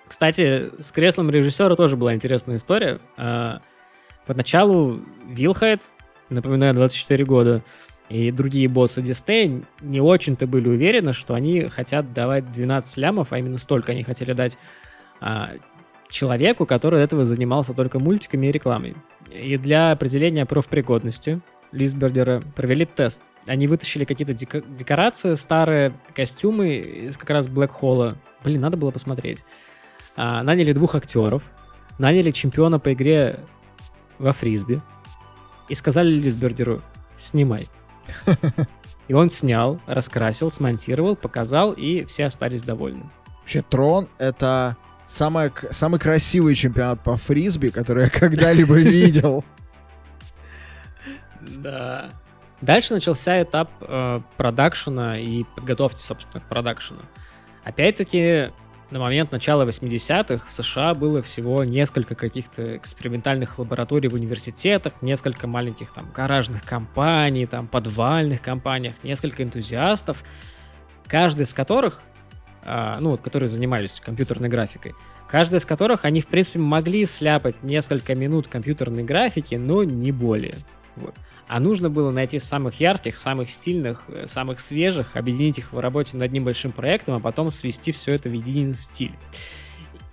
Кстати, с креслом режиссера тоже была интересная история. А, Поначалу Вилхайд, напоминаю, 24 года, и другие боссы Disney не очень-то были уверены, что они хотят давать 12 лямов, а именно столько они хотели дать а, человеку, который этого занимался только мультиками и рекламой. И для определения профпригодности Лисбердера провели тест. Они вытащили какие-то дека- декорации, старые костюмы из как раз Блэк Холла. Блин, надо было посмотреть. А, наняли двух актеров, наняли чемпиона по игре во фрисби и сказали Лисбердеру «снимай». И он снял, раскрасил, смонтировал, показал, и все остались довольны. Вообще, Трон — это самая к- самый красивый чемпионат по фрисби, который я когда-либо видел. Да. Дальше начался этап э, продакшена и подготовки, собственно, к продакшену. Опять-таки, на момент начала 80-х в США было всего несколько каких-то экспериментальных лабораторий в университетах, несколько маленьких там гаражных компаний, там подвальных компаниях, несколько энтузиастов, каждый из которых, а, ну вот, которые занимались компьютерной графикой, каждый из которых они, в принципе, могли сляпать несколько минут компьютерной графики, но не более. Вот. А нужно было найти самых ярких, самых стильных, э, самых свежих, объединить их в работе над одним большим проектом, а потом свести все это в единый стиль.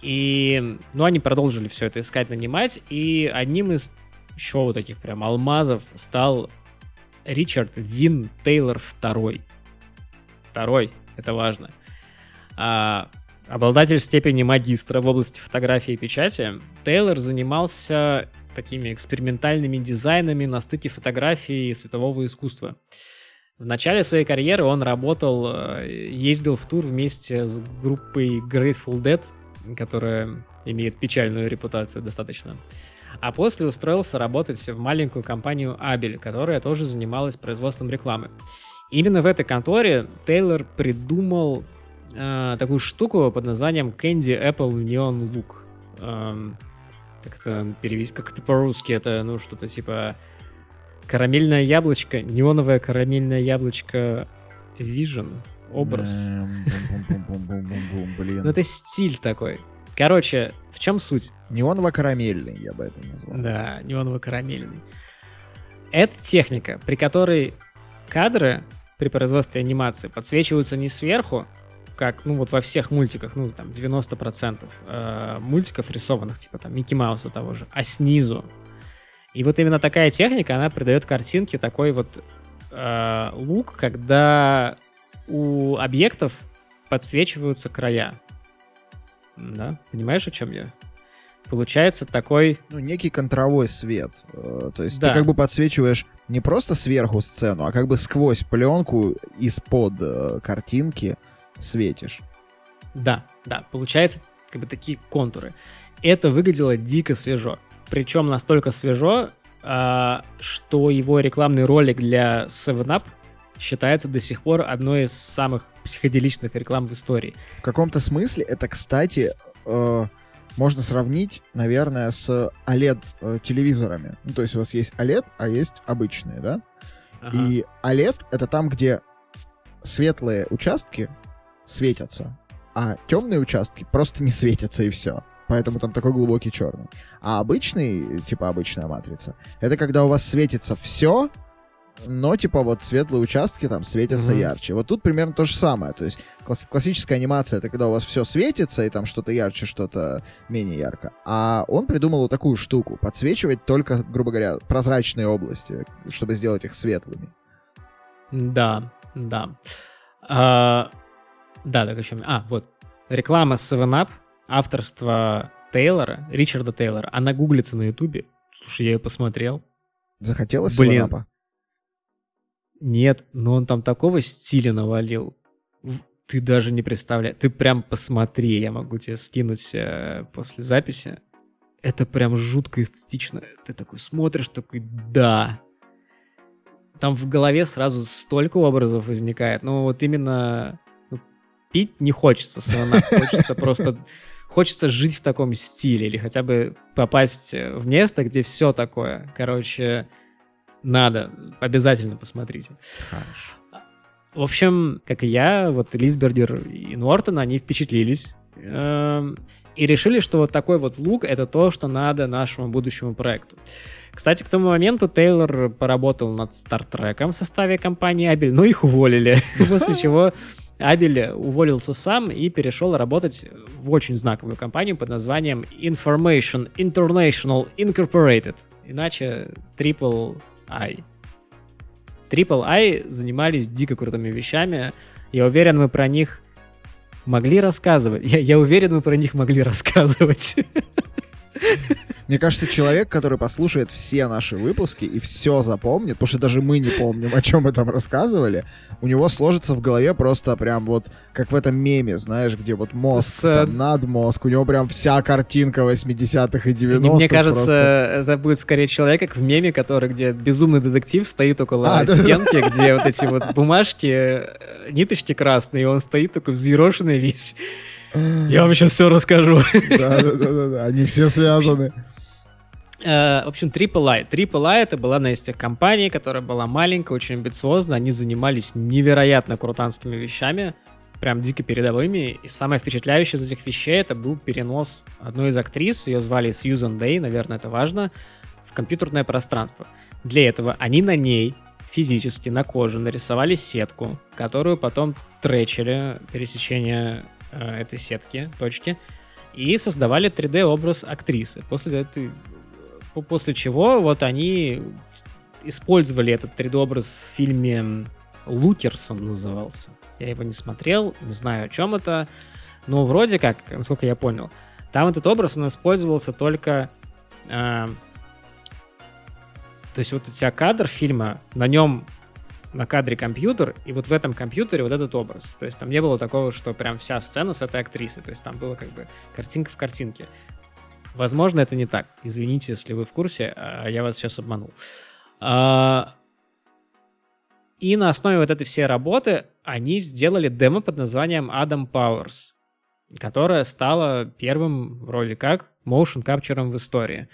И, ну, они продолжили все это искать, нанимать, и одним из еще вот таких прям алмазов стал Ричард Вин Тейлор II. Второй, это важно. А, обладатель степени магистра в области фотографии и печати, Тейлор занимался такими экспериментальными дизайнами на стыке фотографии и светового искусства. В начале своей карьеры он работал, э, ездил в тур вместе с группой Grateful Dead, которая имеет печальную репутацию достаточно. А после устроился работать в маленькую компанию Abel, которая тоже занималась производством рекламы. Именно в этой конторе Тейлор придумал э, такую штуку под названием Candy Apple Neon Look. Эм, как это перевести, как это по-русски, это, ну, что-то типа карамельное яблочко, неоновое карамельное яблочко Vision, образ. Блин. Ну, это стиль такой. Короче, в чем суть? Неоново-карамельный, я бы это назвал. Да, неоново-карамельный. Это техника, при которой кадры при производстве анимации подсвечиваются не сверху, как, ну, вот во всех мультиках, ну, там, 90% э, мультиков рисованных, типа, там, Микки Мауса того же, а снизу. И вот именно такая техника, она придает картинке такой вот э, лук, когда у объектов подсвечиваются края. Да? Понимаешь, о чем я? Получается такой... Ну, некий контровой свет. Э, То есть Да. ты как бы подсвечиваешь не просто сверху сцену, а как бы сквозь пленку из-под э, картинки светишь. Да, да, получается как бы такие контуры. Это выглядело дико свежо. Причем настолько свежо, а, что его рекламный ролик для 7up считается до сих пор одной из самых психоделичных реклам в истории. В каком-то смысле это, кстати, э, можно сравнить, наверное, с OLED-телевизорами. Ну, то есть у вас есть OLED, а есть обычные, да? Ага. И OLED — это там, где светлые участки светятся, а темные участки просто не светятся, и все. Поэтому там такой глубокий черный. А обычный, типа обычная матрица, это когда у вас светится все, но типа вот светлые участки там светятся Мгм. ярче. Вот тут примерно то же самое. То есть класс- классическая анимация это когда у вас все светится, и там что-то ярче, что-то менее ярко. А он придумал вот такую штуку. Подсвечивать только, грубо говоря, прозрачные области, чтобы сделать их светлыми. Да, да. А, да, так о чем? А, вот. Реклама 7up, авторство Тейлора, Ричарда Тейлора. Она гуглится на Ютубе. Слушай, я ее посмотрел. Захотелось Блин. севенапа? Нет, но он там такого стиля навалил. Ты даже не представляешь. Ты прям посмотри, я могу тебе скинуть э, после записи. Это прям жутко эстетично. Ты такой смотришь, такой, да. Там в голове сразу столько образов возникает. Ну вот именно пить не хочется савана. Хочется просто... Хочется жить в таком стиле или хотя бы попасть э, в место, где все такое. Короче, надо. Обязательно посмотрите. Хорошо. В общем, как и я, вот Лисбердер и Нортон, они впечатлились. Эм, И решили, что вот такой вот лук — это то, что надо нашему будущему проекту. Кстати, к тому моменту Тейлор поработал над Стартреком в составе компании Абель, но их уволили. После чего Абель уволился сам и перешел работать в очень знаковую компанию под названием Information International Incorporated. Иначе Triple I. Triple I занимались дико крутыми вещами. Я уверен, мы про них могли рассказывать. Я, я уверен, мы про них могли рассказывать. Мне кажется, человек, который послушает все наши выпуски и все запомнит, потому что даже мы не помним, о чем мы там рассказывали, у него сложится в голове просто прям вот, как в этом меме, знаешь, где вот мозг, С, э, там, над мозг, у него прям вся картинка 80-х и 90-х. Мне кажется, просто. это будет скорее человек, как в меме, который, где безумный детектив стоит около А, стенки, где вот эти вот бумажки, э, ниточки красные, и он стоит такой взъерошенный весь. Я вам сейчас все расскажу. Да-да-да, они все связаны. Э, В общем, Triple I. Triple I это была одна из тех компаний, которая была маленькая, очень амбициозна. Они занимались невероятно крутанскими вещами, прям дико передовыми. И самое впечатляющее из этих вещей это был перенос одной из актрис, ее звали Сьюзан Дэй, наверное, это важно, в компьютерное пространство. Для этого они на ней физически на коже нарисовали сетку, которую потом тречили пересечение э, этой сетки, точки, и создавали 3D-образ актрисы. После этой по- После чего вот они использовали этот 3D-образ в фильме «Лукерс» назывался. Я его не смотрел, не знаю, о чем это. Но вроде как, насколько я понял, там этот образ, он использовался только... э, то есть вот у тебя кадр фильма, на нем на кадре компьютер, и вот в этом компьютере вот этот образ. То есть там не было такого, что прям вся сцена с этой актрисой. То есть там было как бы картинка в картинке. Возможно, это не так. Извините, если вы в курсе, а я вас сейчас обманул. А, И на основе вот этой всей работы они сделали демо под названием Adam Powers, которое стало первым, вроде как, motion капчером в истории.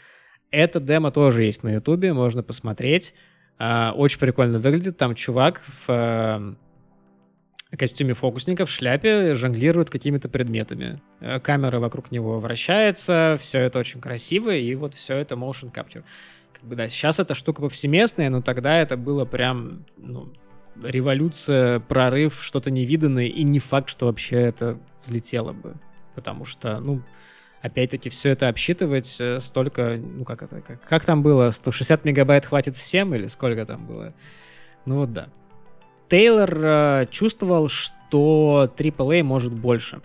Это демо тоже есть на ютубе, можно посмотреть. А, очень прикольно выглядит. Там чувак в э, костюме фокусника, в шляпе, жонглирует какими-то предметами. Э, камера вокруг него вращается, все это очень красиво, и вот все это motion capture как бы, да, сейчас эта штука повсеместная, но тогда это было прям, ну, революция, прорыв, что-то невиданное, и не факт, что вообще это взлетело бы. Потому что, ну, опять-таки, все это обсчитывать э, столько, ну, как это, как, как там было, 160 мегабайт хватит всем, или сколько там было? Ну вот да. Тейлор э, чувствовал, что AAA может больше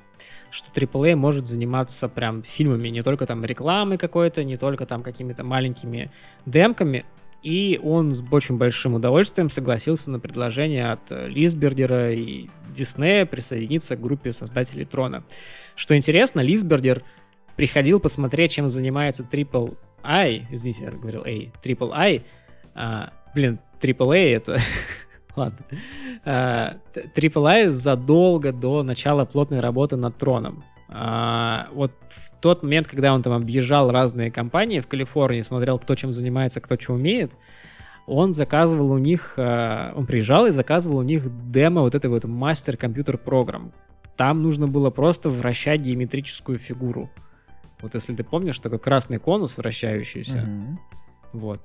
что AAA может заниматься прям фильмами, не только там рекламой какой-то, не только там какими-то маленькими демками. И он с очень большим удовольствием согласился на предложение от э, Лисбердера и Диснея присоединиться к группе создателей Трона. Что интересно, Лисбердер приходил посмотреть, чем занимается Triple I, извините, я говорил A, Triple I, а, блин, Triple A это Ладно. А, задолго до начала плотной работы над Троном. А, вот в тот момент, когда он там объезжал разные компании в Калифорнии, смотрел, кто чем занимается, кто что умеет, он заказывал у них, а, он приезжал и заказывал у них демо вот этой вот мастер-компьютер программ. Там нужно было просто вращать геометрическую фигуру. Вот если ты помнишь, такой красный конус вращающийся. Mm-hmm. Вот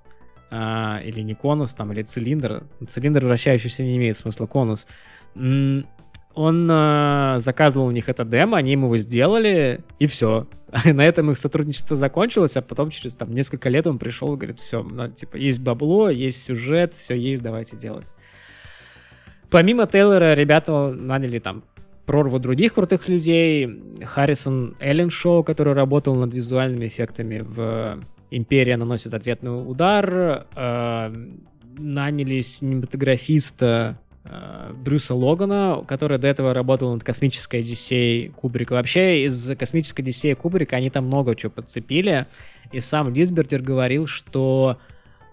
а, или не конус, там, или цилиндр. Цилиндр вращающийся не имеет смысла, конус. Он а, заказывал у них это демо, они ему его сделали, и все. На этом их сотрудничество закончилось, а потом через там несколько лет он пришел и говорит, все, ну, типа, есть бабло, есть сюжет, все есть, давайте делать. Помимо Тейлора, ребята наняли там прорву других крутых людей. Харрисон Эллен Шоу, который работал над визуальными эффектами в Империя наносит ответный удар. Э, наняли синематографиста э, Брюса Логана, который до этого работал над космической Одиссеей Кубрика. Вообще из космической Одиссеи Кубрика они там много чего подцепили. И сам Лисбертер говорил, что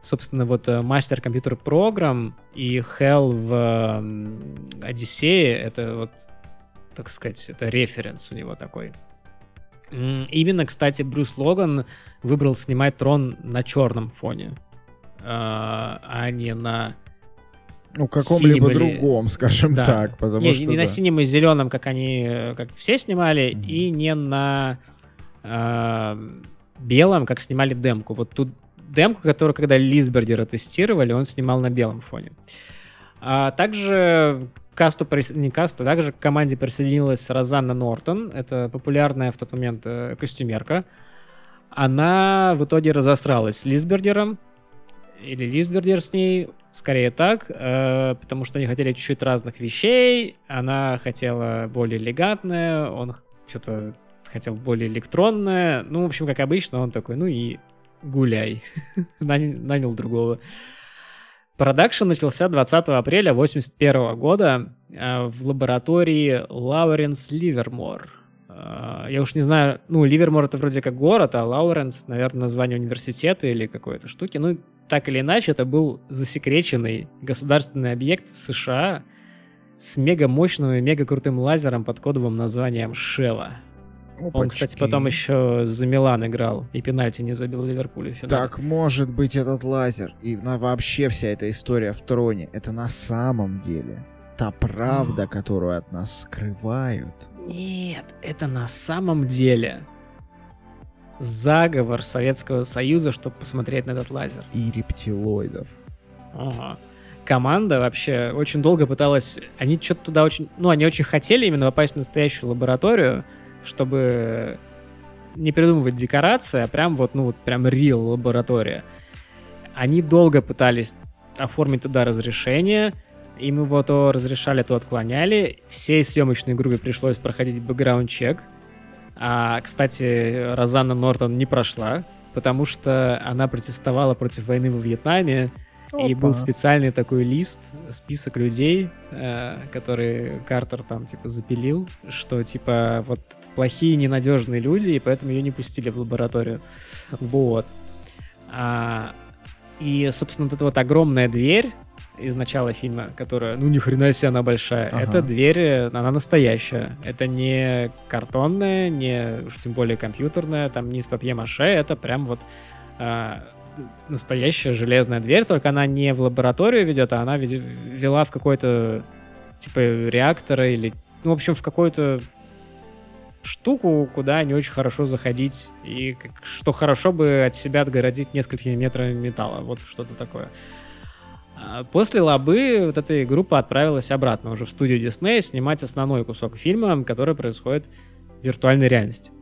собственно, вот э, мастер компьютер программ и Hell в Одиссее, это вот, так сказать, это референс у него такой. Именно, кстати, Брюс Логан выбрал снимать трон на черном фоне, а, а не на ну, каком-либо или... другом, скажем да. так. Потому не, что, не да. на синем и зеленом, как они, как все снимали, mm-hmm. и не на э, белом, как снимали демку. Вот тут демку, которую, когда Лисбердера тестировали, он снимал на белом фоне. А также касту, не касту, также к команде присоединилась Розанна Нортон, это популярная в тот момент э, костюмерка. Она в итоге разосралась с Лисбердером, или Лисбердер с ней, скорее так, э, потому что они хотели чуть-чуть разных вещей, она хотела более элегантное, он что-то хотел более электронное, ну, в общем, как обычно, он такой, ну и гуляй, нанял другого. Продакшн начался 20 апреля 1981 года э, в лаборатории Лоуренс Ливермор. Э, я уж не знаю, ну, Ливермор это вроде как город, а Лауренс, наверное, название университета или какой-то штуки. Ну, так или иначе, это был засекреченный государственный объект в США с мега мощным и мега крутым лазером под кодовым названием Шева. Опачки. Он, кстати, потом еще за Милан играл и пенальти не забил Ливерпулю в финале. Так может быть этот лазер и на, вообще вся эта история в троне. Это на самом деле та правда, которую от нас скрывают. Нет, это на самом деле заговор Советского Союза, чтобы посмотреть на этот лазер. И рептилоидов. Ага. Команда вообще очень долго пыталась... Они что-то туда очень... Ну, они очень хотели именно попасть в настоящую лабораторию, чтобы не придумывать декорации, а прям вот, ну вот прям real лаборатория. Они долго пытались оформить туда разрешение, им его то разрешали, то отклоняли. Всей съемочной группе пришлось проходить бэкграунд-чек. А, кстати, Розанна Нортон не прошла, потому что она протестовала против войны во Вьетнаме, Опа. И был специальный такой лист, список людей, э, которые Картер там типа запилил, что типа вот плохие ненадежные люди, и поэтому ее не пустили в лабораторию. Вот. А, и, собственно, вот эта вот огромная дверь, из начала фильма, которая, ну ни хрена себе она большая. Ага. Это дверь, э, она настоящая. Это не картонная, не уж тем более компьютерная, там не из папье-маше, это прям вот а, настоящая железная дверь, только она не в лабораторию ведет, а она вела в какой-то типа реактора или, ну, в общем, в какую-то штуку, куда не очень хорошо заходить, и как- что хорошо бы от себя отгородить несколькими метрами металла. Вот что-то такое. А После лабы вот эта группа отправилась обратно уже в студию Диснея снимать основной кусок фильма, который происходит в виртуальной реальности.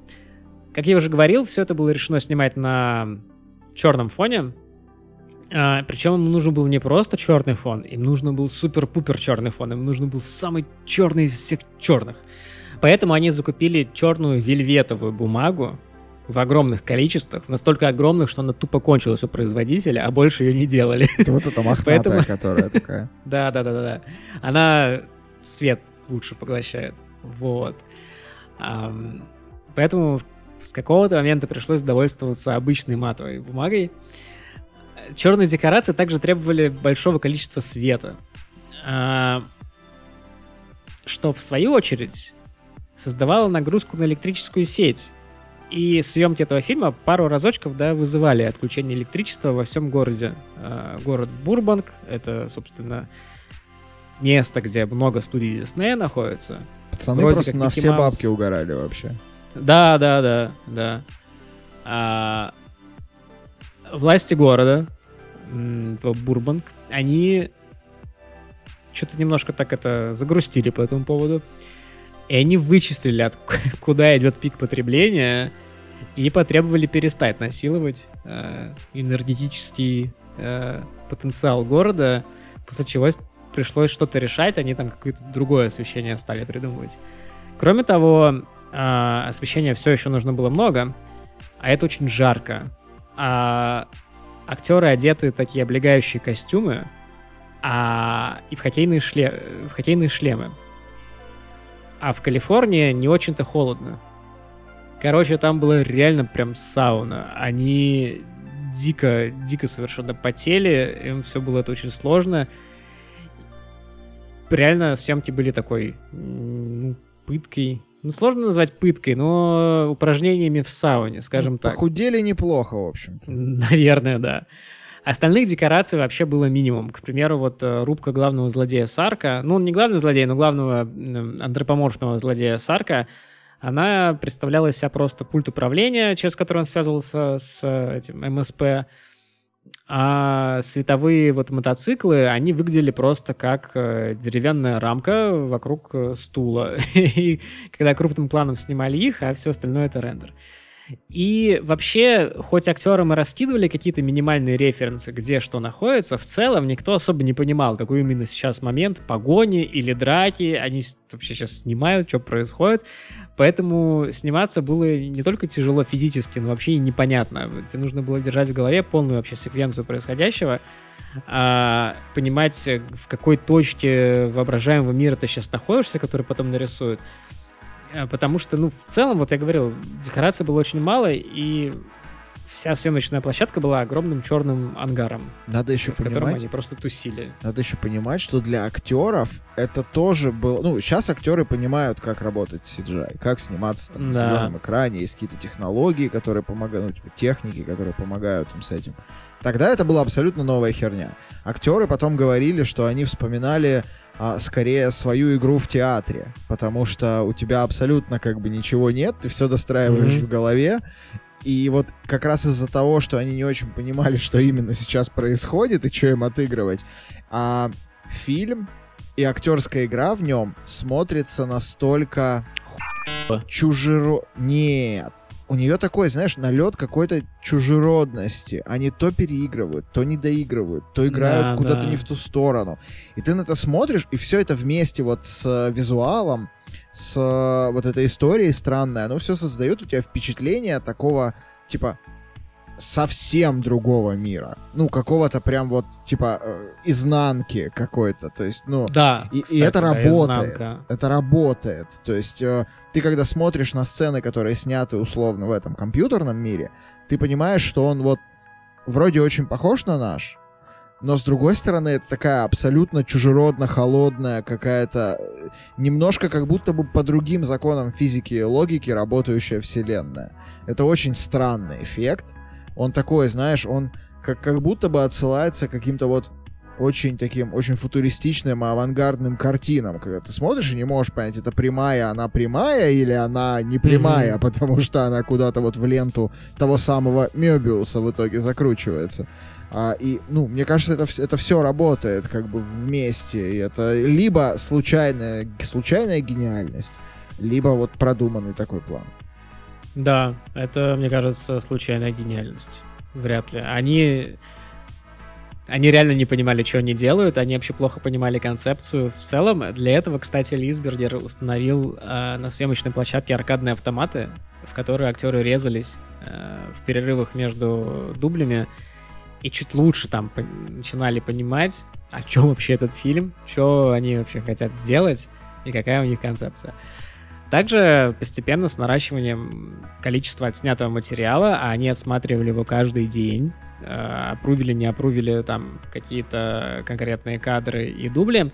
Как я уже говорил, все это было решено снимать на черном фоне. А, причем им нужен был не просто черный фон, им нужен был супер-пупер черный фон, им нужен был самый черный из всех черных. Поэтому они закупили черную вельветовую бумагу в огромных количествах, настолько огромных, что она тупо кончилась у производителя, а больше ее не делали. Вот эта мохнатая, Поэтому- которая такая. Да, да, да, да, да. Она свет лучше поглощает. Вот. Поэтому с какого-то момента пришлось довольствоваться обычной матовой бумагой. Черные декорации также требовали большого количества света. А, что в свою очередь создавало нагрузку на электрическую сеть. И съемки этого фильма пару разочков, да, вызывали отключение электричества во всем городе. А, город Бурбанг, это, собственно, место, где много студий Диснея находится. Пацаны Вроде просто на Микки все Маус. бабки угорали вообще. Да, да, да, да. А, власти города, Бурбанг, они что-то немножко так это загрустили по этому поводу. И они вычислили, от, куда идет пик потребления, и потребовали перестать насиловать э, энергетический э, потенциал города, после чего пришлось что-то решать, они там какое-то другое освещение стали придумывать. Кроме того, а, освещения все еще нужно было много, а это очень жарко. А актеры одеты такие облегающие костюмы, а и в хоккейные, шле... в хоккейные шлемы. А в Калифорнии не очень-то холодно. Короче, там была реально прям сауна. Они дико, дико совершенно потели, им все было это очень сложно. Реально съемки были такой, ну, пыткой. Ну, сложно назвать пыткой, но упражнениями в сауне, скажем так. Похудели неплохо, в общем-то. Наверное, да. Остальных декораций вообще было минимум. К примеру, вот э, рубка главного злодея Сарка, ну, он не главный злодей, но главного антропоморфного злодея Сарка, она представляла из себя просто пульт управления, через который он связывался с э, этим МСП, а световые вот мотоциклы, они выглядели просто как э, деревянная рамка вокруг э, стула. И когда крупным планом снимали их, а все остальное это рендер. И вообще, хоть актерам и раскидывали какие-то минимальные референсы, где что находится, в целом никто особо не понимал, какой именно сейчас момент погони или драки, они вообще сейчас снимают, что происходит. Поэтому сниматься было не только тяжело физически, но вообще и непонятно. Тебе нужно было держать в голове полную вообще секвенцию происходящего, а, понимать, в какой точке воображаемого мира ты сейчас находишься, который потом нарисуют. А, Потому что, ну, в целом, вот я говорил, декораций было очень мало, и вся съемочная площадка была огромным черным ангаром, Надо еще в котором понимать, они просто тусили. надо еще понимать, что для актеров это тоже было... Ну, сейчас актеры понимают, как работать CGI, как сниматься там, на Да. зеленом экране, есть какие-то технологии, которые помогают, ну, типа техники, которые помогают им с этим. Тогда это была абсолютно новая херня. Актеры потом говорили, что они вспоминали а, скорее свою игру в театре, потому что у тебя абсолютно как бы ничего нет, ты все достраиваешь Мгм. в голове, и вот как раз из-за того, что они не очень понимали, что именно сейчас происходит и что им отыгрывать, а фильм и актерская игра в нем смотрится настолько чужеро... Нет. У нее такой, знаешь, налет какой-то чужеродности. Они то переигрывают, то не доигрывают, то играют Да, куда-то да. не в ту сторону. И ты на это смотришь, и все это вместе вот с э, визуалом, с э, вот этой историей странной, оно все создает у тебя впечатление такого, типа, совсем другого мира. Ну, какого-то прям вот, типа, э, изнанки какой-то. То есть, ну... Да, И, и кстати, это да, работает. изнанка. Это работает. То есть э, ты когда смотришь на сцены, которые сняты условно в этом компьютерном мире, ты понимаешь, что он вот вроде очень похож на наш, но с другой стороны, это такая абсолютно чужеродно холодная какая-то, э, немножко как будто бы по другим законам физики и логики работающая вселенная. Это очень странный эффект. Он такой, знаешь, он как, как будто бы отсылается к каким-то вот очень таким, очень футуристичным, авангардным картинам, когда ты смотришь и не можешь понять, это прямая, она прямая или она не прямая, mm-hmm. потому что она куда-то вот в ленту того самого Мебиуса в итоге закручивается. А, и, ну, мне кажется, это, это все работает как бы вместе. И это либо случайная, случайная гениальность, либо вот продуманный такой план. Да, это, мне кажется, случайная гениальность. Вряд ли. Они... Они реально не понимали, что они делают, они вообще плохо понимали концепцию. В целом, для этого, кстати, Лисбергер установил э, на съемочной площадке аркадные автоматы, в которые актеры резались э, в перерывах между дублями и чуть лучше там по- начинали понимать, о чем вообще этот фильм, что они вообще хотят сделать и какая у них концепция. Также постепенно с наращиванием количества отснятого материала, а они отсматривали его каждый день, э, опрувили, не опрувили там какие-то конкретные кадры и дубли,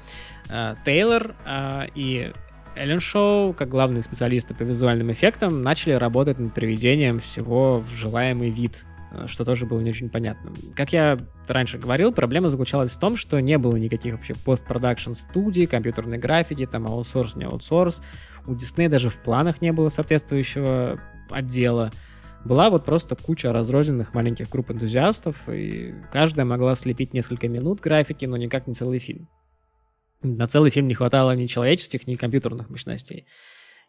э, Тейлор э, и Эллен Шоу, как главные специалисты по визуальным эффектам, начали работать над приведением всего в желаемый вид что тоже было не очень понятно. Как я раньше говорил, проблема заключалась в том, что не было никаких вообще постпродакшн студий, компьютерной графики, там аутсорс, не аутсорс. У Disney даже в планах не было соответствующего отдела. Была вот просто куча разрозненных маленьких групп энтузиастов, и каждая могла слепить несколько минут графики, но никак не целый фильм. На целый фильм не хватало ни человеческих, ни компьютерных мощностей.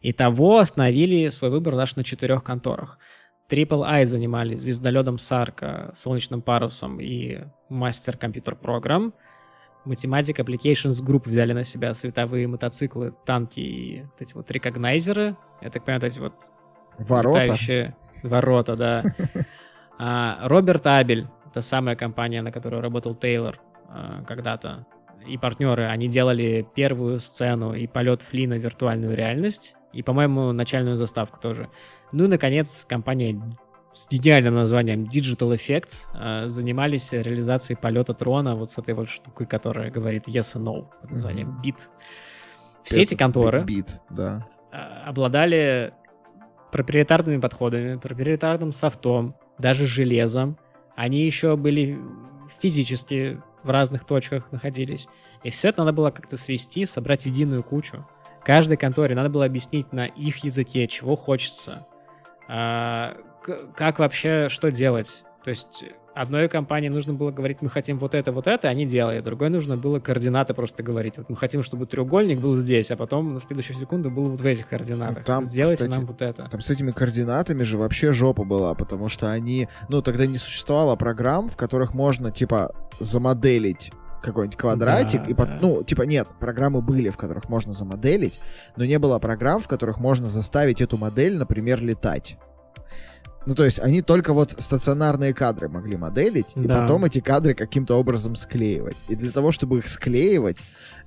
И того остановили свой выбор даже на четырех конторах. Triple I занимались звездолетом Сарка, солнечным парусом и мастер компьютер программ. Mathematic Applications Group взяли на себя световые мотоциклы, танки и вот эти вот рекогнайзеры. Я так понимаю, вот эти вот... Ворота? Летающие... Ворота, да. А, Роберт Абель, это самая компания, на которой работал Тейлор а, когда-то, и партнеры, они делали первую сцену и полет Флина в виртуальную реальность, и, по-моему, начальную заставку тоже. Ну и, наконец, компания с гениальным названием Digital Effects э, занимались реализацией полета трона вот с этой вот штукой, которая говорит yes and no под названием BIT. Все эти конторы Bit, да. э, обладали проприетарными подходами, проприетарным софтом, даже железом. Они еще были физически в разных точках находились. И все это надо было как-то свести, собрать в единую кучу. Каждой конторе надо было объяснить на их языке, чего хочется, а, как вообще, что делать. То есть одной компании нужно было говорить, мы хотим вот это, вот это, они делают. Другой нужно было координаты просто говорить. Вот мы хотим, чтобы треугольник был здесь, а потом на следующую секунду был вот в этих координатах. Там, Сделайте кстати, нам вот это. Там с этими координатами же вообще жопа была, потому что они... Ну, тогда не существовало программ, в которых можно, типа, замоделить какой-нибудь квадратик, да, и под, да. ну, типа, нет, программы были, в которых можно замоделить, но не было программ, в которых можно заставить эту модель, например, летать. Ну, то есть они только вот стационарные кадры могли моделить, да. и потом эти кадры каким-то образом склеивать. И для того, чтобы их склеивать,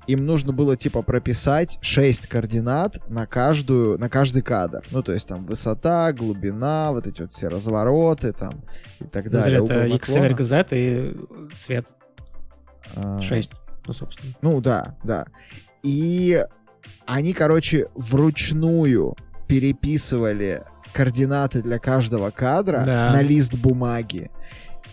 им нужно было, типа, прописать 6 координат на каждую, на каждый кадр. Ну, то есть там высота, глубина, вот эти вот все развороты там и так ну, далее. Это X, Y, Z и цвет. 6, ну, собственно. Ну, да, да. И они, короче, вручную переписывали координаты для каждого кадра да. на лист бумаги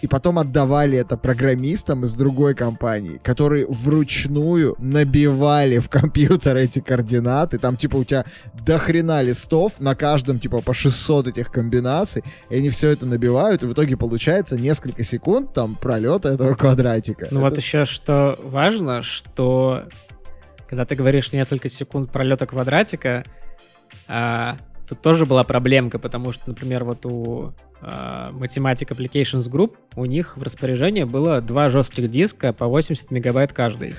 и потом отдавали это программистам из другой компании, которые вручную набивали в компьютер эти координаты. Там, типа, у тебя до хрена листов, на каждом, типа, по 600 этих комбинаций, и они все это набивают, и в итоге получается несколько секунд там пролета этого квадратика. Ну это... вот еще что важно, что когда ты говоришь несколько секунд пролета квадратика, а, тут тоже была проблемка, потому что, например, вот у uh, Mathematic Applications Group, у них в распоряжении было два жестких диска по 80 мегабайт каждый.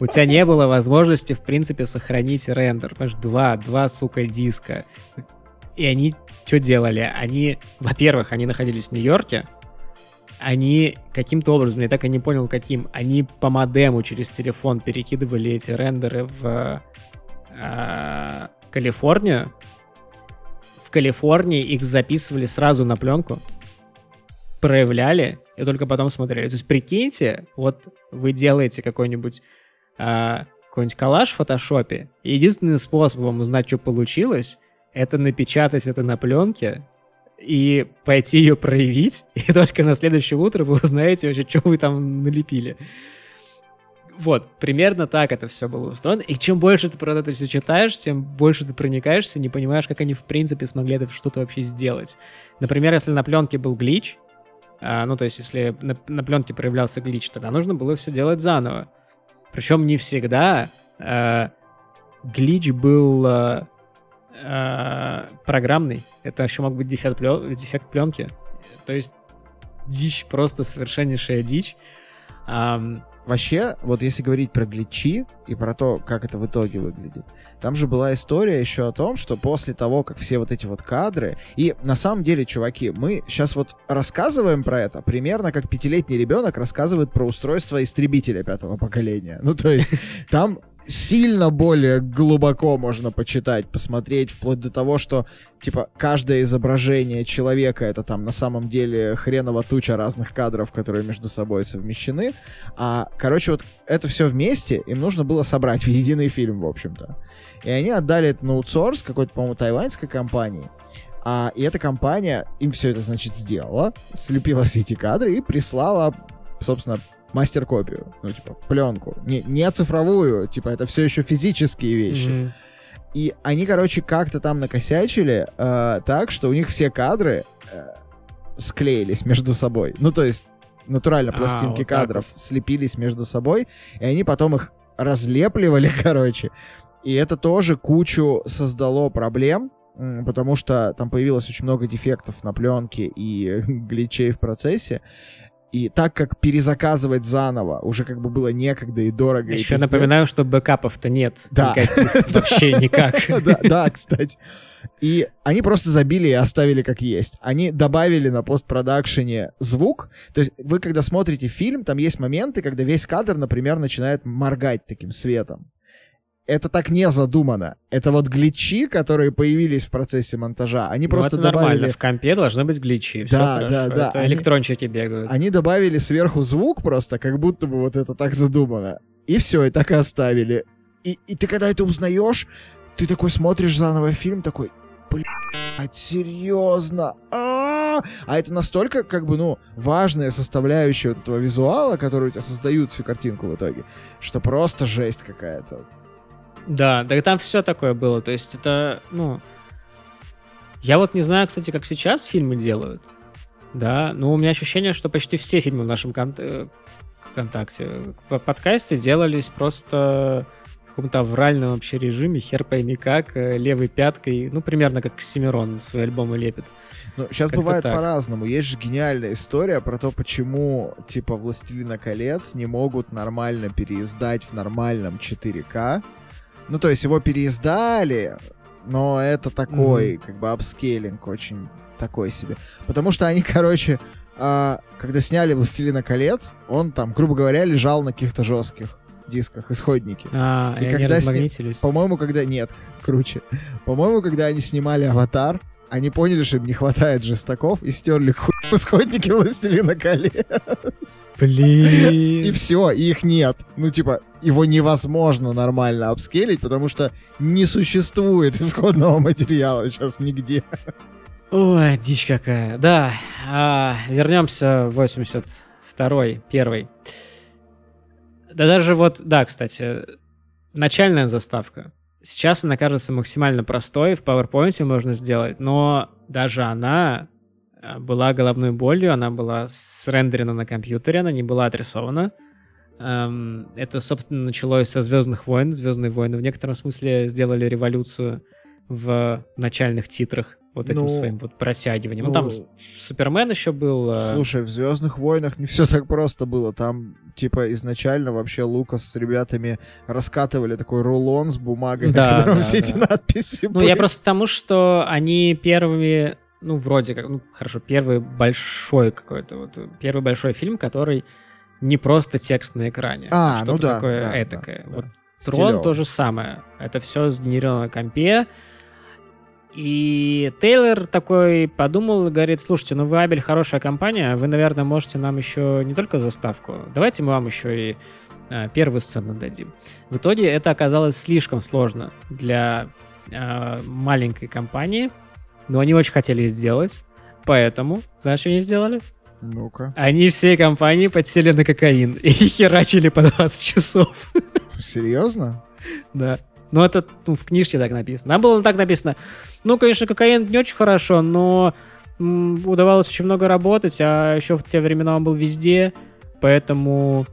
У тебя не было возможности, в принципе, сохранить рендер. Понимаешь, два, два, сука, диска. И они что делали? Они, во-первых, они находились в Нью-Йорке, они каким-то образом, я так и не понял, каким, они по модему через телефон перекидывали эти рендеры в э, Калифорнию, Калифорнии их записывали сразу на пленку. проявляли и только потом смотрели. То есть прикиньте, вот вы делаете какой-нибудь а, какой-нибудь коллаж в фотошопе, единственный способ вам узнать, что получилось, это напечатать это на пленке и пойти ее проявить, и только на следующее утро вы узнаете вообще, что вы там налепили. Вот, примерно так это все было устроено. И чем больше ты про это все читаешь, тем больше ты проникаешься, не понимаешь, как они в принципе смогли это что-то вообще сделать. Например, если на пленке был глич, а, ну то есть если на, на пленке проявлялся глич, тогда нужно было все делать заново. Причем не всегда а, глич был а, а, программный. Это еще мог быть дефект, плен, дефект пленки. То есть дичь, просто совершеннейшая дичь. Um, Вообще, вот если говорить про гличи и про то, как это в итоге выглядит, там же была история еще о том, что после того, как все вот эти вот кадры, и на самом деле, чуваки, мы сейчас вот рассказываем про это примерно как пятилетний ребенок рассказывает про устройство истребителя пятого поколения. Ну, то есть там сильно более глубоко можно почитать, посмотреть, вплоть до того, что, типа, каждое изображение человека — это там на самом деле хреново туча разных кадров, которые между собой совмещены. А, короче, вот это все вместе им нужно было собрать в единый фильм, в общем-то. И они отдали это на аутсорс какой-то, по-моему, тайваньской компании. А, и эта компания им все это, значит, сделала, слепила все эти кадры и прислала, собственно, мастер-копию, ну, типа, пленку. Не, не цифровую, типа, это все еще физические вещи. Mm-hmm. И они, короче, как-то там накосячили э, так, что у них все кадры э, склеились между собой. Ну, то есть, натурально пластинки а, вот кадров вот. слепились между собой, и они потом их разлепливали, короче. И это тоже кучу создало проблем, потому что там появилось очень много дефектов на пленке и гличей в процессе. И так как перезаказывать заново уже как бы было некогда и дорого. Еще и напоминаю, что бэкапов-то нет. Да. Вообще никак. Да, кстати. И они просто забили и оставили как есть. Они добавили на постпродакшене звук. То есть вы, когда смотрите фильм, там есть моменты, когда весь кадр, например, начинает моргать таким светом это так не задумано. Это вот гличи, которые появились в процессе монтажа, они ну, просто это добавили... нормально, в компе должны быть гличи, все да, хорошо. Да, да. Это они... электрончики бегают. Они добавили сверху звук просто, как будто бы вот это так задумано. И все, и так и оставили. И, и ты когда это узнаешь, ты такой смотришь заново фильм, такой, блядь, серьезно? А, а это настолько, как бы, ну, важная составляющая вот этого визуала, который у тебя создают всю картинку в итоге, что просто жесть какая-то. Да, да там все такое было. То есть это, ну... Я вот не знаю, кстати, как сейчас фильмы делают. Да, но у меня ощущение, что почти все фильмы в нашем кон- э, ВКонтакте, в подкасте делались просто в каком-то авральном вообще режиме, хер пойми как, э, левой пяткой, ну, примерно как Семирон свои альбомы лепит. Ну, сейчас Как-то бывает так. по-разному. Есть же гениальная история про то, почему, типа, «Властелина колец» не могут нормально переиздать в нормальном 4К, ну, то есть его переиздали, но это такой, mm-hmm. как бы, апскейлинг очень такой себе. Потому что они, короче, а, когда сняли «Властелина колец», он там, грубо говоря, лежал на каких-то жестких дисках, исходники. А, и, и когда они сни... По-моему, когда... Нет, круче. По-моему, когда они снимали «Аватар», они поняли, что им не хватает жестоков и стерли хуй исходники «Властелина колец». Блин. И все, их нет. Ну, типа, его невозможно нормально апскейлить, потому что не существует исходного материала сейчас нигде. Ой, дичь какая. Да, а, вернемся в 82-й, первый. Да даже вот, да, кстати, начальная заставка. Сейчас она кажется максимально простой, в PowerPoint можно сделать, но даже она э, была головной болью, она была срендерена на компьютере, она не была отрисована. Эм, это, собственно, началось со Звездных войн. Звездные войны в некотором смысле сделали революцию в начальных титрах вот этим ну, своим вот протягиванием. Ну, ну там Супермен еще был. Э, слушай, в Звездных войнах не все так просто было. Там, типа, изначально вообще Лукас с ребятами раскатывали такой рулон с бумагой, да, на котором да, все да. эти надписи. Ну, были. я просто тому, что они первыми, ну, вроде как, ну, хорошо, первый большой какой-то, вот, первый большой фильм, который не просто текст на экране, а, а что-то ну да, такое да, этакое. Да, вот да. Трон то же самое. Это все сгенерировано на компе. И Тейлор такой подумал и говорит, слушайте, ну вы Абель хорошая компания, вы, наверное, можете нам еще не только заставку, давайте мы вам еще и э, первую сцену дадим. В итоге это оказалось слишком сложно для э, маленькой компании, но они очень хотели сделать, поэтому, знаешь, что они сделали? Ну-ка. Они всей компании подсели на кокаин и херачили по 20 часов. Серьезно? Да. Ну, это ну, в книжке так написано. Там было так написано. Ну, конечно, кокаин не очень хорошо, но удавалось очень много работать, а еще в те времена он был везде, поэтому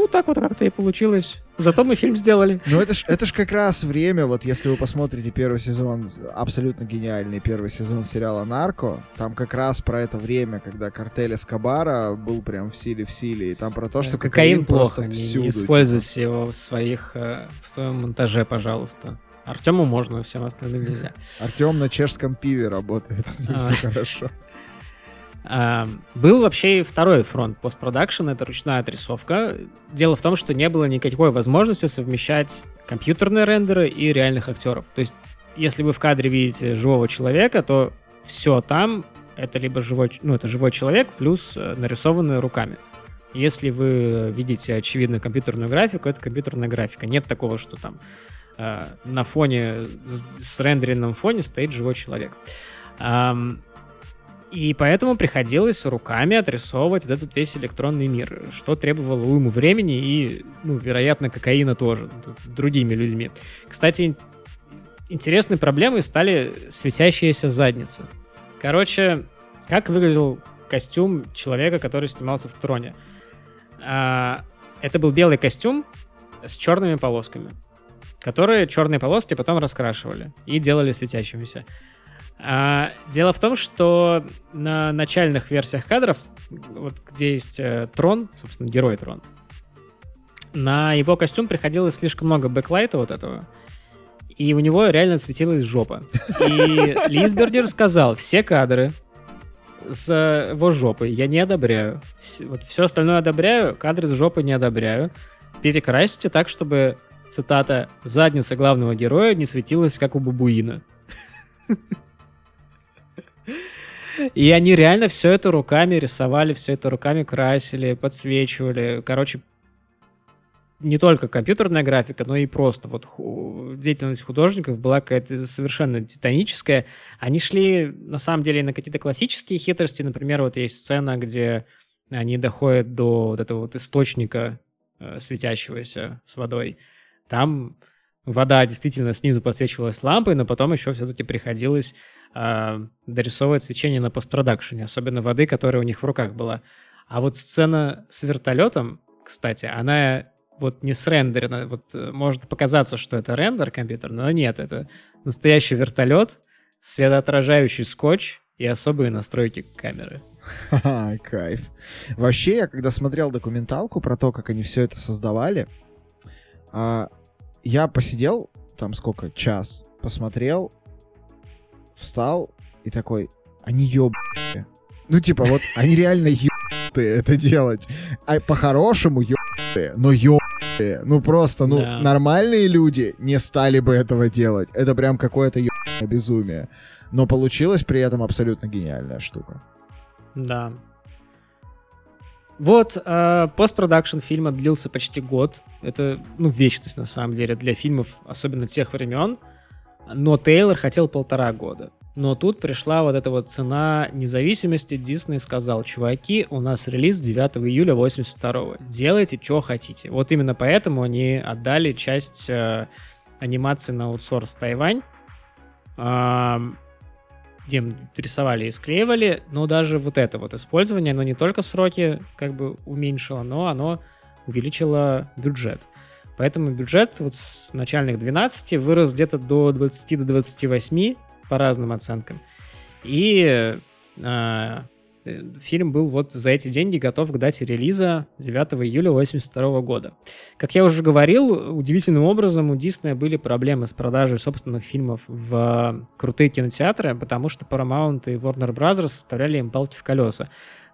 ну, так вот как-то и получилось. Зато мы фильм сделали. Ну, это ж, это ж как раз время, вот если вы посмотрите первый сезон, абсолютно гениальный первый сезон сериала «Нарко», там как раз про это время, когда картель Эскобара был прям в силе в силе, и там про то, что кокаин, кокаин плохо, не, всюду. не типа. используйте его в своих, э, в своем монтаже, пожалуйста. Артему можно, всем остальным нельзя. Артем на чешском пиве работает, с ним А. все хорошо. Был вообще и второй фронт постпродакшн, это ручная отрисовка. Дело в том, что не было никакой возможности совмещать компьютерные рендеры и реальных актеров. То есть, если вы в кадре видите живого человека, то все там это либо живой, ну, это живой человек плюс э, нарисованные руками. Если вы видите очевидно компьютерную графику, это компьютерная графика. Нет такого, что там э, на фоне с, с рендеренном фоне стоит живой человек. И поэтому приходилось руками отрисовывать вот этот весь электронный мир, что требовало уйму времени и, ну, вероятно, кокаина тоже, д- другими людьми. Кстати, ин- интересной проблемой стали светящиеся задницы. Короче, как выглядел костюм человека, который снимался в троне? А, это был белый костюм с черными полосками, которые черные полоски потом раскрашивали и делали светящимися. А, дело в том, что на начальных версиях кадров, вот где есть э, трон, собственно, герой трон, на его костюм приходилось слишком много бэклайта вот этого, и у него реально светилась жопа. И Лисбердер сказал, все кадры с его жопой я не одобряю. Вс- Вот все остальное одобряю, кадры с жопой не одобряю. Перекрасьте так, чтобы, цитата, задница главного героя не светилась, как у бабуина. И они реально все это руками рисовали, все это руками красили, подсвечивали. Короче, не только компьютерная графика, но и просто вот ху- деятельность художников была какая-то совершенно титаническая. Они шли, на самом деле, на какие-то классические хитрости. Например, вот есть сцена, где они доходят до вот этого вот источника э, светящегося с водой. Там вода действительно снизу подсвечивалась лампой, но потом еще все-таки приходилось э, дорисовывать свечение на постпродакшене, особенно воды, которая у них в руках была. А вот сцена с вертолетом, кстати, она вот не срендерена. Вот э, может показаться, что это рендер компьютер, но нет, это настоящий вертолет, светоотражающий скотч и особые настройки камеры. Кайф. Вообще, я когда смотрел документалку про то, как они все это создавали, а, я посидел там сколько, час, посмотрел, встал и такой, они ёбаные. Ну, типа, вот они реально ёбаные это делать. А по-хорошему ёбаные, но ёбаные. Ну, просто, ну, Да. нормальные люди не стали бы этого делать. Это прям какое-то ёбаное безумие. Но получилась при этом абсолютно гениальная штука. Да. Вот, э, постпродакшн фильма длился почти год. Это, ну, вечность, на самом деле, для фильмов, особенно тех времен. Но Тейлор хотел полтора года. Но тут пришла вот эта вот цена независимости. Дисней сказал, чуваки, у нас релиз 9 июля 82 Делайте, что хотите. Вот именно поэтому они отдали часть э, анимации на аутсорс Тайвань. Ам, где м рисовали и склеивали, но даже вот это вот использование, оно не только сроки как бы уменьшило, но оно увеличило бюджет. Поэтому бюджет вот с начальных 12 вырос где-то до 20 до 28 по разным оценкам. И э, э, фильм был вот за эти деньги готов к дате релиза 9 июля 82 года. Как я уже говорил, удивительным образом у Диснея были проблемы с продажей собственных фильмов в крутые кинотеатры, потому что Paramount и Warner Bros. вставляли им палки в колеса.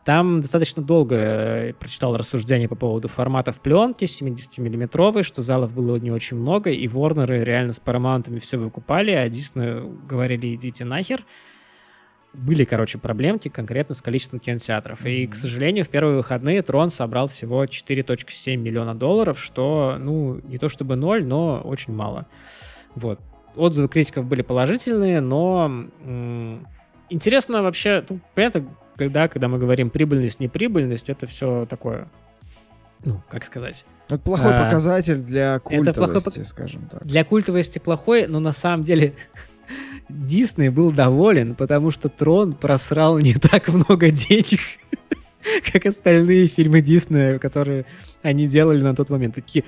Там достаточно долго э, прочитал рассуждения по поводу форматов пленки 70-миллиметровой, что залов было не очень много, и Ворнеры реально с Paramount'ами все выкупали, а Дисней говорили, идите нахер. Были, короче, проблемки конкретно с количеством кинотеатров. Mm-hmm. И, к сожалению, в первые выходные Трон собрал всего 4.7 миллиона долларов, что, ну, не то чтобы ноль, но очень мало. Вот. Отзывы критиков были положительные, но м- интересно вообще, ну, понятно, когда, когда мы говорим прибыльность, неприбыльность, это все такое, ну, как сказать. Это плохой а, показатель для культовости, плохой, скажем так. Для культовости плохой, но на самом деле Дисней был доволен, потому что Трон просрал не так много денег, как остальные фильмы Диснея, которые они делали на тот момент. Такие,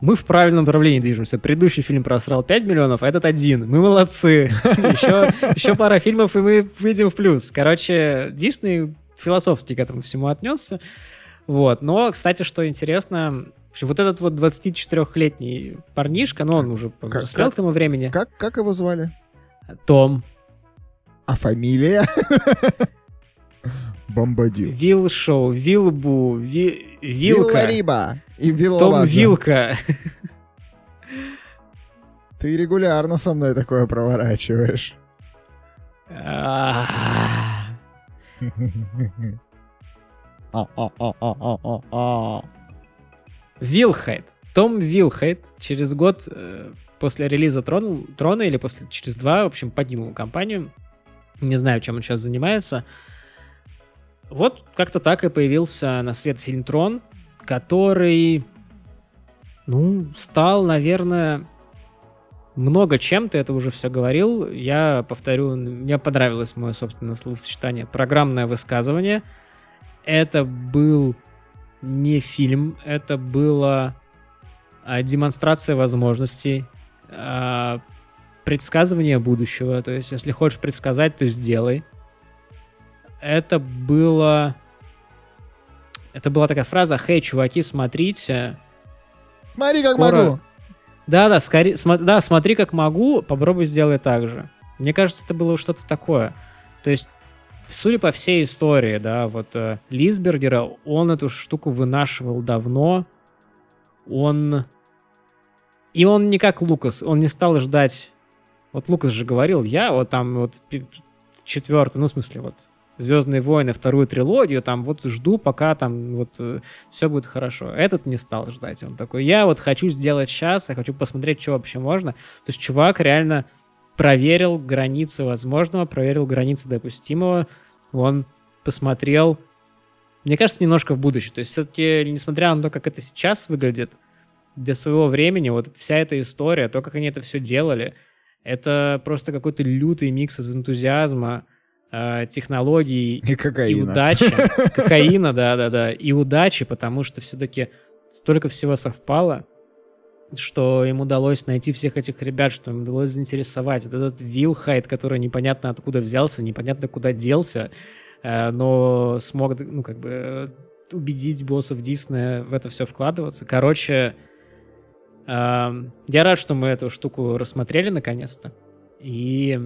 мы в правильном направлении движемся. Предыдущий фильм просрал 5 миллионов, а этот один. Мы молодцы. Еще, еще пара фильмов, и мы выйдем в плюс. Короче, Дисней философски к этому всему отнесся. Вот. Но, кстати, что интересно, вот этот вот 24-летний парнишка, ну, он уже повзрослел к тому времени. Как, как его звали? Том. А фамилия? Бомбадил. Вил Шоу, Вилбу, Ви... Вилка. Вилла и Вилла Том Вилка. Ты регулярно со мной такое проворачиваешь. Вилхайт. Том Вилхайт через год э, после релиза Трона, Трона или после через два, в общем, поднял компанию. Не знаю, чем он сейчас занимается. Вот как-то так и появился на свет фильм «Трон», который, ну, стал, наверное, много чем, ты это уже все говорил. Я повторю, мне понравилось мое собственное словосочетание «программное высказывание». Это был не фильм, это была а, демонстрация возможностей, а, предсказывание будущего. То есть, если хочешь предсказать, то сделай это было... Это была такая фраза «Хей, чуваки, смотрите». Смотри, как Скоро... могу. Да-да, скорее, см... да, смотри, как могу, попробуй сделай так же. Мне кажется, это было что-то такое. То есть, судя по всей истории, да, вот э, Лисбергера, он эту штуку вынашивал давно. Он... И он не как Лукас, он не стал ждать... Вот Лукас же говорил, я вот там вот четвертый, ну, в смысле, вот Звездные войны, вторую трилогию, там вот жду, пока там вот э, все будет хорошо. Этот не стал ждать. Он такой, я вот хочу сделать сейчас, я хочу посмотреть, что вообще можно. То есть чувак реально проверил границы возможного, проверил границы допустимого. Он посмотрел, мне кажется, немножко в будущее. То есть все-таки, несмотря на то, как это сейчас выглядит, для своего времени, вот вся эта история, то, как они это все делали, это просто какой-то лютый микс из энтузиазма, э, технологий и, кокаина. и удачи. Кокаина, да-да-да. И удачи, потому что все-таки столько всего совпало, что им удалось найти всех этих ребят, что им удалось заинтересовать. Вот этот Вилхайт, который непонятно откуда взялся, непонятно куда делся, э, но смог, ну, как бы, убедить боссов Диснея в это все вкладываться. Короче, э, я рад, что мы эту штуку рассмотрели наконец-то. И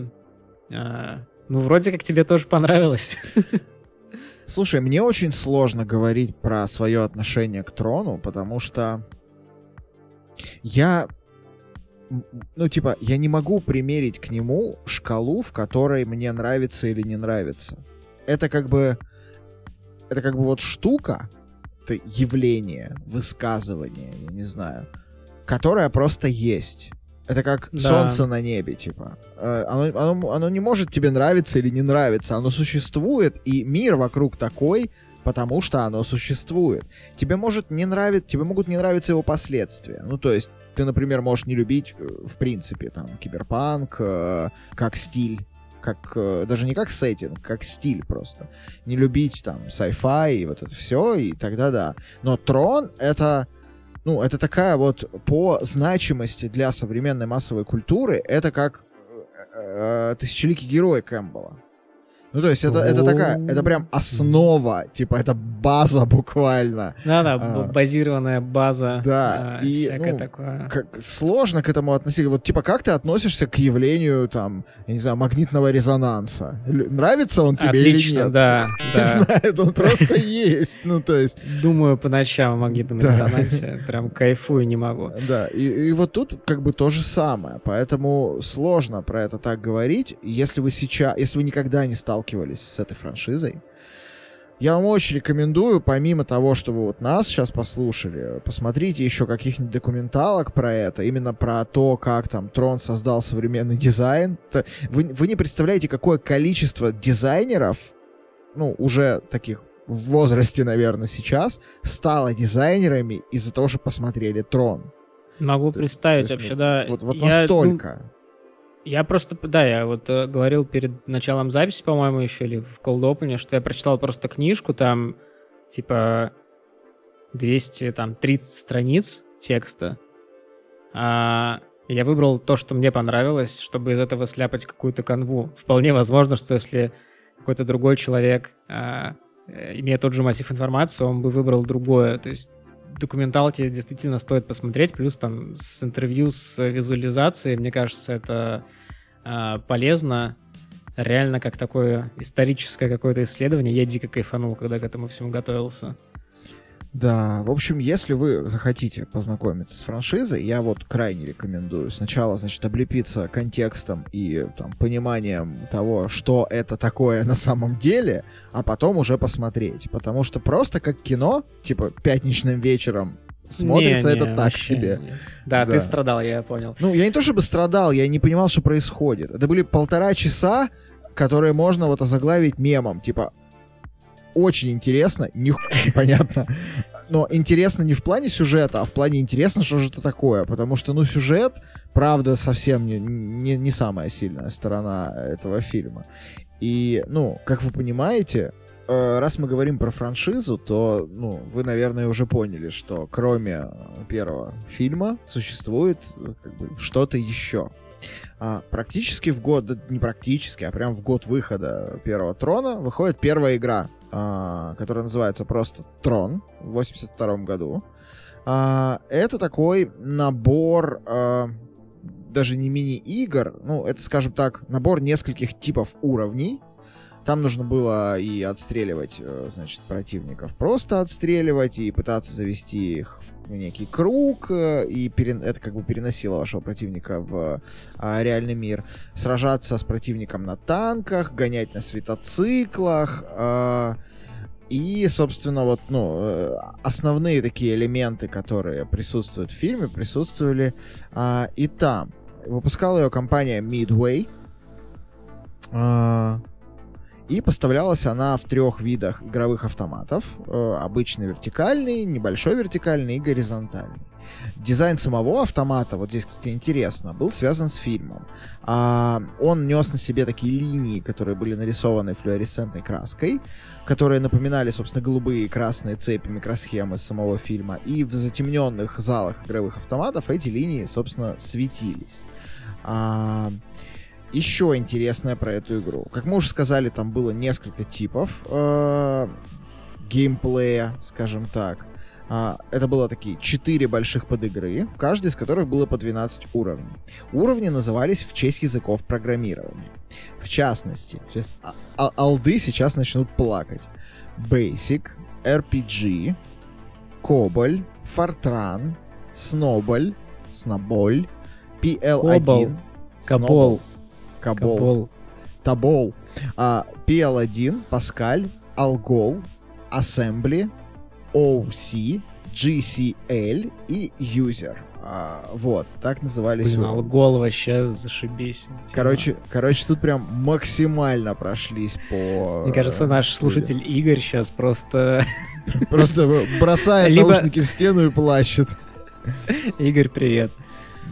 э, ну, вроде как тебе тоже понравилось. Слушай, мне очень сложно говорить про свое отношение к трону, потому что я ну, типа, я не могу примерить к нему шкалу, в которой мне нравится или не нравится. Это как бы... Это как бы вот штука, это явление, высказывание, я не знаю, которое просто есть. Это как да. солнце на небе, типа. Э, оно, оно, оно не может тебе нравиться или не нравиться. Оно существует, и мир вокруг такой, потому что оно существует. Тебе может не нравиться, тебе могут не нравиться его последствия. Ну, то есть, ты, например, можешь не любить, э, в принципе, там, киберпанк, э, как стиль, как, э, даже не как сеттинг, как стиль просто. Не любить, там, sci-fi и вот это все, и тогда да. Но Трон — это ну, это такая вот по значимости для современной массовой культуры, это как э, э, тысячеликий герой Кэмпбелла. Ну, то есть это, это такая, это прям основа, типа это база буквально. Да-да, а, базированная база. Да, а, и всякое ну, такое. Как, сложно к этому относиться. Вот типа как ты относишься к явлению там, я не знаю, магнитного резонанса? Нравится он тебе Отлично, или нет? да. Не да. знает, он просто есть. Ну, то есть... Думаю по ночам о магнитном резонансе, прям кайфую не могу. Да, и вот тут как бы то же самое, поэтому сложно про это так говорить. Если вы сейчас, если вы никогда не стал сталкивались с этой франшизой. Я вам очень рекомендую, помимо того, что вы вот нас сейчас послушали, посмотрите еще каких-нибудь документалок про это, именно про то, как там Трон создал современный дизайн. Вы, вы не представляете, какое количество дизайнеров, ну, уже таких в возрасте, наверное, сейчас, стало дизайнерами из-за того, что посмотрели Трон. Могу представить то вообще, да. Вот, вот я, настолько. Ну, я просто, да, я вот э, говорил перед началом записи, по-моему, еще или в Cold Open, что я прочитал просто книжку, там, типа, 200, там, 30 страниц текста. А я выбрал то, что мне понравилось, чтобы из этого сляпать какую-то канву. Вполне возможно, что если какой-то другой человек, а, имея тот же массив информации, он бы выбрал другое. То есть документалки действительно стоит посмотреть, плюс там с интервью, с визуализацией, мне кажется, это э, полезно. Реально как такое историческое какое-то исследование. Я дико кайфанул, когда к этому всему готовился. Да, в общем, если вы захотите познакомиться с франшизой, я вот крайне рекомендую сначала, значит, облепиться контекстом и там, пониманием того, что это такое на самом деле, а потом уже посмотреть. Потому что просто как кино, типа пятничным вечером смотрится не, это не, так себе. Не. Да, да, ты страдал, я понял. Ну, я не то чтобы страдал, я не понимал, что происходит. Это были полтора часа, которые можно вот озаглавить мемом, типа очень интересно, ни непонятно. Но интересно не в плане сюжета, а в плане интересно, что же это такое. Потому что, ну, сюжет, правда, совсем не, не, не самая сильная сторона этого фильма. И, ну, как вы понимаете, э, раз мы говорим про франшизу, то, ну, вы, наверное, уже поняли, что кроме первого фильма существует как бы, что-то еще. А, практически в год, не практически, а прям в год выхода первого трона выходит первая игра а, которая называется просто Трон в 82 году. А, это такой набор а, даже не мини-игр, ну, это, скажем так, набор нескольких типов уровней, там нужно было и отстреливать, э, значит, противников, просто отстреливать и пытаться завести их в некий круг, э, и перен... это как бы переносило вашего противника в а, реальный мир. Сражаться с противником на танках, гонять на светоциклах, а, и, собственно, вот, ну, э, основные такие элементы, которые присутствуют в фильме, присутствовали а, и там. Выпускала ее компания Midway. А, и поставлялась она в трех видах игровых автоматов. Э, обычный вертикальный, небольшой вертикальный и горизонтальный. Дизайн самого автомата, вот здесь, кстати, интересно, был связан с фильмом. А, он нес на себе такие линии, которые были нарисованы флуоресцентной краской, которые напоминали, собственно, голубые и красные цепи микросхемы самого фильма. И в затемненных залах игровых автоматов эти линии, собственно, светились. А, еще интересное про эту игру. Как мы уже сказали, там было несколько типов э, геймплея, скажем так. Uh, это было такие четыре больших подыгры, в каждой из которых было по 12 уровней. Уровни назывались в честь языков программирования. В частности, сейчас а, а, алды сейчас начнут плакать. Basic, RPG, Коболь, Fortran, Snowball, Snowball, PL1, Кабол. Кабол. Кабол. Табол. А, PL1, Паскаль, Algol, Assembly, OC, GCL и User. А, вот, так назывались. Блин, Algol вообще зашибись. Короче, короче, тут прям максимально прошлись по... Мне кажется, наш слушатель Игорь сейчас просто... Просто бросает наушники в стену и плачет. Игорь, привет.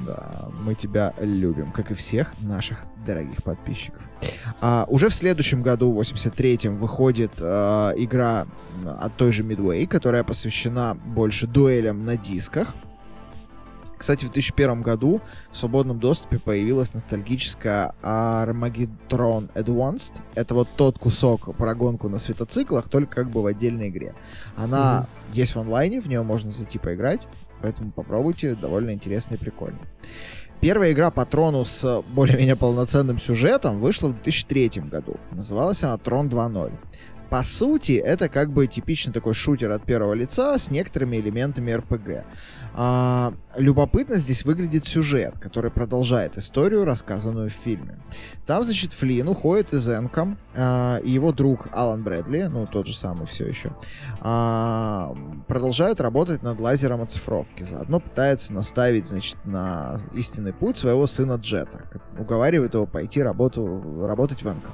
Да, мы тебя любим, как и всех наших дорогих подписчиков. А, уже в следующем году, в 83-м, выходит а, игра от той же Midway, которая посвящена больше дуэлям на дисках. Кстати, в 2001 году в свободном доступе появилась ностальгическая Armageddon Advanced. Это вот тот кусок про гонку на светоциклах, только как бы в отдельной игре. Она mm-hmm. есть в онлайне, в нее можно зайти поиграть, поэтому попробуйте, довольно интересно и прикольно. Первая игра по трону с более-менее полноценным сюжетом вышла в 2003 году. Называлась она Трон 2.0. По сути, это как бы типичный такой шутер от первого лица с некоторыми элементами РПГ. А, любопытно здесь выглядит сюжет, который продолжает историю, рассказанную в фильме. Там, значит, Флин уходит из Энком, а, и его друг Алан Брэдли, ну, тот же самый все еще, а, продолжают работать над лазером оцифровки. Заодно пытается наставить, значит, на истинный путь своего сына Джета. Уговаривает его пойти работу, работать в Энком.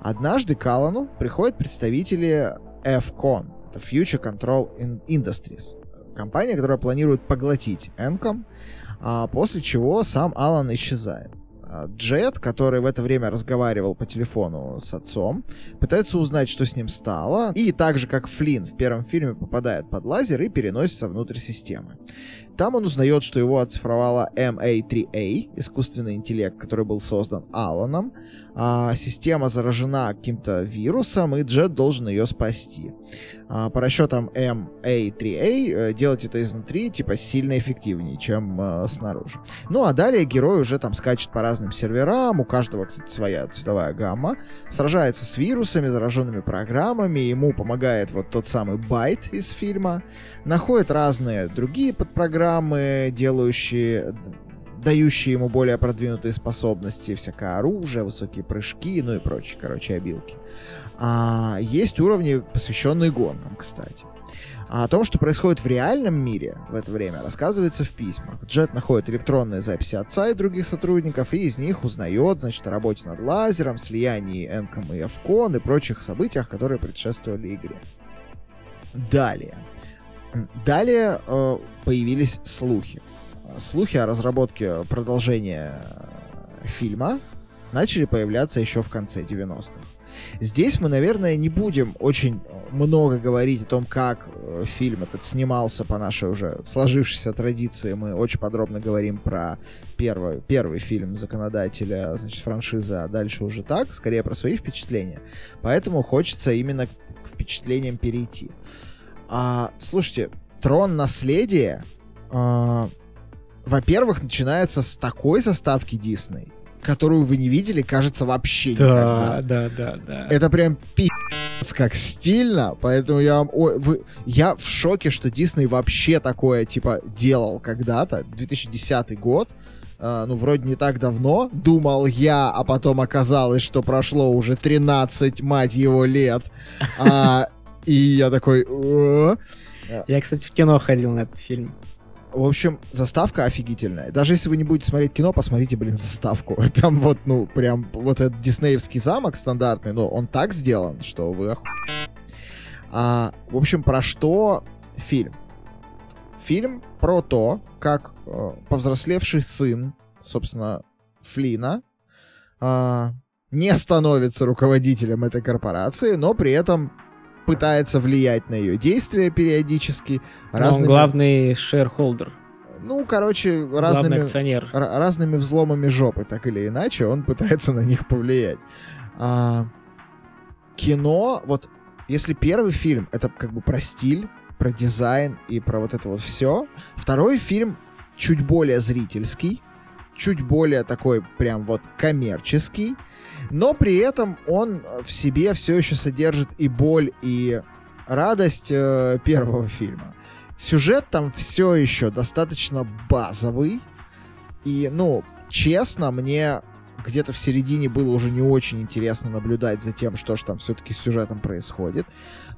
Однажды к Аллану приходят представители FCON, это Future Control Industries, компания, которая планирует поглотить Encom, а после чего сам Алан исчезает. А, Джет, который в это время разговаривал по телефону с отцом, пытается узнать, что с ним стало, и так же, как Флинн в первом фильме попадает под лазер и переносится внутрь системы. Там он узнает, что его оцифровала MA3A, искусственный интеллект, который был создан Аланом. А, система заражена каким-то вирусом, и Джет должен ее спасти. А, по расчетам MA3A э, делать это изнутри типа сильно эффективнее, чем а, снаружи. Ну а далее герой уже там скачет по разным серверам, у каждого, кстати, своя цветовая гамма, сражается с вирусами, зараженными программами, ему помогает вот тот самый Байт из фильма, находит разные другие подпрограммы, программы, делающие дающие ему более продвинутые способности, всякое оружие, высокие прыжки, ну и прочие, короче, обилки. А есть уровни, посвященные гонкам, кстати. А о том, что происходит в реальном мире в это время, рассказывается в письмах. Джет находит электронные записи отца и других сотрудников, и из них узнает, значит, о работе над лазером, слиянии Энком и Эвкон и прочих событиях, которые предшествовали игре. Далее. Далее э, появились слухи. Слухи о разработке продолжения э, фильма начали появляться еще в конце 90-х. Здесь мы, наверное, не будем очень много говорить о том, как э, фильм этот снимался по нашей уже сложившейся традиции. Мы очень подробно говорим про первый, первый фильм законодателя, значит, франшизы, а дальше уже так, скорее про свои впечатления. Поэтому хочется именно к впечатлениям перейти. А, слушайте, трон наследия, во-первых, начинается с такой заставки Дисней, которую вы не видели, кажется, вообще да, никогда. Да, да, да. Это прям пи***ц как стильно, поэтому я вам... Ой, вы, я в шоке, что Дисней вообще такое, типа, делал когда-то, 2010 год, Uh, ну, вроде не так давно, думал я, а потом оказалось, что прошло уже 13, мать его, лет. Uh, И я такой... Я, кстати, в кино ходил на этот фильм. В общем, заставка офигительная. Даже если вы не будете смотреть кино, посмотрите, блин, заставку. Там вот, ну, прям вот этот диснеевский замок стандартный, но он так сделан, что вы оху... а, В общем, про что фильм? Фильм про то, как э, повзрослевший сын, собственно, Флина, э, не становится руководителем этой корпорации, но при этом пытается влиять на ее действия периодически. Разными... Но он главный шерхолдер. Ну, короче, разными, разными взломами жопы, так или иначе, он пытается на них повлиять. А, кино, вот если первый фильм это как бы про стиль, про дизайн и про вот это вот все, второй фильм чуть более зрительский, чуть более такой прям вот коммерческий, но при этом он в себе все еще содержит и боль, и радость э, первого фильма. Сюжет там все еще достаточно базовый. И, ну, честно, мне где-то в середине было уже не очень интересно наблюдать за тем, что же там все-таки с сюжетом происходит.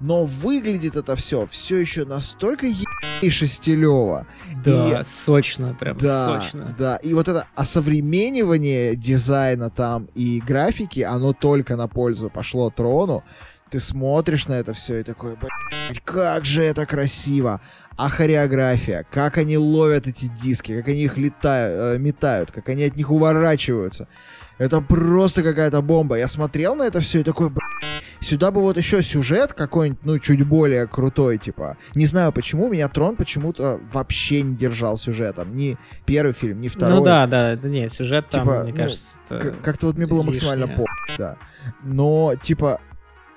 Но выглядит это все все еще настолько ебейше стилево. Да, и, сочно, прям да, сочно. Да, и вот это осовременивание дизайна там и графики, оно только на пользу пошло трону. Ты смотришь на это все и такой, блядь, как же это красиво. А хореография, как они ловят эти диски, как они их летают, э, метают, как они от них уворачиваются. Это просто какая-то бомба. Я смотрел на это все и такой, блядь, сюда бы вот еще сюжет какой-нибудь, ну, чуть более крутой, типа. Не знаю почему, меня Трон почему-то вообще не держал сюжетом. Ни первый фильм, ни второй. Ну да, да, да, нет, сюжет там, Типа, мне ну, кажется, Как-то вот мне было максимально лишнее. по, да. Но, типа,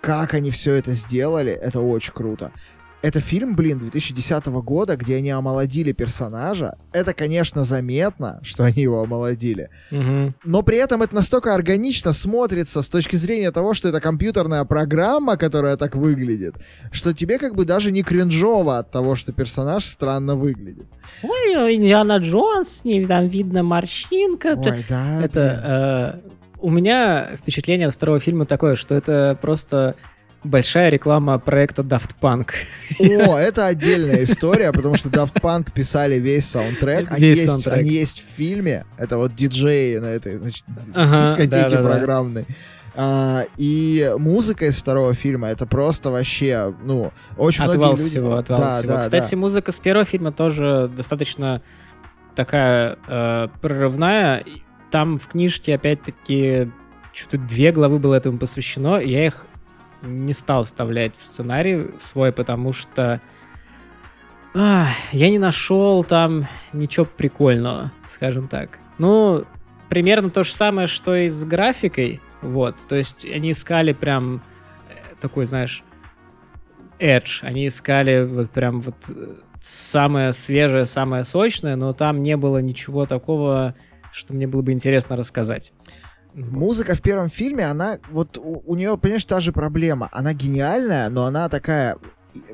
как они все это сделали, это очень круто. Это фильм, блин, 2010 года, где они омолодили персонажа. Это, конечно, заметно, что они его омолодили. Мгм. Но при этом это настолько органично смотрится с точки зрения того, что это компьютерная программа, которая так выглядит, что тебе как бы даже не кринжово от того, что персонаж странно выглядит. Ой, Индиана Джонс, там видно морщинка. Ой, да. Это э, у меня впечатление от второго фильма такое, что это просто большая реклама проекта Daft Punk. О, это отдельная история, потому что Daft Punk писали весь саундтрек. Они, Весь есть, саундтрек. они есть в фильме. Это вот диджеи на этой значит, Ага, дискотеке да-да-да. программной. А, и музыка из второго фильма это просто вообще, ну, очень Отвал многие люди... всего, отвал Да, всего. да, Кстати, да. музыка с первого фильма тоже достаточно такая э, прорывная. Там в книжке, опять-таки, что-то две главы было этому посвящено. и Я их не стал вставлять в сценарий свой, потому что а, я не нашел там ничего прикольного, скажем так. Ну, примерно то же самое, что и с графикой. Вот, то есть они искали прям э, такой, знаешь, Edge. Они искали вот прям вот э, самое свежее, самое сочное, но там не было ничего такого, что мне было бы интересно рассказать. Музыка в первом фильме, она вот у, у нее, понимаешь, та же проблема. Она гениальная, но она такая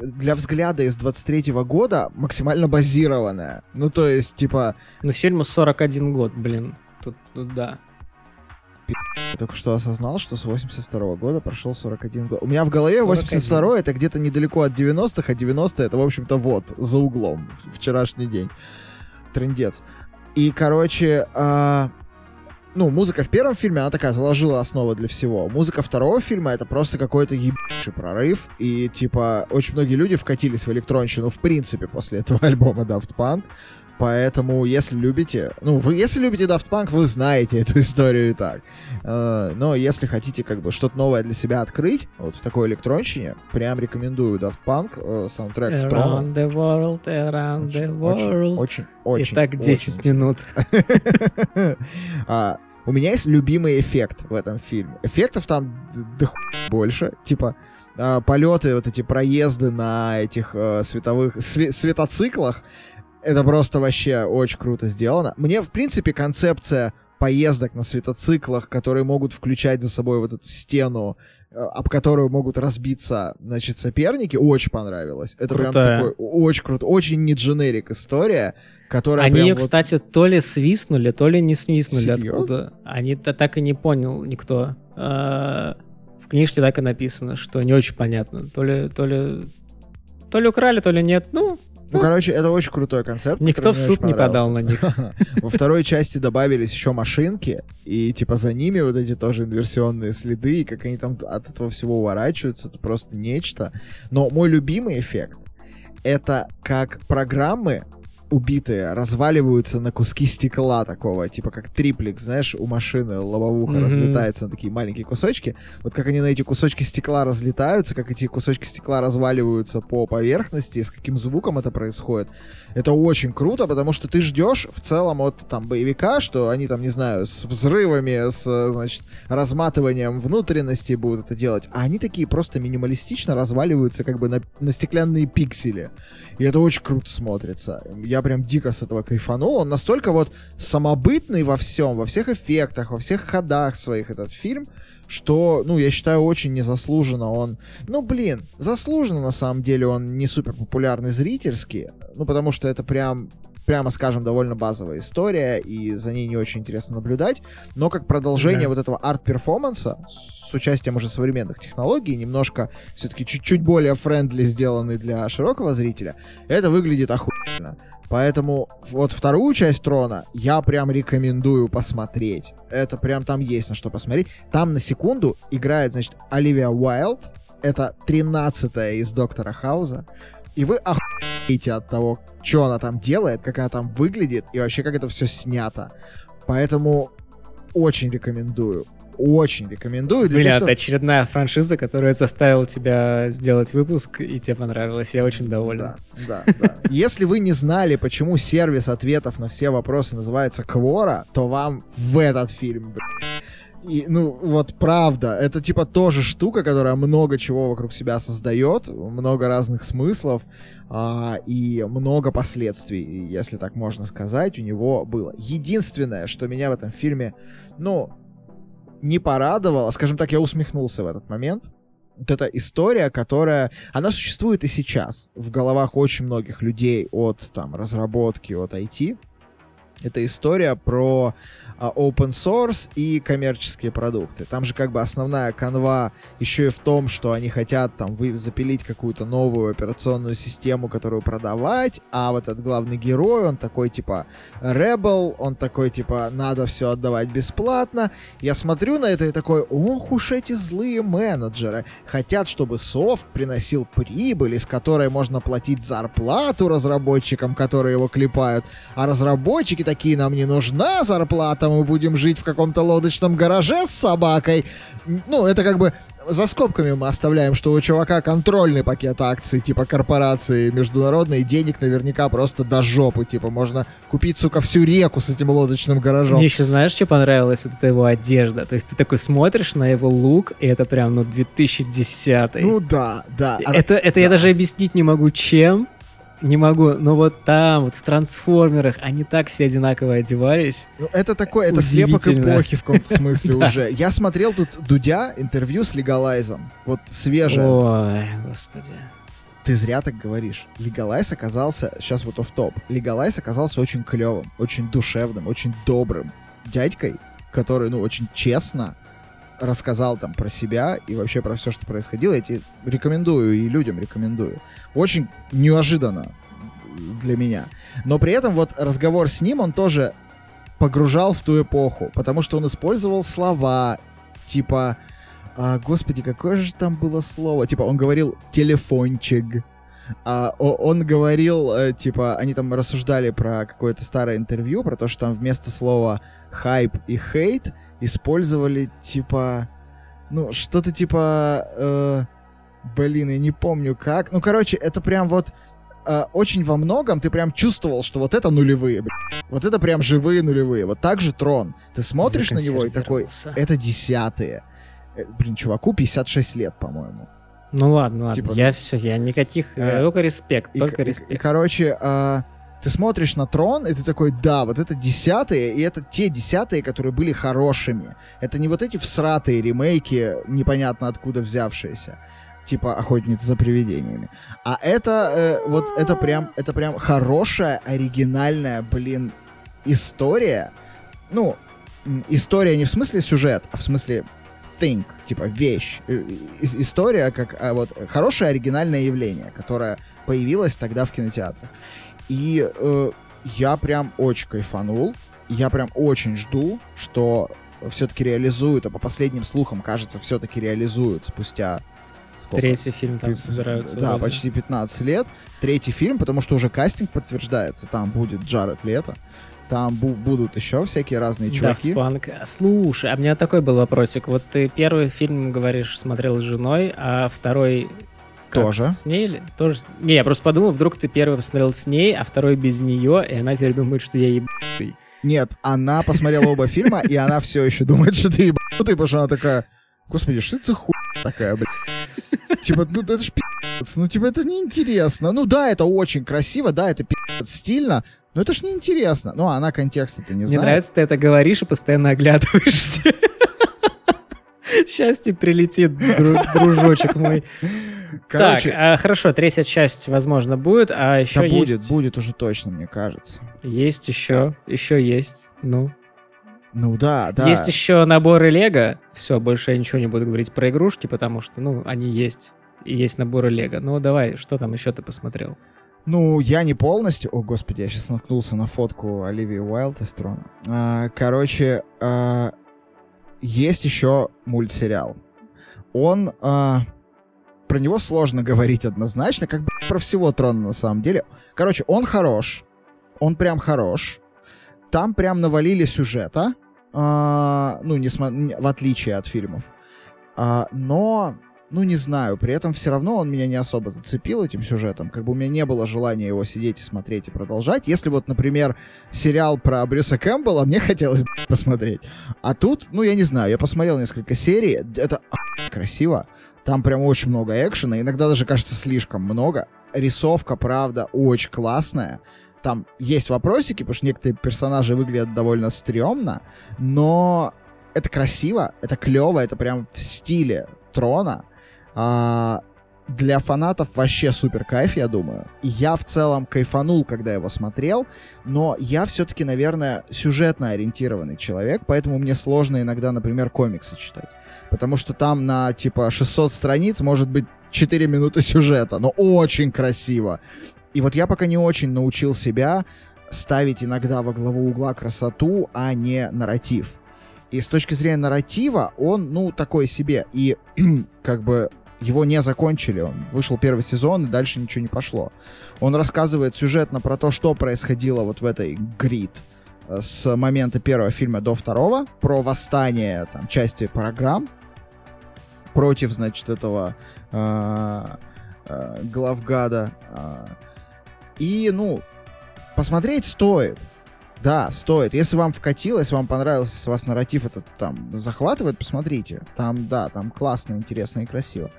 для взгляда из 23 года максимально базированная. Ну, то есть, типа, Ну, фильму 41 год, блин. Тут, тут да. Я только что осознал, что с 82 года прошел 41 год. У меня в голове 41. 82 это где-то недалеко от 90-х, а 90 это, в общем-то, вот, за углом, вчерашний день. Трендец. И, короче, а, ну, музыка в первом фильме, она такая заложила основу для всего. Музыка второго фильма это просто какой-то ебучий прорыв. И, типа, очень многие люди вкатились в электронщину, в принципе, после этого альбома Daft Punk. Поэтому, если любите, ну, вы, если любите Daft Punk, вы знаете эту историю и так. Э, Но если хотите как бы что-то новое для себя открыть, вот в такой электронщине, прям рекомендую Daft Punk, э, саундтрек Трона. Around the world, around the Очень, world. очень, очень, Итак, очень 10 минут. интересно. А, У меня есть любимый эффект в этом фильме. Эффектов там больше. Типа а, полеты, вот эти проезды на этих э, световых све- светоциклах. Это просто вообще очень круто сделано. Мне, в принципе, концепция поездок на светоциклах, которые могут включать за собой вот эту стену, э, об которую могут разбиться, значит, соперники, очень понравилась. Это прям Крутая. такой очень круто, очень не дженерик история, которая Они прям ее, вот- кстати, то ли свистнули, то ли не свистнули Серьезно? откуда. Они-то так и не понял никто. А, В книжке так и написано, что не очень понятно. То ли, то ли, то ли украли, то ли нет. Ну, Ну, короче, это очень крутой концепт. никто в суд не подал на них. Во второй части добавились еще машинки, и типа за ними вот эти тоже инверсионные следы, и как они там от этого всего уворачиваются, это просто нечто. Но мой любимый эффект — это как программы убитые разваливаются на куски стекла такого, типа как триплик, знаешь, у машины лобовуха Мгм. разлетается на такие маленькие кусочки. Вот как они на эти кусочки стекла разлетаются, как эти кусочки стекла разваливаются по поверхности, и с каким звуком это происходит. Это очень круто, потому что ты ждешь в целом от там боевика, что они там, не знаю, с взрывами, с, значит, разматыванием внутренностей будут это делать. А они такие просто минималистично разваливаются как бы на, на стеклянные пиксели. И это очень круто смотрится. Я прям дико с этого кайфанул. Он настолько вот самобытный во всем, во всех эффектах, во всех ходах своих этот фильм, что, ну, я считаю, очень незаслуженно он... Ну, блин, заслуженно, на самом деле, он не супер популярный зрительски, ну, потому что это прям прямо скажем, довольно базовая история, и за ней не очень интересно наблюдать. Но как продолжение Да. вот этого арт-перформанса с участием уже современных технологий, немножко все-таки чуть-чуть более friendly сделанный для широкого зрителя, это выглядит охуенно. Поэтому вот вторую часть Трона я прям рекомендую посмотреть. Это прям там есть на что посмотреть. Там на секунду играет, значит, Оливия Уайлд, это 13 из Доктора Хауза, и вы охуеете от того, что она там делает, как она там выглядит, и вообще как это все снято. Поэтому очень рекомендую. Очень рекомендую. Бля, это очередная франшиза, которая заставила тебя сделать выпуск, и тебе понравилось. Я очень доволен. Да, да, да. Если вы не знали, почему сервис ответов на все вопросы называется Квора, то вам в этот фильм, блядь, и, ну, вот правда, это типа тоже штука, которая много чего вокруг себя создает, много разных смыслов а, и много последствий, если так можно сказать, у него было. Единственное, что меня в этом фильме, ну, не порадовало, скажем так, я усмехнулся в этот момент, вот эта история, которая, она существует и сейчас в головах очень многих людей от там разработки, от IT. Это история про open source и коммерческие продукты. Там же как бы основная канва еще и в том, что они хотят там вы запилить какую-то новую операционную систему, которую продавать, а вот этот главный герой, он такой типа rebel, он такой типа надо все отдавать бесплатно. Я смотрю на это и такой, ох уж эти злые менеджеры. Хотят, чтобы софт приносил прибыль, из которой можно платить зарплату разработчикам, которые его клепают, а разработчики такие, нам не нужна зарплата, мы будем жить в каком-то лодочном гараже с собакой. Ну, это как бы за скобками мы оставляем, что у чувака контрольный пакет акций, типа корпорации международной, денег наверняка просто до жопы. Типа можно купить, сука, всю реку с этим лодочным гаражом. Мне еще знаешь, что понравилось? Это его одежда. То есть ты такой смотришь на его лук, и это прям, ну, 2010 Ну да, да. Это, это да. я даже объяснить не могу, чем, не могу, но вот там, вот в трансформерах, они так все одинаково одевались. Ну, это такое, это слепок эпохи в каком-то смысле уже. Я смотрел тут Дудя интервью с Легалайзом. Вот свежее. Ой, господи. Ты зря так говоришь. Легалайз оказался, сейчас вот оф топ Легалайз оказался очень клевым, очень душевным, очень добрым дядькой, который, ну, очень честно рассказал там про себя и вообще про все, что происходило. Я тебе рекомендую и людям рекомендую. Очень неожиданно для меня. Но при этом вот разговор с ним, он тоже погружал в ту эпоху, потому что он использовал слова типа... А, господи, какое же там было слово? Типа, он говорил «телефончик», а, он говорил, э, типа, они там рассуждали про какое-то старое интервью, про то, что там вместо слова хайп и хейт использовали, типа, ну, что-то типа, э, блин, я не помню как. Ну, короче, это прям вот э, очень во многом ты прям чувствовал, что вот это нулевые, блин. Вот это прям живые нулевые. Вот так же Трон. Ты смотришь на него и такой, это десятые. Э, блин, чуваку 56 лет, по-моему. Ну ладно, ладно. Типа, я все, я никаких, э, только респект, и, только респект. И, и короче, э, ты смотришь на трон, и ты такой, да, вот это десятые, и это те десятые, которые были хорошими. Это не вот эти всратые ремейки, непонятно откуда взявшиеся типа охотница за привидениями. А это э, вот это прям это прям хорошая оригинальная, блин, история. Ну, история не в смысле сюжет, а в смысле thing, типа вещь, э, история как а, вот хорошее оригинальное явление, которое появилось тогда в кинотеатрах. И э, я прям очень кайфанул, я прям очень жду, что все-таки реализуют, а по последним слухам, кажется, все-таки реализуют спустя Сколько? Третий фильм там собираются. Да, вроде. почти 15 лет. Третий фильм, потому что уже кастинг подтверждается. Там будет Джаред Лето. Там бу- будут еще всякие разные чуваки. Daft. Слушай, а у меня такой был вопросик. Вот ты первый фильм, говоришь, смотрел с женой, а второй как? Тоже. С ней или? Тоже. Не, я просто подумал, вдруг ты первый посмотрел с ней, а второй без нее, и она теперь думает, что я ебаный. Нет, она посмотрела оба фильма, и она все еще думает, что ты ебанутый, потому что она такая, господи, что это хуй такая, блядь? Типа, ну это ж пи***ц, ну типа это неинтересно. Ну да, это очень красиво, да, это пи***ц стильно, но это ж неинтересно. Ну, она контекста-то не знает. Мне нравится, ты это говоришь и постоянно оглядываешься. Счастье прилетит, дружочек мой. Короче, так, а, хорошо, третья часть, возможно, будет, а еще да есть... будет, будет уже точно, мне кажется. Есть еще, еще есть, ну. Ну да, да. Есть еще наборы Лего. Все, больше я ничего не буду говорить про игрушки, потому что, ну, они есть. И есть наборы Лего. Ну, давай, что там еще ты посмотрел? Ну, я не полностью... О, господи, я сейчас наткнулся на фотку Оливии Уайлд из Трона. А, короче, а, есть еще мультсериал. Он... А, про него сложно говорить однозначно, как бы про всего Трона на самом деле. Короче, он хорош, он прям хорош. Там прям навалили сюжета, а, ну, не в отличие от фильмов. А, но ну, не знаю, при этом все равно он меня не особо зацепил этим сюжетом. Как бы у меня не было желания его сидеть и смотреть и продолжать. Если вот, например, сериал про Брюса Кэмпбелла, мне хотелось бы посмотреть. А тут, ну, я не знаю, я посмотрел несколько серий, это красиво. Там прям очень много экшена, иногда даже кажется слишком много. Рисовка, правда, очень классная. Там есть вопросики, потому что некоторые персонажи выглядят довольно стрёмно, но это красиво, это клево, это прям в стиле Трона. А, для фанатов вообще супер кайф, я думаю. Я в целом кайфанул, когда его смотрел, но я все-таки, наверное, сюжетно ориентированный человек, поэтому мне сложно иногда, например, комиксы читать. Потому что там на, типа, 600 страниц может быть 4 минуты сюжета, но очень красиво. И вот я пока не очень научил себя ставить иногда во главу угла красоту, а не нарратив. И с точки зрения нарратива он, ну, такой себе. И как бы его не закончили. Он вышел первый сезон, и дальше ничего не пошло. Он рассказывает сюжетно про то, что происходило вот в этой грид э, с момента первого фильма до второго, про восстание там, части программ против, значит, этого э, э, главгада. Э, и, ну, посмотреть стоит. Да, стоит. Если вам вкатилось, вам понравился, если вас нарратив этот там захватывает, посмотрите. Там, да, там классно, интересно и красиво.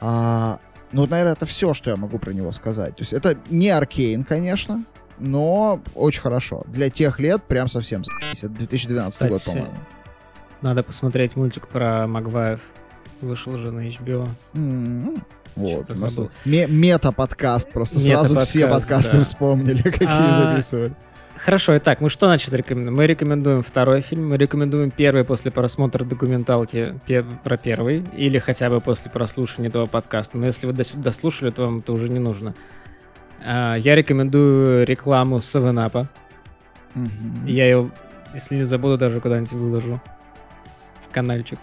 А, ну, наверное, это все, что я могу про него сказать. То есть это не Аркейн, конечно, но очень хорошо. Для тех лет прям совсем Это 2012 Кстати, год, по-моему. Надо посмотреть мультик про Магваев. Вышел уже на HBO. Mm-hmm. Вот. Мета-подкаст. Просто Мета сразу все подкасты да. вспомнили, какие а... записывали. Хорошо, итак, мы что значит рекомендуем? Мы рекомендуем второй фильм, мы рекомендуем первый после просмотра документалки про первый, или хотя бы после прослушивания этого подкаста. Но если вы дослушали, то вам это уже не нужно. А, я рекомендую рекламу 7up. Угу. Я ее, если не забуду, даже куда-нибудь выложу в каналчик.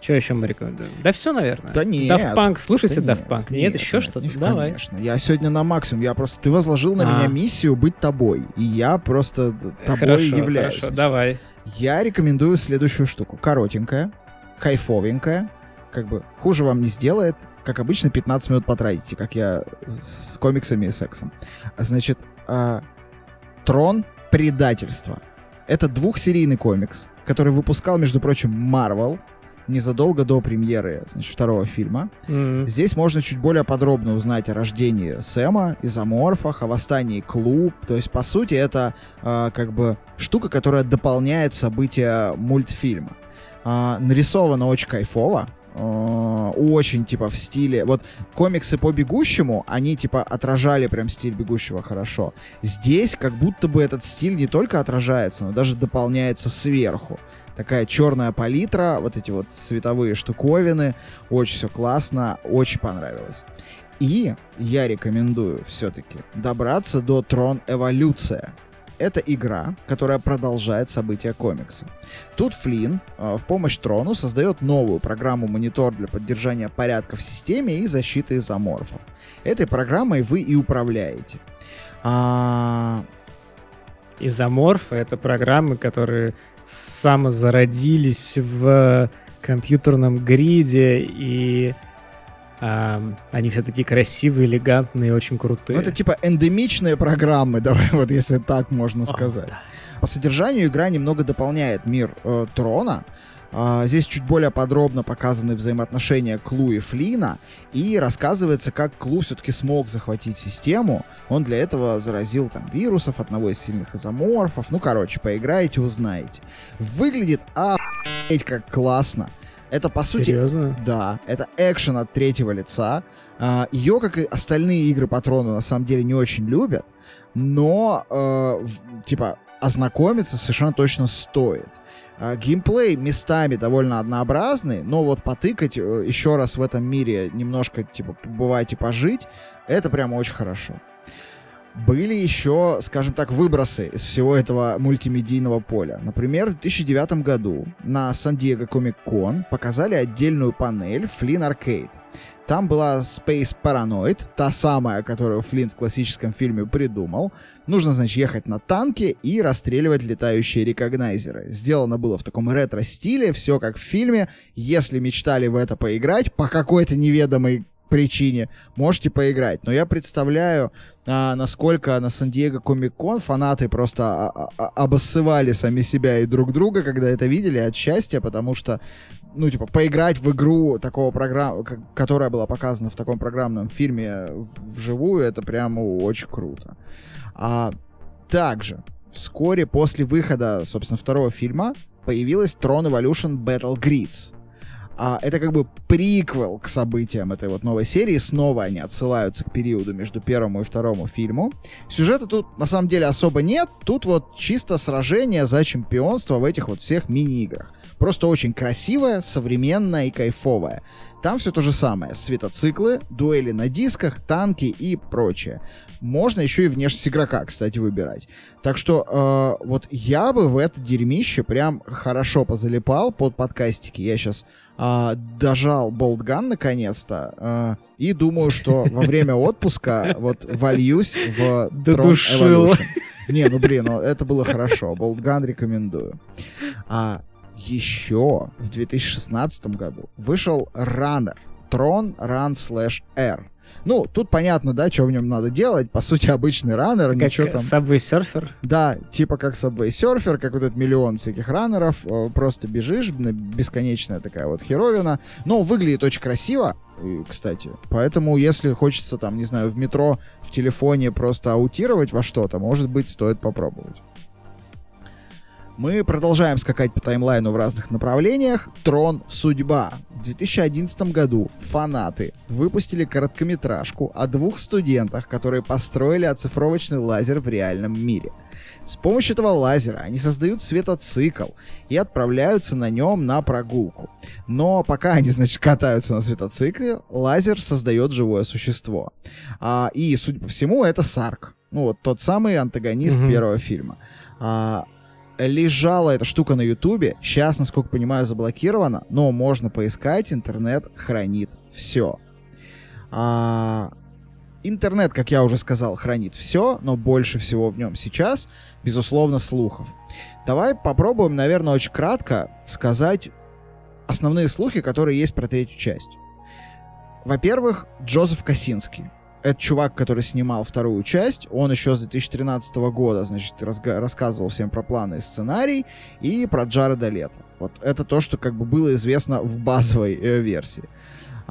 Что еще мы рекомендуем? Да все, наверное. Да нет. Daft Punk, слушайте да Daft Punk. Нет, нет еще что-то? Давай. Конечно. Я сегодня на максимум. Я просто... Ты возложил на а. меня миссию быть тобой. И я просто тобой хорошо, являюсь. Хорошо, давай. Я рекомендую следующую штуку. Коротенькая, кайфовенькая, как бы хуже вам не сделает. Как обычно, 15 минут потратите, как я с комиксами и сексом. Значит, э, Трон предательства. Это двухсерийный комикс, который выпускал, между прочим, Marvel незадолго до премьеры значит, второго фильма. Mm-hmm. Здесь можно чуть более подробно узнать о рождении Сэма, изоморфах, о восстании Клуб. То есть, по сути, это э, как бы штука, которая дополняет события мультфильма. Э, нарисовано очень кайфово. Uh, очень типа в стиле вот комиксы по бегущему они типа отражали прям стиль бегущего хорошо здесь как будто бы этот стиль не только отражается но даже дополняется сверху такая черная палитра, вот эти вот световые штуковины. Очень все классно, очень понравилось. И я рекомендую все-таки добраться до Трон Эволюция. Это игра, которая продолжает события комикса. Тут Флинн э, в помощь Трону создает новую программу-монитор для поддержания порядка в системе и защиты изоморфов. Этой программой вы и управляете. А... Изоморфы — это программы, которые самозародились в компьютерном гриде, и а, они все такие красивые, элегантные, очень крутые. Ну, это типа эндемичные программы, давай вот если так можно сказать. О, да. По содержанию игра немного дополняет мир э, Трона, здесь чуть более подробно показаны взаимоотношения Клу и Флина, и рассказывается, как Клу все-таки смог захватить систему. Он для этого заразил там вирусов, одного из сильных изоморфов. Ну, короче, поиграете, узнаете. Выглядит охуеть как классно. Это, по сути... Серьезно? Да, это экшен от третьего лица. Uh, ее, как и остальные игры Патрону, на самом деле не очень любят, но, в, типа, ознакомиться совершенно точно стоит. А, геймплей местами довольно однообразный, но вот потыкать э, еще раз в этом мире, немножко, типа, побывать и пожить, это прям очень хорошо. Были еще, скажем так, выбросы из всего этого мультимедийного поля. Например, в 2009 году на Сан-Диего Комик-Кон показали отдельную панель Flynn Arcade. Там была Space Paranoid, та самая, которую Флинт в классическом фильме придумал. Нужно, значит, ехать на танке и расстреливать летающие рекогнайзеры. Сделано было в таком ретро-стиле, все как в фильме. Если мечтали в это поиграть, по какой-то неведомой причине можете поиграть. Но я представляю, а, насколько на Сан-Диего Комик-Кон фанаты просто а, а, обоссывали сами себя и друг друга, когда это видели от счастья, потому что, ну, типа, поиграть в игру такого программа, которая была показана в таком программном фильме вживую, это прямо очень круто. А также вскоре после выхода, собственно, второго фильма появилась Tron Evolution Battle Grids — а, это как бы приквел к событиям этой вот новой серии. Снова они отсылаются к периоду между первому и второму фильму. Сюжета тут на самом деле особо нет. Тут вот чисто сражение за чемпионство в этих вот всех мини-играх. Просто очень красивое, современное и кайфовое. Там все то же самое. Светоциклы, дуэли на дисках, танки и прочее. Можно еще и внешность игрока, кстати, выбирать. Так что э, вот я бы в это дерьмище прям хорошо позалипал под подкастики. Я сейчас э, дожал болтган наконец-то э, и думаю, что во время отпуска вот вольюсь в Tron Evolution. Не, ну блин, ну это было хорошо. Болтган рекомендую. А, еще в 2016 году вышел Runner. Tron Run Slash R. Ну, тут понятно, да, что в нем надо делать. По сути, обычный раннер, как ничего там... Subway Surfer? Да, типа как Subway Surfer, как вот этот миллион всяких раннеров. Э, просто бежишь, бесконечная такая вот херовина. Но выглядит очень красиво, кстати. Поэтому, если хочется там, не знаю, в метро, в телефоне просто аутировать во что-то, может быть, стоит попробовать. Мы продолжаем скакать по таймлайну в разных направлениях. Трон Судьба. В 2011 году фанаты выпустили короткометражку о двух студентах, которые построили оцифровочный лазер в реальном мире. С помощью этого лазера они создают светоцикл и отправляются на нем на прогулку. Но пока они, значит, катаются на светоцикле, лазер создает живое существо. А, и, судя по всему, это Сарк. Ну, вот тот самый антагонист mm-hmm. первого фильма. А, лежала эта штука на Ютубе. Сейчас, насколько понимаю, заблокирована, но можно поискать. Интернет хранит все. А, интернет, как я уже сказал, хранит все, но больше всего в нем сейчас, безусловно, слухов. Давай попробуем, наверное, очень кратко сказать основные слухи, которые есть про третью часть. Во-первых, Джозеф Косинский это чувак, который снимал вторую часть, он еще с 2013 года, значит, рассказывал всем про планы и сценарий, и про Джареда Лето. Вот это то, что как бы было известно в базовой э, версии.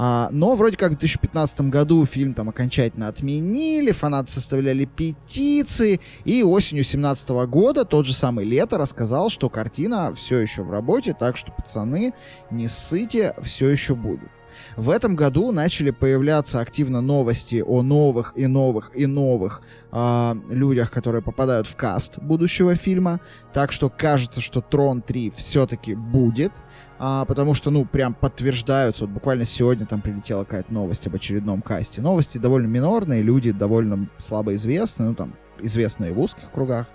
А, но вроде как в 2015 году фильм там окончательно отменили, фанаты составляли петиции, и осенью 2017 года тот же самый Лето рассказал, что картина все еще в работе, так что, пацаны, не ссыте, все еще будет. В этом году начали появляться активно новости о новых и новых и новых э, людях, которые попадают в каст будущего фильма. Так что кажется, что Трон 3 все-таки будет. А, потому что, ну, прям подтверждаются. Вот буквально сегодня там прилетела какая-то новость об очередном касте. Новости довольно минорные, люди довольно слабо известны, ну, там, известные в узких кругах.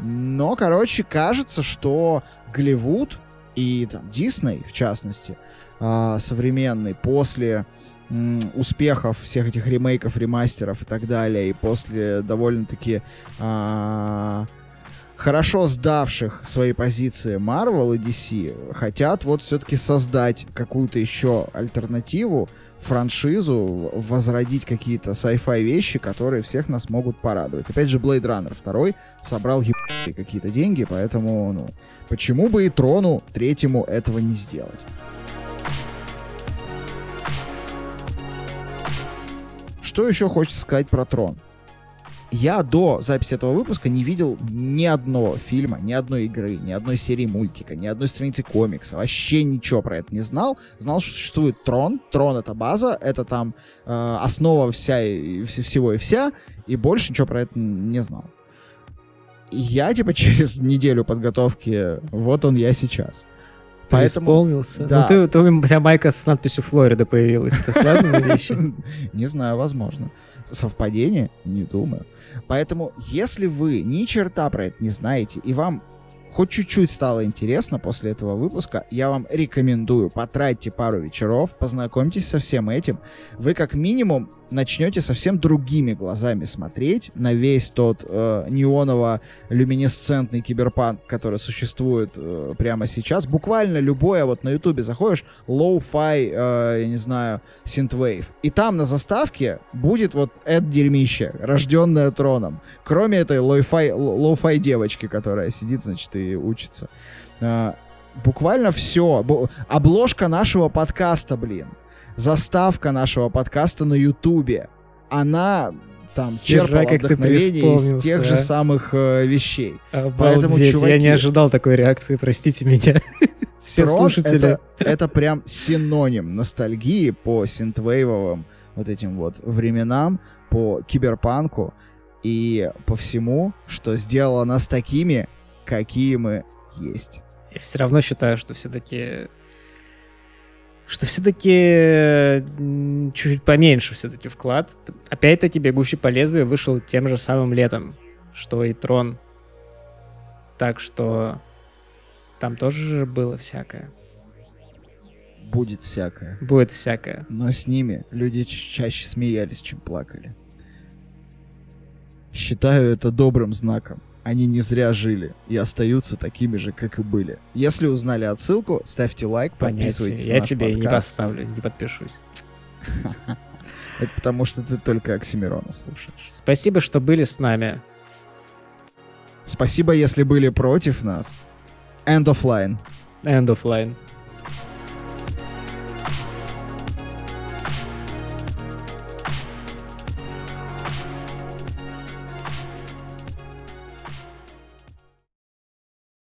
Но, короче, кажется, что Голливуд и там Дисней, в частности, а, современный, после успехов всех этих ремейков, ремастеров и так далее, и после довольно-таки а, хорошо сдавших свои позиции Marvel и DC, хотят вот все-таки создать какую-то еще альтернативу, франшизу, возродить какие-то sci-fi вещи, которые всех нас могут порадовать. Опять же, Blade Runner 2 собрал какие-то деньги, поэтому, ну, почему бы и Трону третьему этого не сделать? Что еще хочется сказать про Трон? Я до записи этого выпуска не видел ни одного фильма, ни одной игры, ни одной серии мультика, ни одной страницы комикса. Вообще ничего про это не знал. Знал, что существует Трон. Трон — это база, это там э, основа вся и, всего и вся. И больше ничего про это не знал. Я, типа, через неделю подготовки, вот он я сейчас. Поэтому- Преисполнился. да. Ну, ты, ты- у тебя майка с надписью Флорида появилась. Это связанные вещи? Не знаю, возможно. Совпадение? Не думаю. Поэтому, если вы ни черта про это не знаете, и вам хоть чуть-чуть стало интересно после этого выпуска, я вам рекомендую потратьте пару вечеров, познакомьтесь со всем этим. Вы как минимум начнете совсем другими глазами смотреть на весь тот э, неоново-люминесцентный киберпанк, который существует э, прямо сейчас. Буквально любое, вот на ютубе заходишь, lo-fi, э, я не знаю, synthwave. И там на заставке будет вот это дерьмище, рожденное троном. Кроме этой lo-fi, lo-fi девочки, которая сидит, значит, и учится. А, буквально все. Обложка нашего подкаста, блин. Заставка нашего подкаста на Ютубе. Она там Хера, черпала как вдохновение из тех же а. самых э, вещей. Обалдеть, я чуваки- не ожидал такой реакции, простите меня. Все слушатели. Это, это прям синоним ностальгии по синтвейвовым вот этим вот временам, по киберпанку и по всему, что сделало нас такими, какие мы есть. Я все равно считаю, что все-таки что все-таки чуть-чуть поменьше все-таки вклад. Опять-таки «Бегущий по лезвию» вышел тем же самым летом, что и «Трон». Так что там тоже же было всякое. Будет всякое. Будет всякое. Но с ними люди чаще смеялись, чем плакали. Считаю это добрым знаком. Они не зря жили и остаются такими же, как и были. Если узнали отсылку, ставьте лайк, Понятие. подписывайтесь Я на тебе и не подкаст. поставлю, не подпишусь. Это потому, что ты только Оксимирона слушаешь. Спасибо, что были с нами. Спасибо, если были против нас. End of line. End of line.